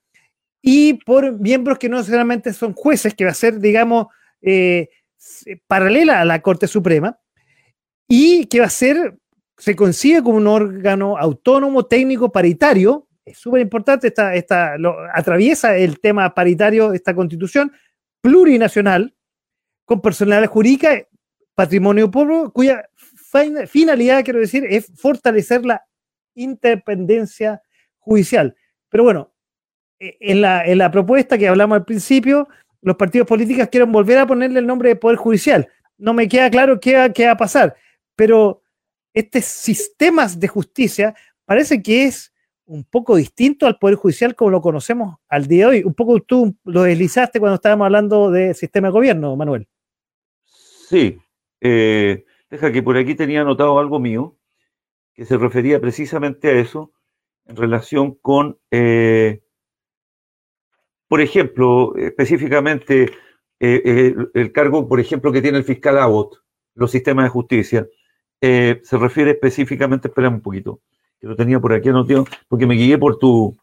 y por miembros que no necesariamente son jueces, que va a ser, digamos, eh, paralela a la Corte Suprema y que va a ser, se consigue como un órgano autónomo, técnico, paritario, es súper importante, esta, esta, atraviesa el tema paritario esta constitución, plurinacional, con personalidad jurídica, patrimonio público, cuya finalidad, quiero decir, es fortalecer la independencia judicial. Pero bueno, e, en la, en la propuesta que hablamos al principio, los partidos políticos quieren volver a ponerle el nombre de Poder Judicial. No me queda claro qué, qué va a pasar, pero estos sistemas de justicia parece que es un poco distinto al Poder Judicial como lo conocemos al día de hoy. Un poco tú lo deslizaste cuando estábamos hablando de sistema de gobierno, Manuel. Sí. Eh, deja que por aquí tenía anotado algo mío que se refería precisamente a eso en relación con, eh, por ejemplo, específicamente eh, el, cargo, por ejemplo, que tiene el fiscal Abbott, los sistemas de justicia, se refiere específicamente, espera un poquito, que lo tenía por aquí anotado, porque me guié por tu,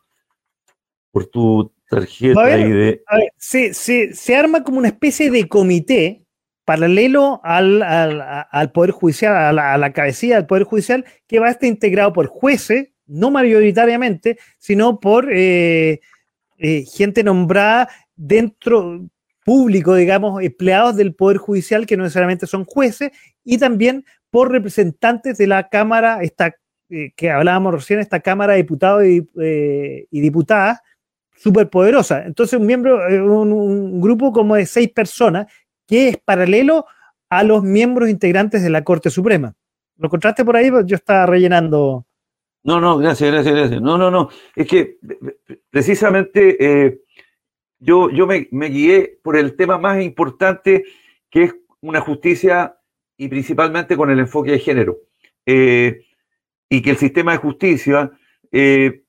por tu tarjeta. de... se, se, arma como una especie de comité paralelo al, al, Poder Judicial, a la, a la, cabecilla del Poder Judicial, que va a estar integrado por jueces, no mayoritariamente, sino por eh, eh, gente nombrada dentro público, digamos, empleados del Poder Judicial que no necesariamente son jueces, y también por representantes de la Cámara, esta eh, que hablábamos recién, esta Cámara de Diputados y, eh, Diputadas, súper poderosa. Entonces, un miembro, eh, un, grupo como de seis personas, que es paralelo a los miembros integrantes de la Corte Suprema. ¿Lo encontraste por ahí? Yo estaba rellenando. No, no, gracias, gracias, gracias. No, no, no. Es que precisamente yo, yo me, me, guié por el tema más importante, que es una justicia y principalmente con el enfoque de género. Eh, y que el sistema de justicia eh,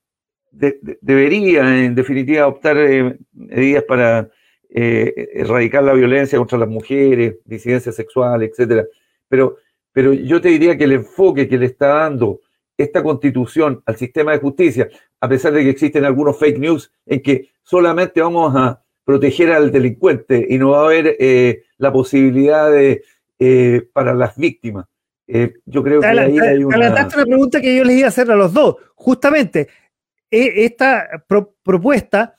debería, en definitiva, adoptar eh, medidas para eh, erradicar la violencia contra las mujeres, disidencia sexual, etcétera. Pero, pero yo te diría que el enfoque que le está dando esta constitución al sistema de justicia, a pesar de que existen algunos fake news en que solamente vamos a proteger al delincuente y no va a haber la posibilidad de, para las víctimas. Eh, yo creo que ahí hay una... una pregunta que yo les iba a hacer a los dos. Justamente, e, esta propuesta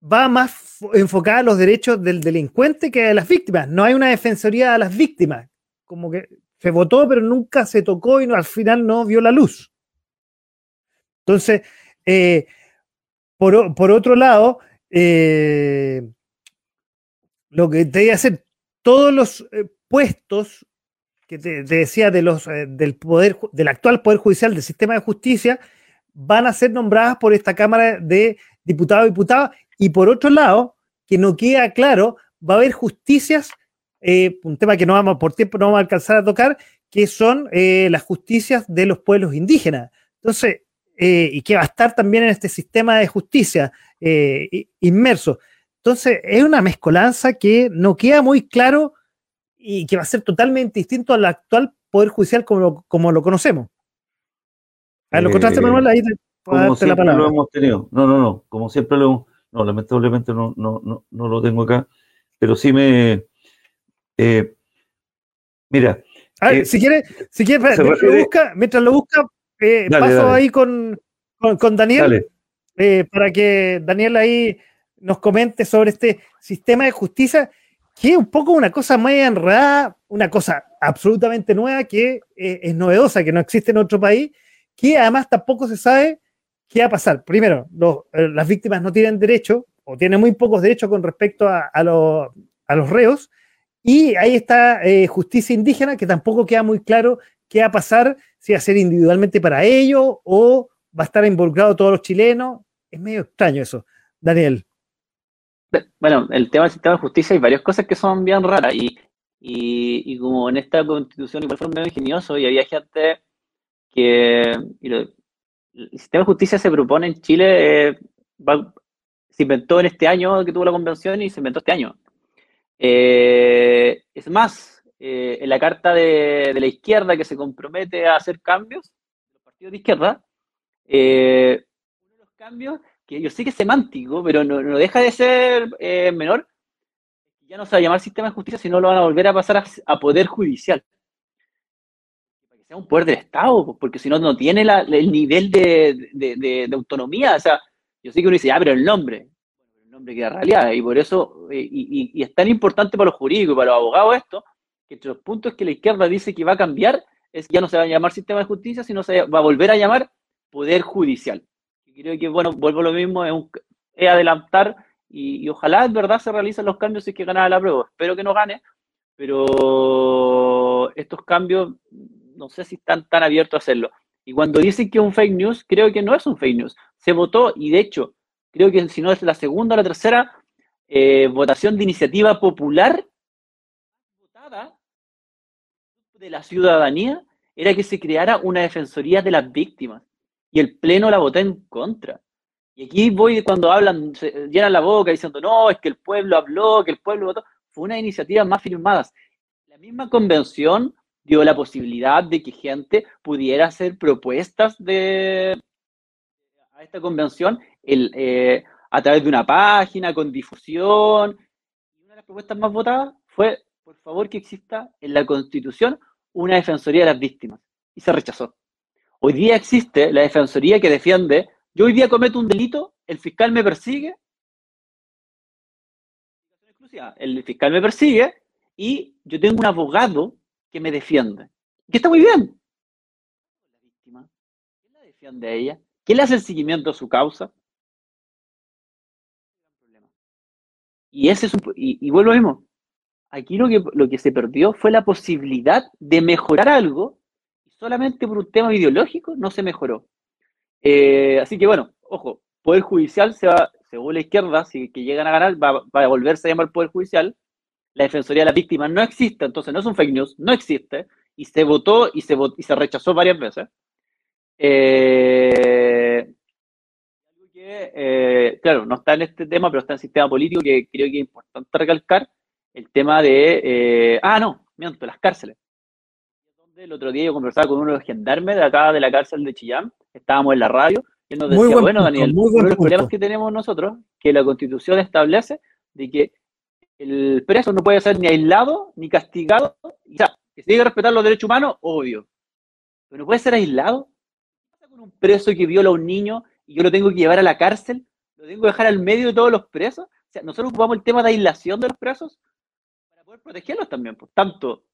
va más enfocada a los derechos del delincuente que a las víctimas. No hay una defensoría a las víctimas. Como que se votó, pero nunca se tocó y no, al final no vio la luz. Entonces, eh, por, otro lado, eh, lo que debe hacer, todos los puestos que te, decía de los, eh, del, poder, del actual Poder Judicial, del sistema de justicia, van a ser nombradas por esta Cámara de Diputados y Diputadas. Y por otro lado, que no queda claro, va a haber justicias, eh, un tema que no vamos, por tiempo no vamos a alcanzar a tocar, que son eh, las justicias de los pueblos indígenas. Entonces, y que va a estar también en este sistema de justicia inmerso. Entonces, es una mezcolanza que no queda muy claro y que va a ser totalmente distinto al actual Poder Judicial como lo, como lo conocemos. A ver, ¿Lo encontraste, eh, Manuel? Ahí te, como siempre lo hemos tenido. No, no, no. Como siempre lo hemos. No, lamentablemente no, no, no, no lo tengo acá. Pero sí me. Eh, mira. A ver, eh, si quieres, si quieres mientras, lo busca, mientras lo busca, paso ahí con, con, con Daniel. para que Daniel ahí nos comente sobre este sistema de justicia que es un poco una cosa más enredada, una cosa absolutamente nueva que eh, es novedosa, que no existe en otro país, que además tampoco se sabe qué va a pasar. Primero, eh, las víctimas no tienen derecho o tienen muy pocos derechos con respecto a, los reos, y ahí está eh, justicia indígena, que tampoco queda muy claro ¿Qué va a pasar? ¿Si va a ser individualmente para ellos o va a estar involucrado todos los chilenos? Es medio extraño eso. Daniel. Bueno, el tema del sistema de justicia hay varias cosas que son bien raras y, y, como en esta constitución igual fue medio ingenioso y había gente que el sistema de justicia se propone en Chile, eh, se inventó en este año que tuvo la convención y se inventó este año. Eh, es más, eh, en la carta de, la izquierda que se compromete a hacer cambios, los partidos de izquierda, uno de los cambios que yo sé que es semántico, pero no, deja de ser eh, menor, ya no se va a llamar sistema de justicia, sino lo van a volver a pasar a, poder judicial. Para que sea un poder del Estado, porque si no, no tiene el nivel de, autonomía. O sea, yo sé que uno dice, ah, pero el nombre, el nombre queda realidad, y por eso, eh, y, es tan importante para los jurídicos y para los abogados esto, que entre los puntos que la izquierda dice que va a cambiar, es que ya no se va a llamar sistema de justicia, sino se va a volver a llamar poder judicial creo que, bueno, vuelvo a lo mismo, es, un, adelantar y, ojalá en verdad se realicen los cambios si es que gana la prueba. Espero que no gane, pero estos cambios no sé si están tan abiertos a hacerlo. Y cuando dicen que es un fake news, creo que no es un fake news. Se votó y de hecho, creo que si no es la segunda o la tercera eh, votación de iniciativa popular votada de la ciudadanía, era que se creara una defensoría de las víctimas y el Pleno la votó en contra. Y aquí voy cuando hablan, se llenan la boca diciendo, no, es que el pueblo habló, que el pueblo votó. Fue una iniciativa más firmadas. La misma convención dio la posibilidad de que gente pudiera hacer propuestas de, a esta convención el, eh, a través de una página, con difusión. Una de las propuestas más votadas fue, por favor, que exista en la Constitución una defensoría de las víctimas. Y se rechazó. Hoy día existe la defensoría que defiende, yo hoy día cometo un delito, el fiscal me persigue, el fiscal me persigue y yo tengo un abogado que me defiende. Que está muy bien. La víctima, ¿quién la defiende a ella? ¿Quién le hace el seguimiento a su causa? Y ese es un, y, vuelvo a mismo. Aquí lo que, lo que se perdió fue la posibilidad de mejorar algo solamente por un tema ideológico no se mejoró. Eh, así que bueno, ojo, Poder Judicial se va, según la izquierda, si que llegan a ganar, va, a volverse a llamar Poder Judicial. La Defensoría de las Víctimas no existe, entonces no es un fake news, no existe, y se votó y se, y se rechazó varias veces. Eh, eh, claro, no está en este tema, pero está en el sistema político que creo que es importante recalcar, el tema de, ah, no, miento, las cárceles. El otro día yo conversaba con uno de los gendarmes de acá de la cárcel de Chillán, estábamos en la radio, y él nos decía, bueno, Daniel, uno de los problemas que tenemos nosotros, que la constitución establece de que el preso no puede ser ni aislado ni castigado, o sea, que se tiene que respetar los derechos humanos, obvio, pero no puede ser aislado. ¿Qué pasa con un preso que viola a un niño y yo lo tengo que llevar a la cárcel? ¿Lo tengo que dejar al medio de todos los presos? O sea, nosotros ocupamos el tema de aislación de los presos para poder protegerlos también, pues, tanto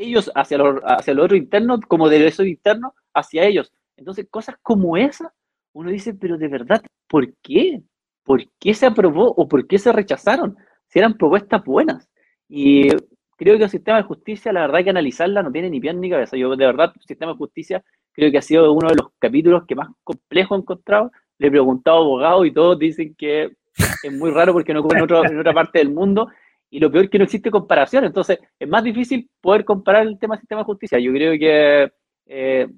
ellos hacia los, hacia los otros internos como de esos internos hacia ellos. Entonces, cosas como esa, uno dice, pero de verdad, ¿por qué? ¿Por qué se aprobó o por qué se rechazaron? Si eran propuestas buenas. Y creo que el sistema de justicia, la verdad que analizarla, no tiene ni pie ni cabeza. Yo de verdad, el sistema de justicia creo que ha sido uno de los capítulos que más complejo he encontrado. Le he preguntado a abogados y todos dicen que es muy raro porque no ocurre en otra parte del mundo y lo peor es que no existe comparación. Entonces, es más difícil poder comparar el tema del sistema de justicia. Yo creo que eh,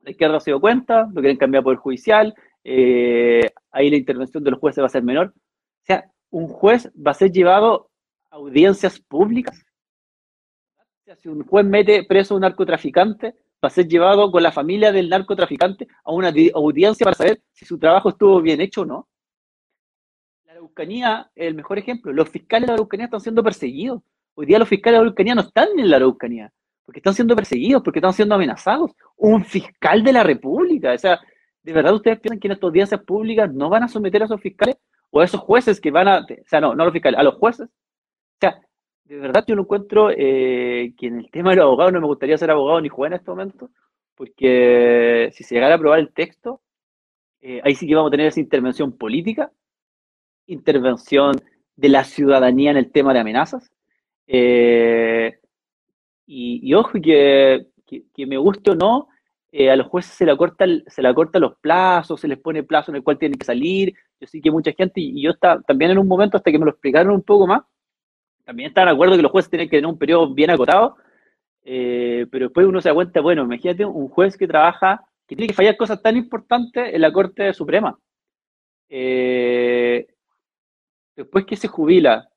la izquierda se dio cuenta, lo quieren cambiar por el judicial, eh, ahí la intervención de los jueces va a ser menor. O sea, un juez va a ser llevado a audiencias públicas. Si un juez mete preso a un narcotraficante, va a ser llevado con la familia del narcotraficante a una audiencia para saber si su trabajo estuvo bien hecho o no. Araucanía el mejor ejemplo. Los fiscales de la Araucanía están siendo perseguidos. Hoy día los fiscales de la Araucanía no están en la Araucanía, porque están siendo perseguidos, porque están siendo amenazados. Un fiscal de la República. O sea, ¿de verdad ustedes piensan que en estas audiencias públicas no van a someter a esos fiscales o a esos jueces que van a, o sea, no, no a los fiscales, a los jueces? O sea, de verdad yo no encuentro eh, que en el tema de los abogados no me gustaría ser abogado ni juez en este momento, porque si se llegara a aprobar el texto, eh, ahí sí que vamos a tener esa intervención política intervención de la ciudadanía en el tema de amenazas. Eh, y, ojo que, que, me guste o no, eh, a los jueces se le corta se le corta los plazos, se les pone plazo en el cual tienen que salir. Yo sé que mucha gente, y yo está, también en un momento, hasta que me lo explicaron un poco más, también estaba de acuerdo que los jueces tienen que tener un periodo bien acotado, eh, pero después uno se da cuenta, bueno, imagínate un juez que trabaja, que tiene que fallar cosas tan importantes en la Corte Suprema. Eh, después que se jubila,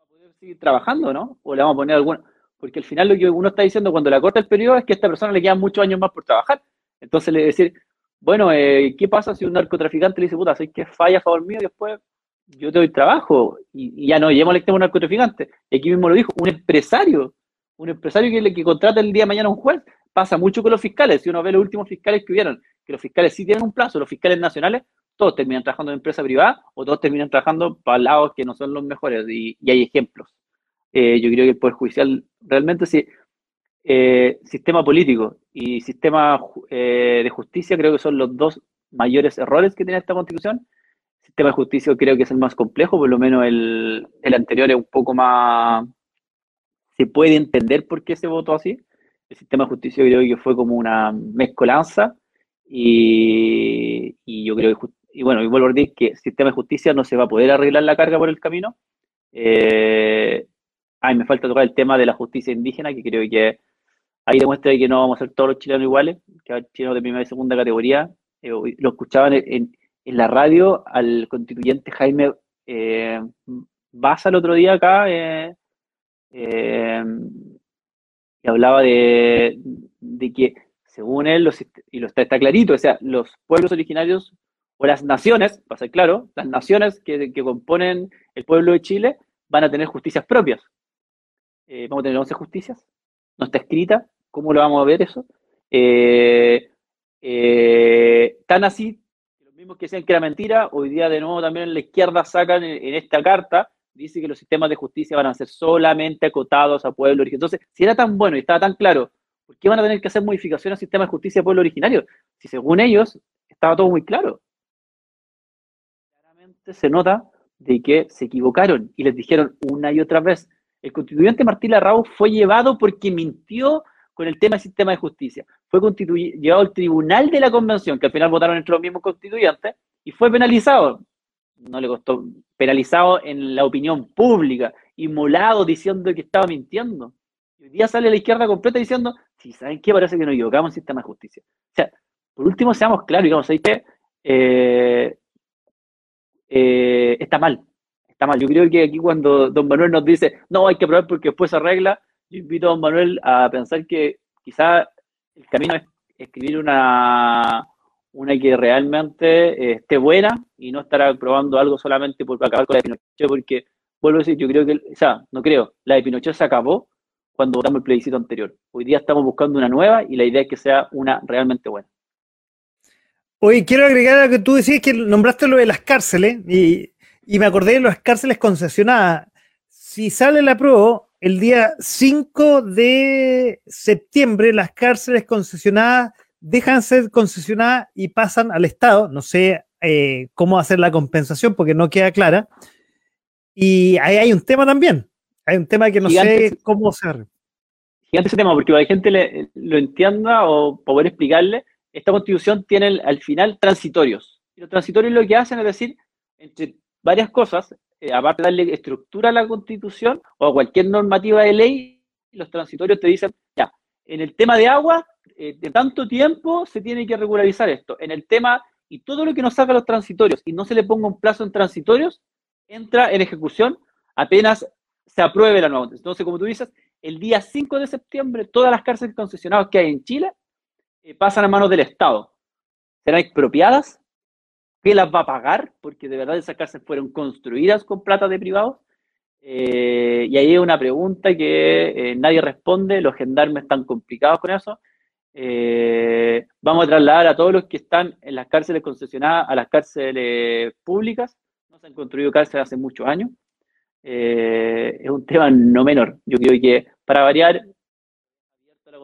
¿va a poder seguir trabajando, no? ¿O le vamos a poner alguna? Porque al final lo que uno está diciendo cuando le corta el periodo es que a esta persona le quedan muchos años más por trabajar. Entonces le decir, bueno, eh, ¿qué pasa si un narcotraficante le dice, puta, sé que falla a favor mío y después yo te doy trabajo? Y, ya no, llevamos al extremo un narcotraficante. Y aquí mismo lo dijo, un empresario, un empresario que, que contrata el día de mañana a un juez, pasa mucho con los fiscales. Si uno ve los últimos fiscales que hubieron, que los fiscales sí tienen un plazo, los fiscales nacionales todos terminan trabajando en empresa privada o todos terminan trabajando para lados que no son los mejores y, hay ejemplos. Eh, yo creo que el Poder Judicial realmente sí, eh, sistema político y sistema eh, de justicia creo que son los dos mayores errores que tiene esta constitución. Sistema de justicia creo que es el más complejo, por lo menos el, el anterior es un poco más... Se puede entender por qué se votó así. El sistema de justicia creo que fue como una mezcolanza y, y yo creo que y bueno, y vuelvo a decir que el sistema de justicia no se va a poder arreglar la carga por el camino. Eh, ay, me falta tocar el tema de la justicia indígena, que creo que ahí demuestra que no vamos a ser todos los chilenos iguales, que hay chilenos de primera y segunda categoría. Eh, lo escuchaban en, en, la radio al constituyente Jaime eh, Baza el otro día acá, eh, y hablaba de, de que según él, y lo está clarito, o sea, los pueblos originarios o las naciones, para ser claro, las naciones que, componen el pueblo de Chile van a tener justicias propias. Eh, vamos a tener 11 justicias, no está escrita, ¿cómo lo vamos a ver eso? Eh, eh, tan así, los mismos que decían que era mentira, hoy día de nuevo también en la izquierda sacan en, esta carta, dice que los sistemas de justicia van a ser solamente acotados a pueblos originarios. Entonces, si era tan bueno y estaba tan claro, ¿por qué van a tener que hacer modificaciones al sistema de justicia de pueblo originario? Si según ellos estaba todo muy claro se nota de que se equivocaron y les dijeron una y otra vez, el constituyente Martín Larraú fue llevado porque mintió con el tema del sistema de justicia. Fue llevado al tribunal de la convención, que al final votaron entre los mismos constituyentes, y fue penalizado. No le costó, penalizado en la opinión pública, inmolado diciendo que estaba mintiendo. Y hoy día sale la izquierda completa diciendo, si saben qué, parece que nos equivocamos en sistema de justicia. O sea, por último, seamos claros, digamos, ahí que eh, eh, está mal. Está mal. Yo creo que aquí cuando don Manuel nos dice, no, hay que probar porque después se arregla, yo invito a don Manuel a pensar que quizá el camino es escribir una, una que realmente eh, esté buena y no estar probando algo solamente por acabar con la de porque, vuelvo a decir, yo creo que, o sea, no creo, la de Pinochet se acabó cuando votamos el plebiscito anterior. Hoy día estamos buscando una nueva y la idea es que sea una realmente buena. Oye, quiero agregar a que tú decías que nombraste lo de las cárceles y, me acordé de las cárceles concesionadas. Si sale la prueba, el día 5 de septiembre las cárceles concesionadas dejan de ser concesionadas y pasan al Estado. No sé eh, cómo hacer la compensación porque no queda clara. Y ahí hay un tema también. Hay un tema que no sé cómo hacer. Gigante ese tema, porque la gente le, lo entienda o poder explicarle esta constitución tiene al final transitorios. Y los transitorios lo que hacen es decir, entre varias cosas, eh, aparte de darle estructura a la constitución o a cualquier normativa de ley, los transitorios te dicen, ya, en el tema de agua, eh, de tanto tiempo se tiene que regularizar esto. En el tema, y todo lo que nos saca los transitorios y no se le ponga un plazo en transitorios, entra en ejecución apenas se apruebe la nueva. Entonces, como tú dices, el día 5 de septiembre, todas las cárceles concesionadas que hay en Chile pasan a manos del Estado. ¿Serán expropiadas? ¿Qué las va a pagar? Porque de verdad esas cárceles fueron construidas con plata de privados. Eh, y ahí hay una pregunta que eh, nadie responde, los gendarmes están complicados con eso. vamos a trasladar a todos los que están en las cárceles concesionadas a las cárceles públicas. No se han construido cárceles hace muchos años. es un tema no menor. Yo creo que para variar,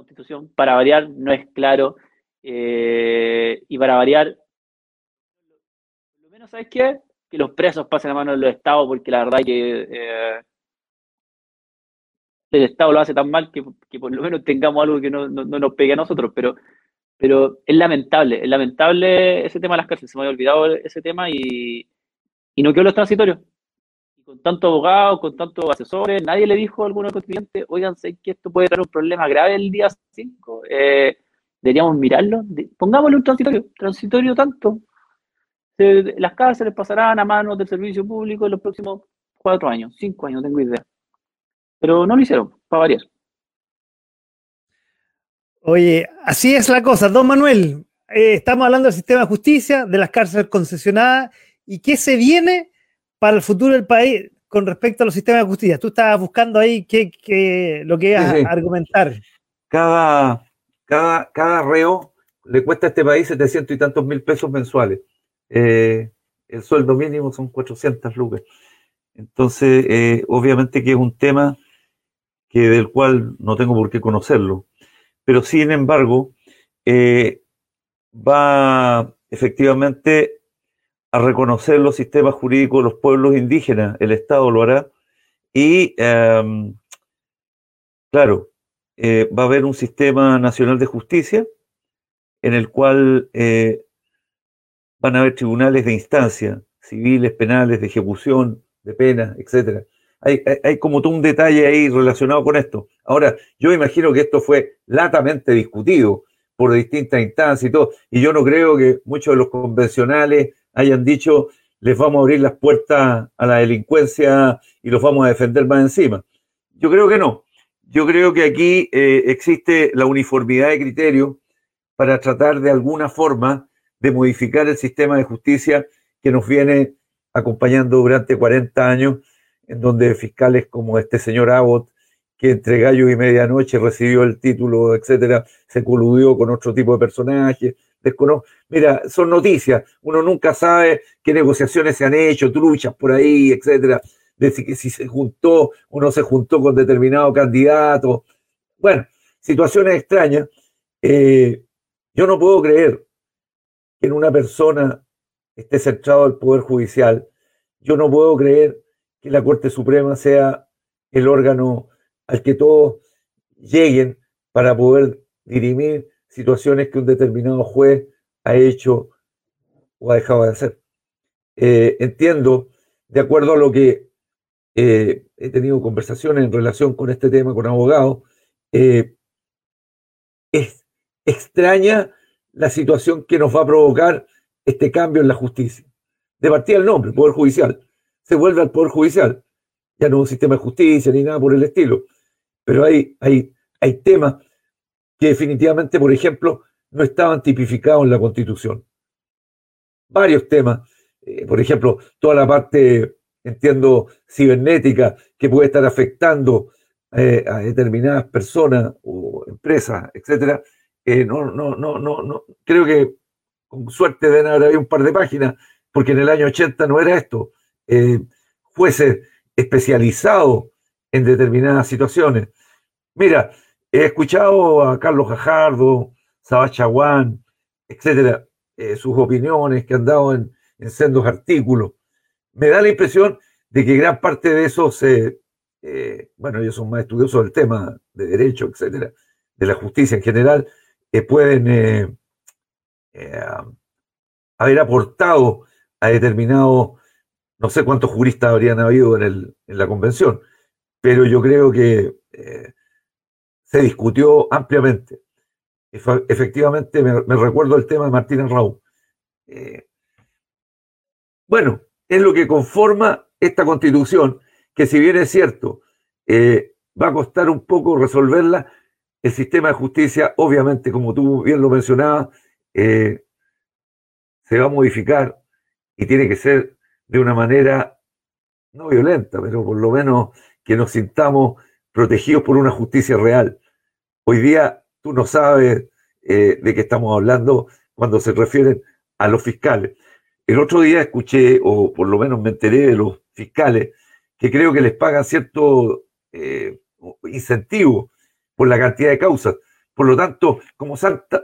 Constitución, para variar, no es claro. Eh, y para variar, lo menos, ¿sabes qué? Que los presos pasen a manos de los estados, porque la verdad que eh, el Estado lo hace tan mal que, por lo menos tengamos algo que no, nos pegue a nosotros, pero, pero es lamentable, es lamentable ese tema de las cárceles, se me había olvidado ese tema y, y no quiero los transitorios. Con tantos abogados, con tantos asesores, nadie le dijo a alguno constituyente, oigan, sé que esto puede traer un problema grave el día 5, eh, deberíamos mirarlo, pongámosle un transitorio, transitorio tanto. las cárceles pasarán a manos del servicio público en los próximos cuatro años, cinco años, no tengo idea. Pero no lo hicieron, para variar. Oye, así es la cosa. Don Manuel, eh, estamos hablando del sistema de justicia, de las cárceles concesionadas y qué se viene para el futuro del país con respecto a los sistemas de justicia. Tú estabas buscando ahí qué, lo que ibas a argumentar. Cada, cada, cada reo le cuesta a este país 700 y tantos mil pesos mensuales. Eh, el sueldo mínimo son 400 lucas. Entonces, eh, obviamente que es un tema que del cual no tengo por qué conocerlo. Pero sin embargo, eh, va efectivamente a reconocer los sistemas jurídicos de los pueblos indígenas, el Estado lo hará, y em, claro, eh, va a haber un sistema nacional de justicia en el cual eh, van a haber tribunales de instancia, civiles, penales, de ejecución, de pena, etc. Hay, hay, como todo un detalle ahí relacionado con esto. Ahora, yo imagino que esto fue latamente discutido por distintas instancias y todo, y yo no creo que muchos de los convencionales hayan dicho les vamos a abrir las puertas a la delincuencia y los vamos a defender más encima. Yo creo que no. Yo creo que aquí eh, existe la uniformidad de criterio para tratar de alguna forma de modificar el sistema de justicia que nos viene acompañando durante 40 años, en donde fiscales como este señor Abbott, que entre gallos y medianoche recibió el título, etcétera, se coludió con otro tipo de personajes. Mira, son noticias. Uno nunca sabe qué negociaciones se han hecho, truchas por ahí, etcétera de si, se juntó o no se juntó con determinado candidato. Bueno, situaciones extrañas. Eh, yo no puedo creer que en una persona esté centrado el Poder Judicial. Yo no puedo creer que la Corte Suprema sea el órgano al que todos lleguen para poder dirimir situaciones que un determinado juez ha hecho o ha dejado de hacer. Eh, entiendo, de acuerdo a lo que eh, he tenido conversaciones en relación con este tema con abogados, eh, es extraña la situación que nos va a provocar este cambio en la justicia. De partida el nombre, Poder Judicial. Se vuelve al Poder Judicial. Ya no un sistema de justicia ni nada por el estilo. Pero hay, hay, hay temas que definitivamente, por ejemplo, no estaban tipificados en la Constitución. Varios temas. Eh, por ejemplo, toda la parte entiendo, cibernética que puede estar afectando eh, a determinadas personas o empresas, etcétera, eh, no, no, no, no, no, creo que con suerte deben haber un par de páginas, porque en el año 80 no era esto. Eh, jueces especializados en determinadas situaciones. Mira, he escuchado a Carlos Jajardo, Sabach Chaguán, etcétera, sus opiniones que han dado en, en sendos artículos. Me da la impresión de que gran parte de eso se, eh, bueno, ellos son más estudiosos del tema de derecho, etcétera, de la justicia en general, eh, pueden eh, haber aportado a determinado, no sé cuántos juristas habrían habido en, el, en la convención, pero yo creo que se discutió ampliamente. Efectivamente, me, recuerdo el tema de Martínez Raúl. bueno, es lo que conforma esta constitución, que si bien es cierto, eh, va a costar un poco resolverla, el sistema de justicia, obviamente, como tú bien lo mencionabas, eh, se va a modificar y tiene que ser de una manera no violenta, pero por lo menos que nos sintamos protegidos por una justicia real. Hoy día tú no sabes eh, de qué estamos hablando cuando se refieren a los fiscales. El otro día escuché, o por lo menos me enteré de los fiscales, que creo que les pagan cierto eh, incentivo por la cantidad de causas. Por lo tanto, como,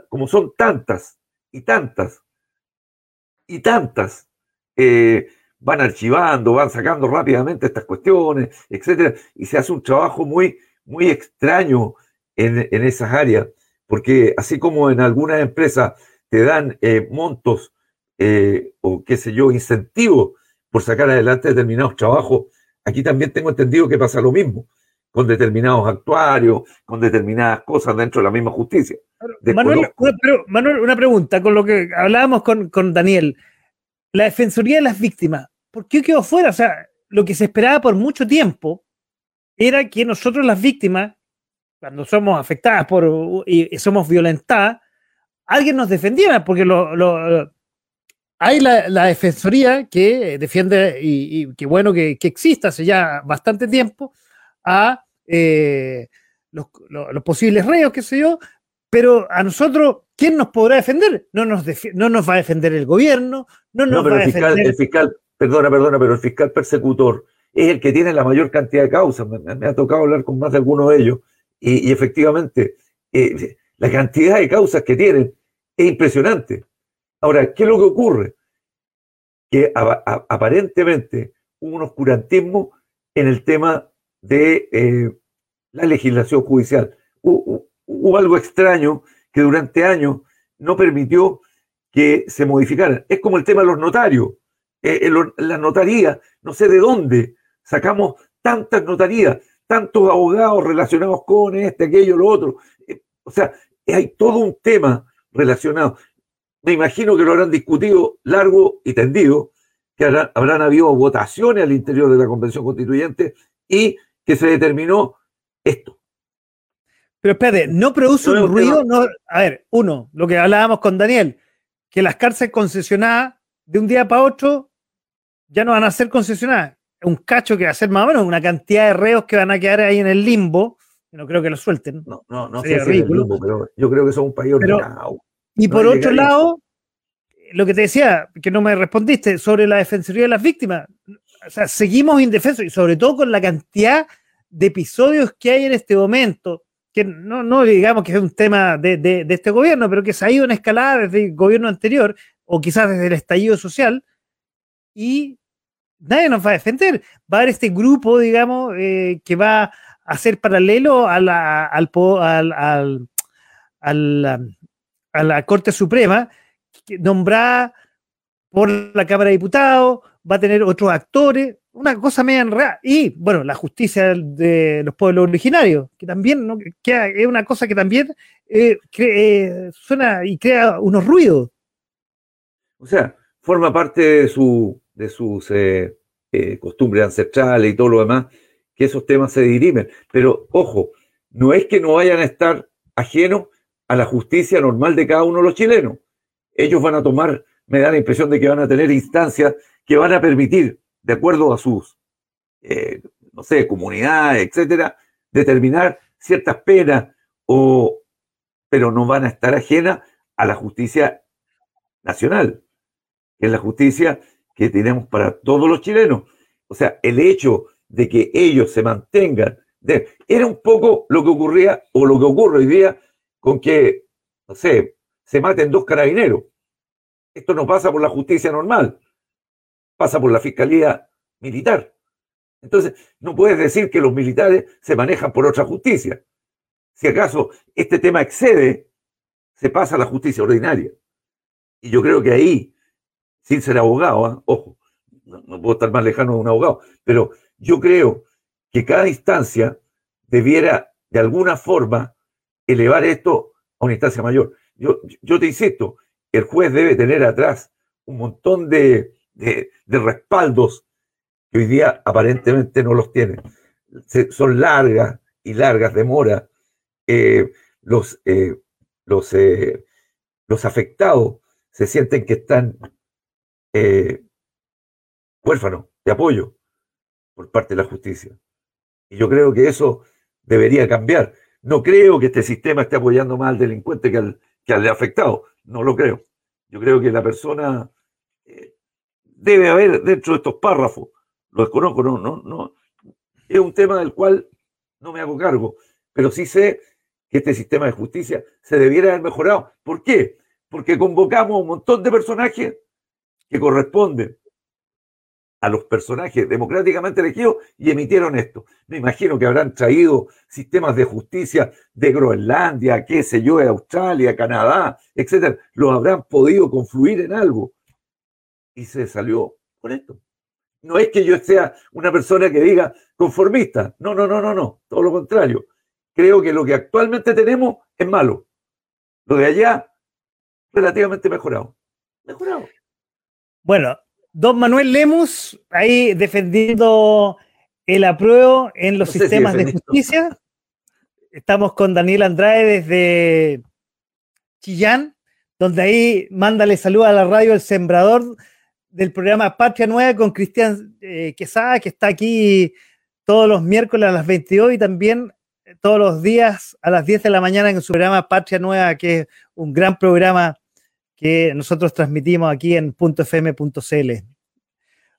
como son tantas y tantas y tantas, eh, van archivando, van sacando rápidamente estas cuestiones, etcétera, y se hace un trabajo muy, muy extraño en, esas áreas, porque así como en algunas empresas te dan eh, montos eh, o qué sé yo, incentivos por sacar adelante determinados trabajos, aquí también tengo entendido que pasa lo mismo con determinados actuarios, con determinadas cosas dentro de la misma justicia. Manuel, una, pregunta con lo que hablábamos con, con Daniel. La Defensoría de las Víctimas, ¿por qué quedó fuera? O sea, lo que se esperaba por mucho tiempo era que nosotros las víctimas, cuando somos afectadas por y, somos violentadas, alguien nos defendiera, porque lo, hay la, defensoría que defiende, y, y qué bueno que, exista hace ya bastante tiempo, a eh, los, posibles reos, qué sé yo, pero a nosotros, ¿quién nos podrá defender? No nos, no nos va a defender el gobierno, no nos va a defender... El fiscal, perdona, perdona, pero el fiscal persecutor es el que tiene la mayor cantidad de causas. Me, ha tocado hablar con más de algunos de ellos y, efectivamente eh, la cantidad de causas que tienen es impresionante. Ahora, ¿qué es lo que ocurre? Que aparentemente hubo un oscurantismo en el tema de eh, la legislación judicial. Hubo, algo extraño que durante años no permitió que se modificaran. Es como el tema de los notarios. Eh, en las notarías, no sé de dónde sacamos tantas notarías, tantos abogados relacionados con este, aquello, lo otro. Eh, o sea, hay todo un tema relacionado. Me imagino que lo habrán discutido largo y tendido, que habrán habido votaciones al interior de la Convención Constituyente y que se determinó esto. Pero espérate, no produce un ruido. No, a ver, uno, lo que hablábamos con Daniel, que las cárceles concesionadas de un día para otro ya no van a ser concesionadas. Un cacho que va a ser más o menos una cantidad de reos que van a quedar ahí en el limbo. No creo que lo suelten. No, no, no sé si limbo, pero yo creo que son un país ordenado. Y por otro lado, lo que te decía, que no me respondiste, sobre la defensoría de las víctimas. O sea, seguimos indefensos y sobre todo con la cantidad de episodios que hay en este momento, que no, no digamos que es un tema de, este gobierno, pero que se ha ido en escalada desde el gobierno anterior o quizás desde el estallido social y nadie nos va a defender. Va a haber este grupo, digamos, eh, que va a ser paralelo a la, al, al, a la Corte Suprema, nombrada por la Cámara de Diputados, va a tener otros actores, una cosa media enredada. Y bueno, la justicia de los pueblos originarios, que también ¿no? es una cosa que también eh, eh, suena y crea unos ruidos. O sea, forma parte de, su, de sus eh, costumbres ancestrales y todo lo demás, que esos temas se dirimen. Pero ojo, no es que no vayan a estar ajenos a la justicia normal de cada uno de los chilenos. Ellos van a tomar, me da la impresión de que van a tener instancias que van a permitir de acuerdo a sus, eh, no sé, comunidades, etcétera, determinar ciertas penas, o, pero no van a estar ajenas a la justicia nacional, que es la justicia que tenemos para todos los chilenos. O sea, el hecho de que ellos se mantengan, era un poco lo que ocurría o lo que ocurre hoy día con que, no sé, se maten dos carabineros. Esto no pasa por la justicia normal pasa por la Fiscalía Militar. Entonces, no puedes decir que los militares se manejan por otra justicia. Si acaso este tema excede, se pasa a la justicia ordinaria. Y yo creo que ahí, sin ser abogado, ¿ah? ojo, no, puedo estar más lejano de un abogado, pero yo creo que cada instancia debiera de alguna forma elevar esto a una instancia mayor. Yo, yo te insisto, el juez debe tener atrás un montón de, de, respaldos que hoy día aparentemente no los tienen. son largas y largas demoras. Eh, los, eh, los, eh, los afectados se sienten que están huérfanos de apoyo por parte de la justicia. Y yo creo que eso debería cambiar. No creo que este sistema esté apoyando más al delincuente que al, que al afectado. No lo creo. Yo creo que la persona debe haber dentro de estos párrafos. Lo desconozco, no, no, no. Es un tema del cual no me hago cargo, pero sí sé que este sistema de justicia se debiera haber mejorado. ¿Por qué? Porque convocamos un montón de personajes que corresponden a los personajes democráticamente elegidos y emitieron esto. Me imagino que habrán traído sistemas de justicia de Groenlandia, qué sé yo, de Australia, Canadá, etcétera. Lo habrán podido confluir en algo. Y se salió por esto. No es que yo sea una persona que diga conformista. No, no, no, no, no. Todo lo contrario. Creo que lo que actualmente tenemos es malo. Lo de allá, relativamente mejorado. Mejorado. Bueno, don Manuel Lemus, ahí defendiendo el apruebo en los sistemas de justicia. Estamos con Daniel Andrade desde Chillán, donde ahí mándale salud a la radio El Sembrador del programa Patria Nueva con Cristian eh, Quesada, que está aquí todos los miércoles a las 22 y también todos los días a las 10 de la mañana en su programa Patria Nueva, que es un gran programa que nosotros transmitimos aquí en .fm.cl.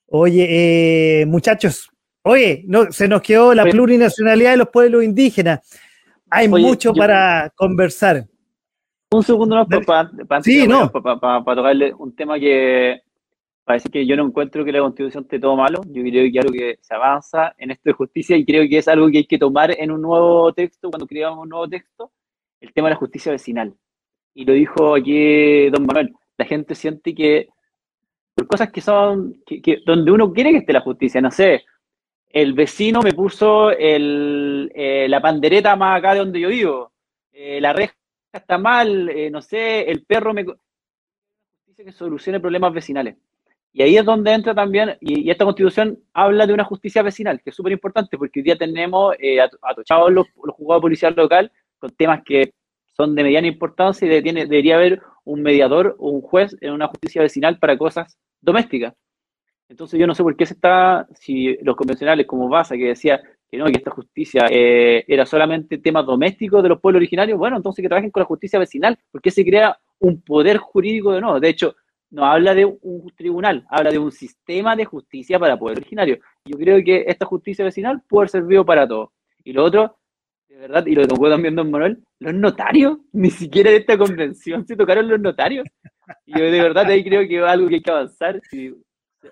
Oye, eh, muchachos, oye, no, se nos quedó la plurinacionalidad de los pueblos indígenas. Hay mucho para conversar. Un segundo para, sí, no. para, tocarle un tema que parece que yo no encuentro que la constitución esté todo malo. Yo creo que algo que se avanza en esto de justicia y creo que es algo que hay que tomar en un nuevo texto, cuando creamos un nuevo texto, el tema de la justicia vecinal y lo dijo aquí don Manuel, la gente siente que por cosas que son, que, donde uno quiere que esté la justicia, no sé, el vecino me puso eh, la pandereta más acá de donde yo vivo, eh, la reja está mal, eh, no sé, el perro me... Justicia que solucione problemas vecinales. Y ahí es donde entra también, y, esta constitución habla de una justicia vecinal, que es súper importante, porque hoy día tenemos atochados los, los juzgados policial local con temas que son de mediana importancia y debería haber un mediador o un juez en una justicia vecinal para cosas domésticas. Entonces yo no sé por qué se está, si los convencionales como Baza, que decía que no, que esta justicia eh, era solamente temas domésticos de los pueblos originarios, bueno, entonces que trabajen con la justicia vecinal, porque se crea un poder jurídico de nuevo. De hecho, no habla de un tribunal, habla de un sistema de justicia para pueblos originarios. Yo creo que esta justicia vecinal puede ser servido para todo. Y lo otro, de verdad, y lo tocó también Don Manuel, los notarios, ni siquiera de esta convención se tocaron los notarios. Y de verdad ahí creo que algo que hay que avanzar. Si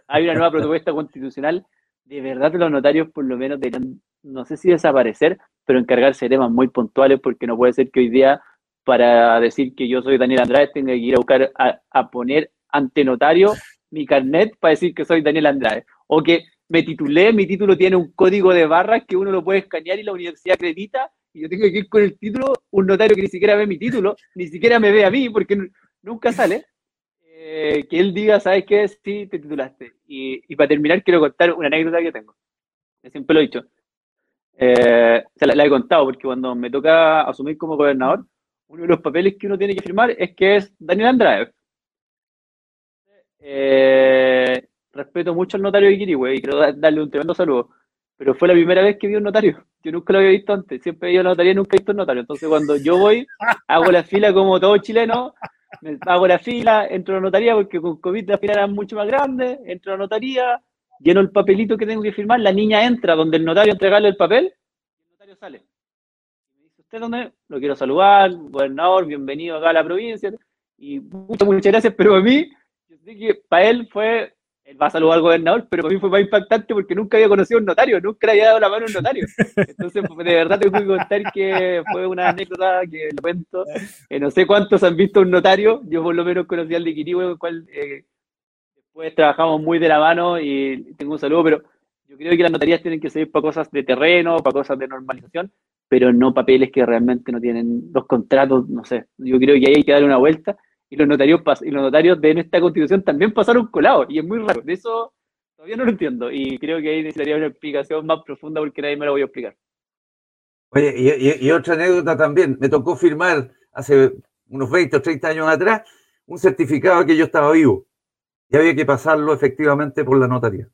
hay una nueva propuesta constitucional, de verdad los notarios por lo menos deberían, no sé si desaparecer, pero encargarse de temas muy puntuales, porque no puede ser que hoy día, para decir que yo soy Daniel Andrade, tenga que ir a buscar a, a poner ante notario mi carnet para decir que soy Daniel Andrade. O que me titulé, mi título tiene un código de barras que uno lo puede escanear y la universidad acredita, y yo tengo que ir con el título, un notario que ni siquiera ve mi título, ni siquiera me ve a mí, porque nunca sale, eh, que él diga, ¿sabes qué? Sí, te titulaste. Y, para terminar, quiero contar una anécdota que tengo. Siempre lo he dicho. Eh, la, la, he contado, porque cuando me toca asumir como gobernador, uno de los papeles que uno tiene que firmar es que es Daniel Andrade. Eh, respeto mucho al notario de Kirihue y quiero darle un tremendo saludo. Pero fue la primera vez que vi un notario. Yo nunca lo había visto antes. Siempre he ido a notaría y nunca he visto un notario. Entonces, cuando yo voy, hago la fila como todo chileno. hago la fila, entro a la notaría porque con COVID la fila era mucho más grande. Entro a la notaría, lleno el papelito que tengo que firmar. La niña entra donde el notario entregarle el papel y el notario sale. Me dice, ¿usted dónde? Lo quiero saludar, gobernador, bienvenido acá a la provincia. Y muchas, muchas gracias, pero a mí, yo sé que para él fue él va a saludar al gobernador, pero para mí fue más impactante porque nunca había conocido a un notario, nunca le había dado la mano a un notario. Entonces, de verdad tengo que contar que fue una anécdota que lo cuento. Eh, no sé cuántos han visto un notario, yo por lo menos conocí al de Quirihue, el cual eh, después trabajamos muy de la mano y tengo un saludo, pero yo creo que las notarías tienen que servir para cosas de terreno, para cosas de normalización, pero no papeles que realmente no tienen los contratos, no sé. Yo creo que ahí hay que darle una vuelta y los notarios y los notarios de esta constitución también pasaron colados y es muy raro. De eso todavía no lo entiendo y creo que ahí necesitaría una explicación más profunda porque nadie me lo voy a explicar. Oye, y, otra anécdota también, me tocó firmar hace unos 20 o 30 años atrás un certificado que yo estaba vivo y había que pasarlo efectivamente por la notaría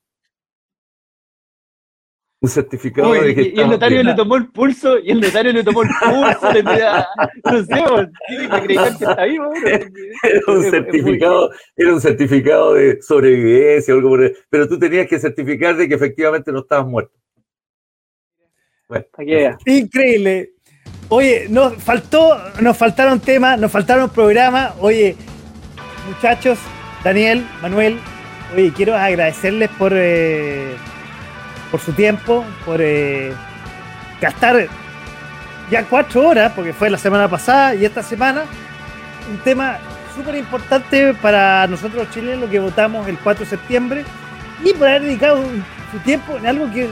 un certificado de que y, el notario le tomó el pulso y el notario le tomó el pulso le no sé tiene que acreditar que está vivo era un certificado era un certificado de sobrevivencia o algo por pero tú tenías que certificar de que efectivamente no estabas muerto. Bueno, increíble. Oye nos faltó nos faltaron temas nos faltaron programas. Oye muchachos Daniel Manuel Oye, quiero agradecerles por, eh, por su tiempo, por eh, gastar ya cuatro horas, porque fue la semana pasada y esta semana, un tema súper importante para nosotros los chilenos que votamos el 4 de septiembre y por haber dedicado su tiempo en algo que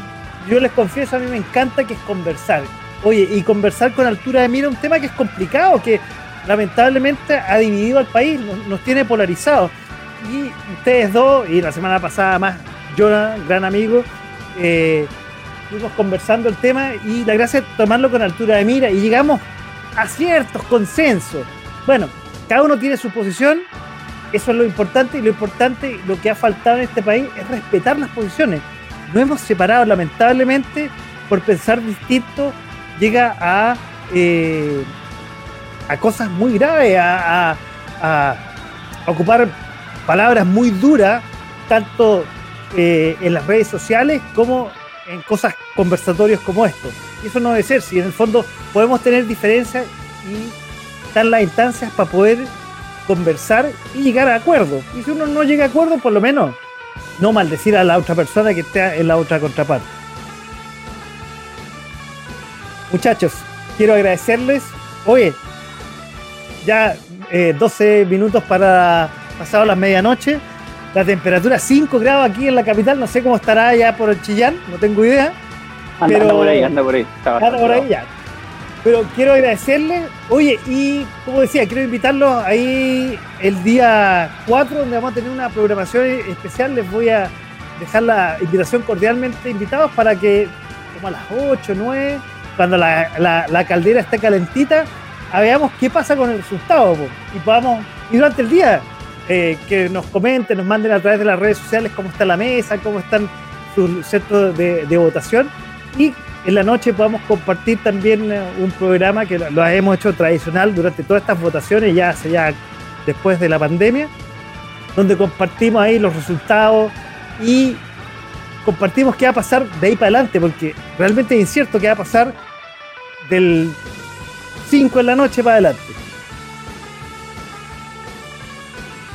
yo les confieso a mí me encanta, que es conversar. Oye, y conversar con altura de mira, un tema que es complicado, que lamentablemente ha dividido al país, nos, tiene polarizados. Y ustedes dos, y la semana pasada más, Jonah, gran amigo, eh, conversando el tema y la gracia es tomarlo con altura de mira y llegamos a ciertos consensos. Bueno, cada uno tiene su posición, eso es lo importante y lo importante, lo que ha faltado en este país es respetar las posiciones. No hemos separado, lamentablemente, por pensar distinto, llega a, eh, a cosas muy graves, a, ocupar palabras muy duras, tanto eh, en las redes sociales como en cosas conversatorios como esto. Y eso no debe ser, si en el fondo podemos tener diferencias y están las instancias para poder conversar y llegar a acuerdo. Y si uno no llega a acuerdo, por lo menos no maldecir a la otra persona que esté en la otra contraparte. Muchachos, quiero agradecerles. Oye, ya 12 eh, minutos para pasado las medianoche. La temperatura 5 grados aquí en la capital. No sé cómo estará allá por el Chillán, no tengo idea. Anda, anda por ahí, anda por ahí. Anda por ahí ya. Pero quiero agradecerle. Oye, y como decía, quiero invitarlos ahí el día 4, donde vamos a tener una programación especial. Les voy a dejar la invitación cordialmente invitados para que, como a las 8, 9, cuando la, caldera esté calentita, veamos qué pasa con el resultado. y podamos, y durante el día, eh, que nos comenten, nos manden a través de las redes sociales cómo está la mesa, cómo están sus centros de, votación. Y en la noche podamos compartir también eh, un programa que lo hemos hecho tradicional durante todas estas votaciones, ya hace ya después de la pandemia, donde compartimos ahí los resultados y compartimos qué va a pasar de ahí para adelante, porque realmente es incierto qué va a pasar del 5 en la noche para adelante.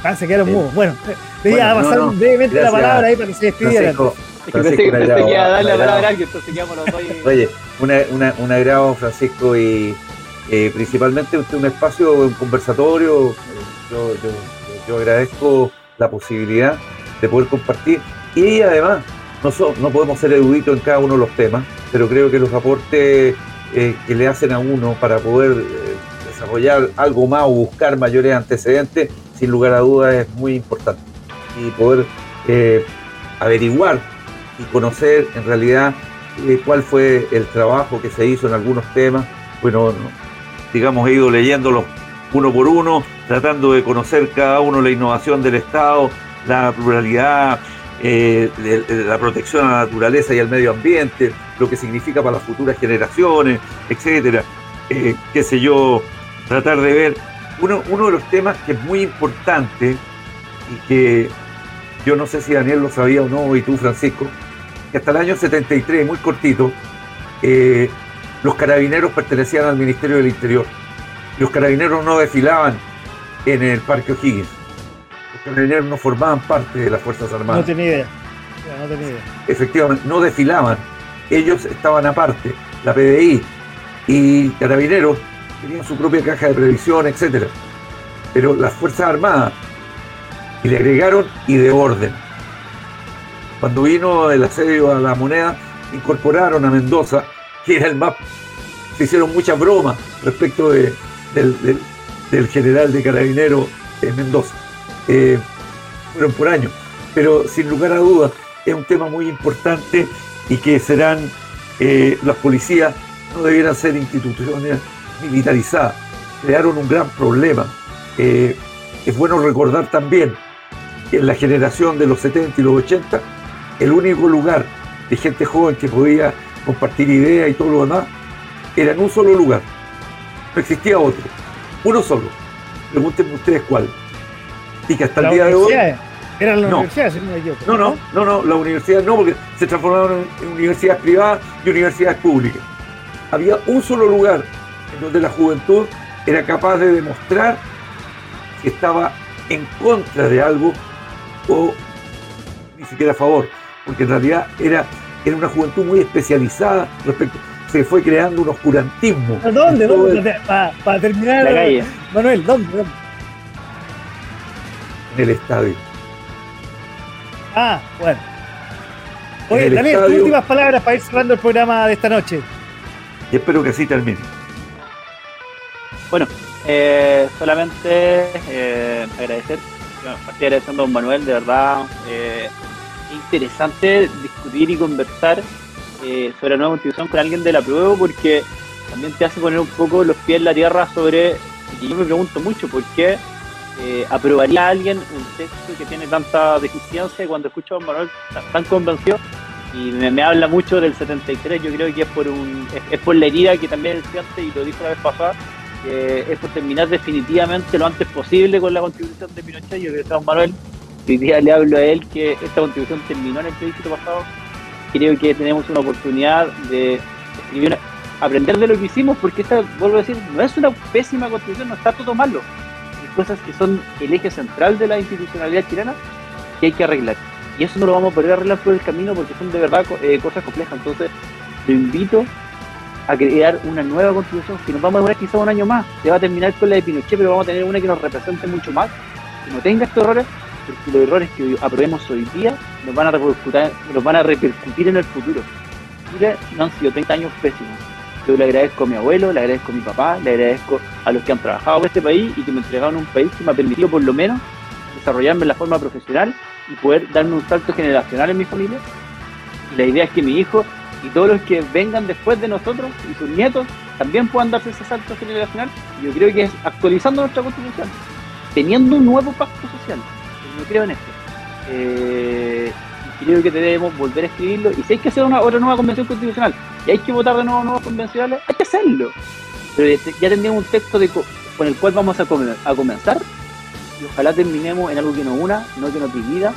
Ah, se quedaron muy Bueno, le iba a pasar brevemente la palabra ahí para que se despidieran. Oye, un agrado, Francisco, y eh, principalmente un espacio, un conversatorio. Yo, yo, agradezco la posibilidad de poder compartir. Y además no, no podemos ser eruditos en cada uno de los temas, pero creo que los aportes eh, que le hacen a uno para poder eh, desarrollar algo más o buscar mayores antecedentes, sin lugar a dudas es muy importante. Y poder averiguar y conocer en realidad eh, cuál fue el trabajo que se hizo en algunos temas. Bueno, digamos, he ido leyéndolos uno por uno, tratando de conocer cada uno la innovación del Estado, la pluralidad, eh, la protección a la naturaleza y al medio ambiente, lo que significa para las futuras generaciones, etcétera. Eh, qué sé yo, tratar de ver uno, uno de los temas que es muy importante y que yo no sé si Daniel lo sabía o no, y tú, Francisco, que hasta el año 73, muy cortito, eh, los carabineros pertenecían al Ministerio del Interior. Los carabineros no desfilaban en el Parque O'Higgins. Los carabineros no formaban parte de las Fuerzas Armadas. No tenía idea. No tenía idea. Efectivamente, no desfilaban. Ellos estaban aparte, la PDI y carabineros tenían su propia caja de previsión, etc. Pero las Fuerzas Armadas, y le agregaron y de orden cuando vino el asedio a la moneda, incorporaron a Mendoza, que era el más. Se hicieron muchas bromas respecto de, del, general de carabinero en Mendoza. Eh, fueron por años. Pero sin lugar a dudas, es un tema muy importante y que serán eh, las policías no debieran ser instituciones militarizadas. Crearon un gran problema. Eh, es bueno recordar también que en la generación de los 70 y los 80 el único lugar de gente joven que podía compartir ideas y todo lo demás era en un solo lugar. No existía otro. Uno solo. Pregúntenme ustedes cuál. Y que hasta el día de hoy. Eran las no. universidades, no, no, no, no, las universidades no, porque se transformaron en universidades privadas y universidades públicas. Había un solo lugar en donde la juventud era capaz de demostrar que estaba en contra de algo o siquiera a favor, porque en realidad era, era una juventud muy especializada respecto. Se fue creando un oscurantismo. ¿Dónde? ¿Dónde? Para terminar, la calle. Manuel, ¿dónde? En el estadio. Ah, bueno. Oye, Daniel, últimas palabras para ir cerrando el programa de esta noche. Y espero que así termine. Bueno, eh, solamente eh, agradecer, bueno, agradeciendo a don Manuel, de verdad, eh, interesante discutir y conversar eh, sobre la nueva constitución con alguien de la prueba porque también te hace poner un poco los pies en la tierra sobre, y yo me pregunto mucho por qué eh, aprobaría alguien un texto que tiene tanta deficiencia cuando escucho a don Manuel tan convencido y me, habla mucho del 73, yo creo que es por un es, por la herida que también él siente y lo dijo la vez pasada, es por terminar definitivamente lo antes posible con la constitución de Pinochet. Yo creo que Don Manuel, hoy día le hablo a él que esta constitución terminó en el plebiscito pasado. Creo que tenemos una oportunidad de escribir, aprender de lo que hicimos, porque esta, vuelvo a decir, no es una pésima constitución, no está todo malo. Hay cosas que son el eje central de la institucionalidad chilena que hay que arreglar. Y eso no lo vamos a poder arreglar por el camino porque son de verdad eh, cosas complejas. Entonces, lo invito a crear una nueva constitución que nos vamos a demorar quizá un año más. Se va a terminar con la de Pinochet, pero vamos a tener una que nos represente mucho más, que no tenga estos errores, porque los errores que aprobemos hoy día nos van a repercutir, nos van a repercutir en el futuro. Chile no han sido 30 años pésimos. Yo le agradezco a mi abuelo, le agradezco a mi papá, le agradezco a los que han trabajado en este país y que me entregaron un país que me ha permitido por lo menos desarrollarme en la forma profesional y poder darme un salto generacional en mi familia. La idea es que mi hijo y todos los que vengan después de nosotros y sus nietos también puedan darse ese salto generacional. Yo creo que es actualizando nuestra constitución, teniendo un nuevo pacto social. Yo creo en esto. Eh, creo que debemos volver a escribirlo. Y si hay que hacer una otra nueva convención constitucional y hay que votar de nuevo nuevos convencionales, hay que hacerlo. Pero ya tendríamos un texto con el cual vamos a, a comenzar y ojalá terminemos en algo que nos una, no que nos divida.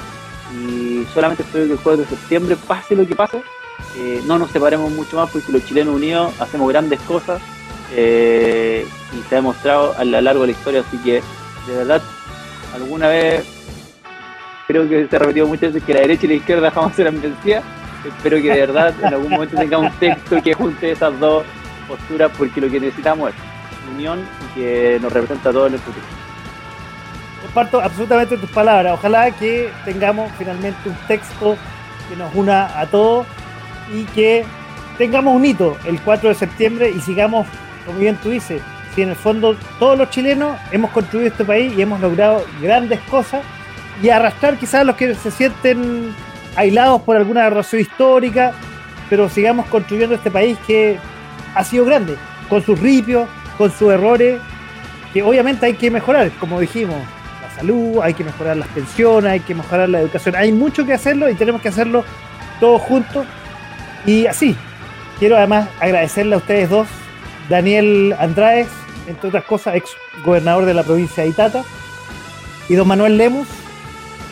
Y solamente espero que el 4 de septiembre, pase lo que pase, eh, no nos separemos mucho más porque los chilenos unidos hacemos grandes cosas eh, y se ha demostrado a lo largo de la historia, así que de verdad, alguna vez creo que se ha repetido muchas veces que la derecha y la izquierda jamás serán vencidas. Espero que de verdad en algún momento tengamos un texto que junte esas dos posturas porque lo que necesitamos es unión y que nos representa a todos en el futuro. Comparto absolutamente tus palabras. Ojalá que tengamos finalmente un texto que nos una a todos y que tengamos un hito el 4 de septiembre y sigamos, como bien tú dices, si en el fondo todos los chilenos hemos construido este país y hemos logrado grandes cosas y arrastrar quizás a los que se sienten aislados por alguna razón histórica, pero sigamos construyendo este país que ha sido grande, con sus ripios, con sus errores, que obviamente hay que mejorar, como dijimos, la salud, hay que mejorar las pensiones, hay que mejorar la educación, hay mucho que hacerlo y tenemos que hacerlo todos juntos y así, quiero además agradecerle a ustedes dos, Daniel Andraez, entre otras cosas, ex gobernador de la provincia de Itata, y don Manuel Lemus,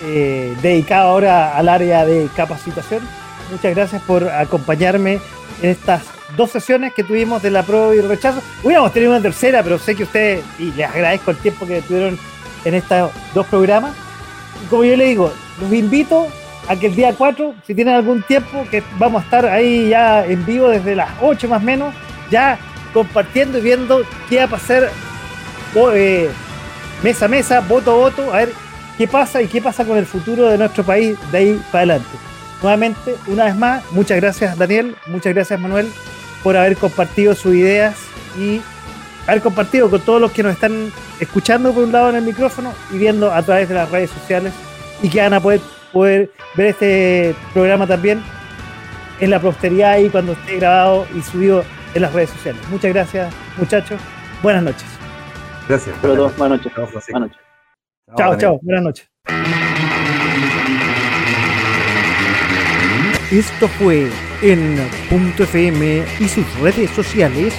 eh, dedicado ahora al área de capacitación. Muchas gracias por acompañarme en estas dos sesiones que tuvimos de la prueba y el rechazo. Hubiéramos tenido una tercera, pero sé que ustedes, y les agradezco el tiempo que tuvieron en estos dos programas. Como yo le digo, los invito a que el día 4, si tienen algún tiempo, que vamos a estar ahí ya en vivo desde las 8 más o menos, ya compartiendo y viendo qué va a pasar eh, mesa a mesa, voto a voto, a ver qué pasa y qué pasa con el futuro de nuestro país de ahí para adelante. Nuevamente, una vez más, muchas gracias Daniel, muchas gracias Manuel por haber compartido sus ideas y haber compartido con todos los que nos están escuchando por un lado en el micrófono y viendo a través de las redes sociales y que van a poder poder ver este programa también en la posteridad y cuando esté grabado y subido en las redes sociales. Muchas gracias, muchachos. Buenas noches. Gracias. Buenas noches. Buenas noches. Chao, chao. Buenas noches. Esto fue en Punto FM y sus redes sociales.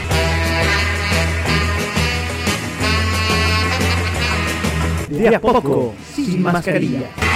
De a poco, sin mascarilla.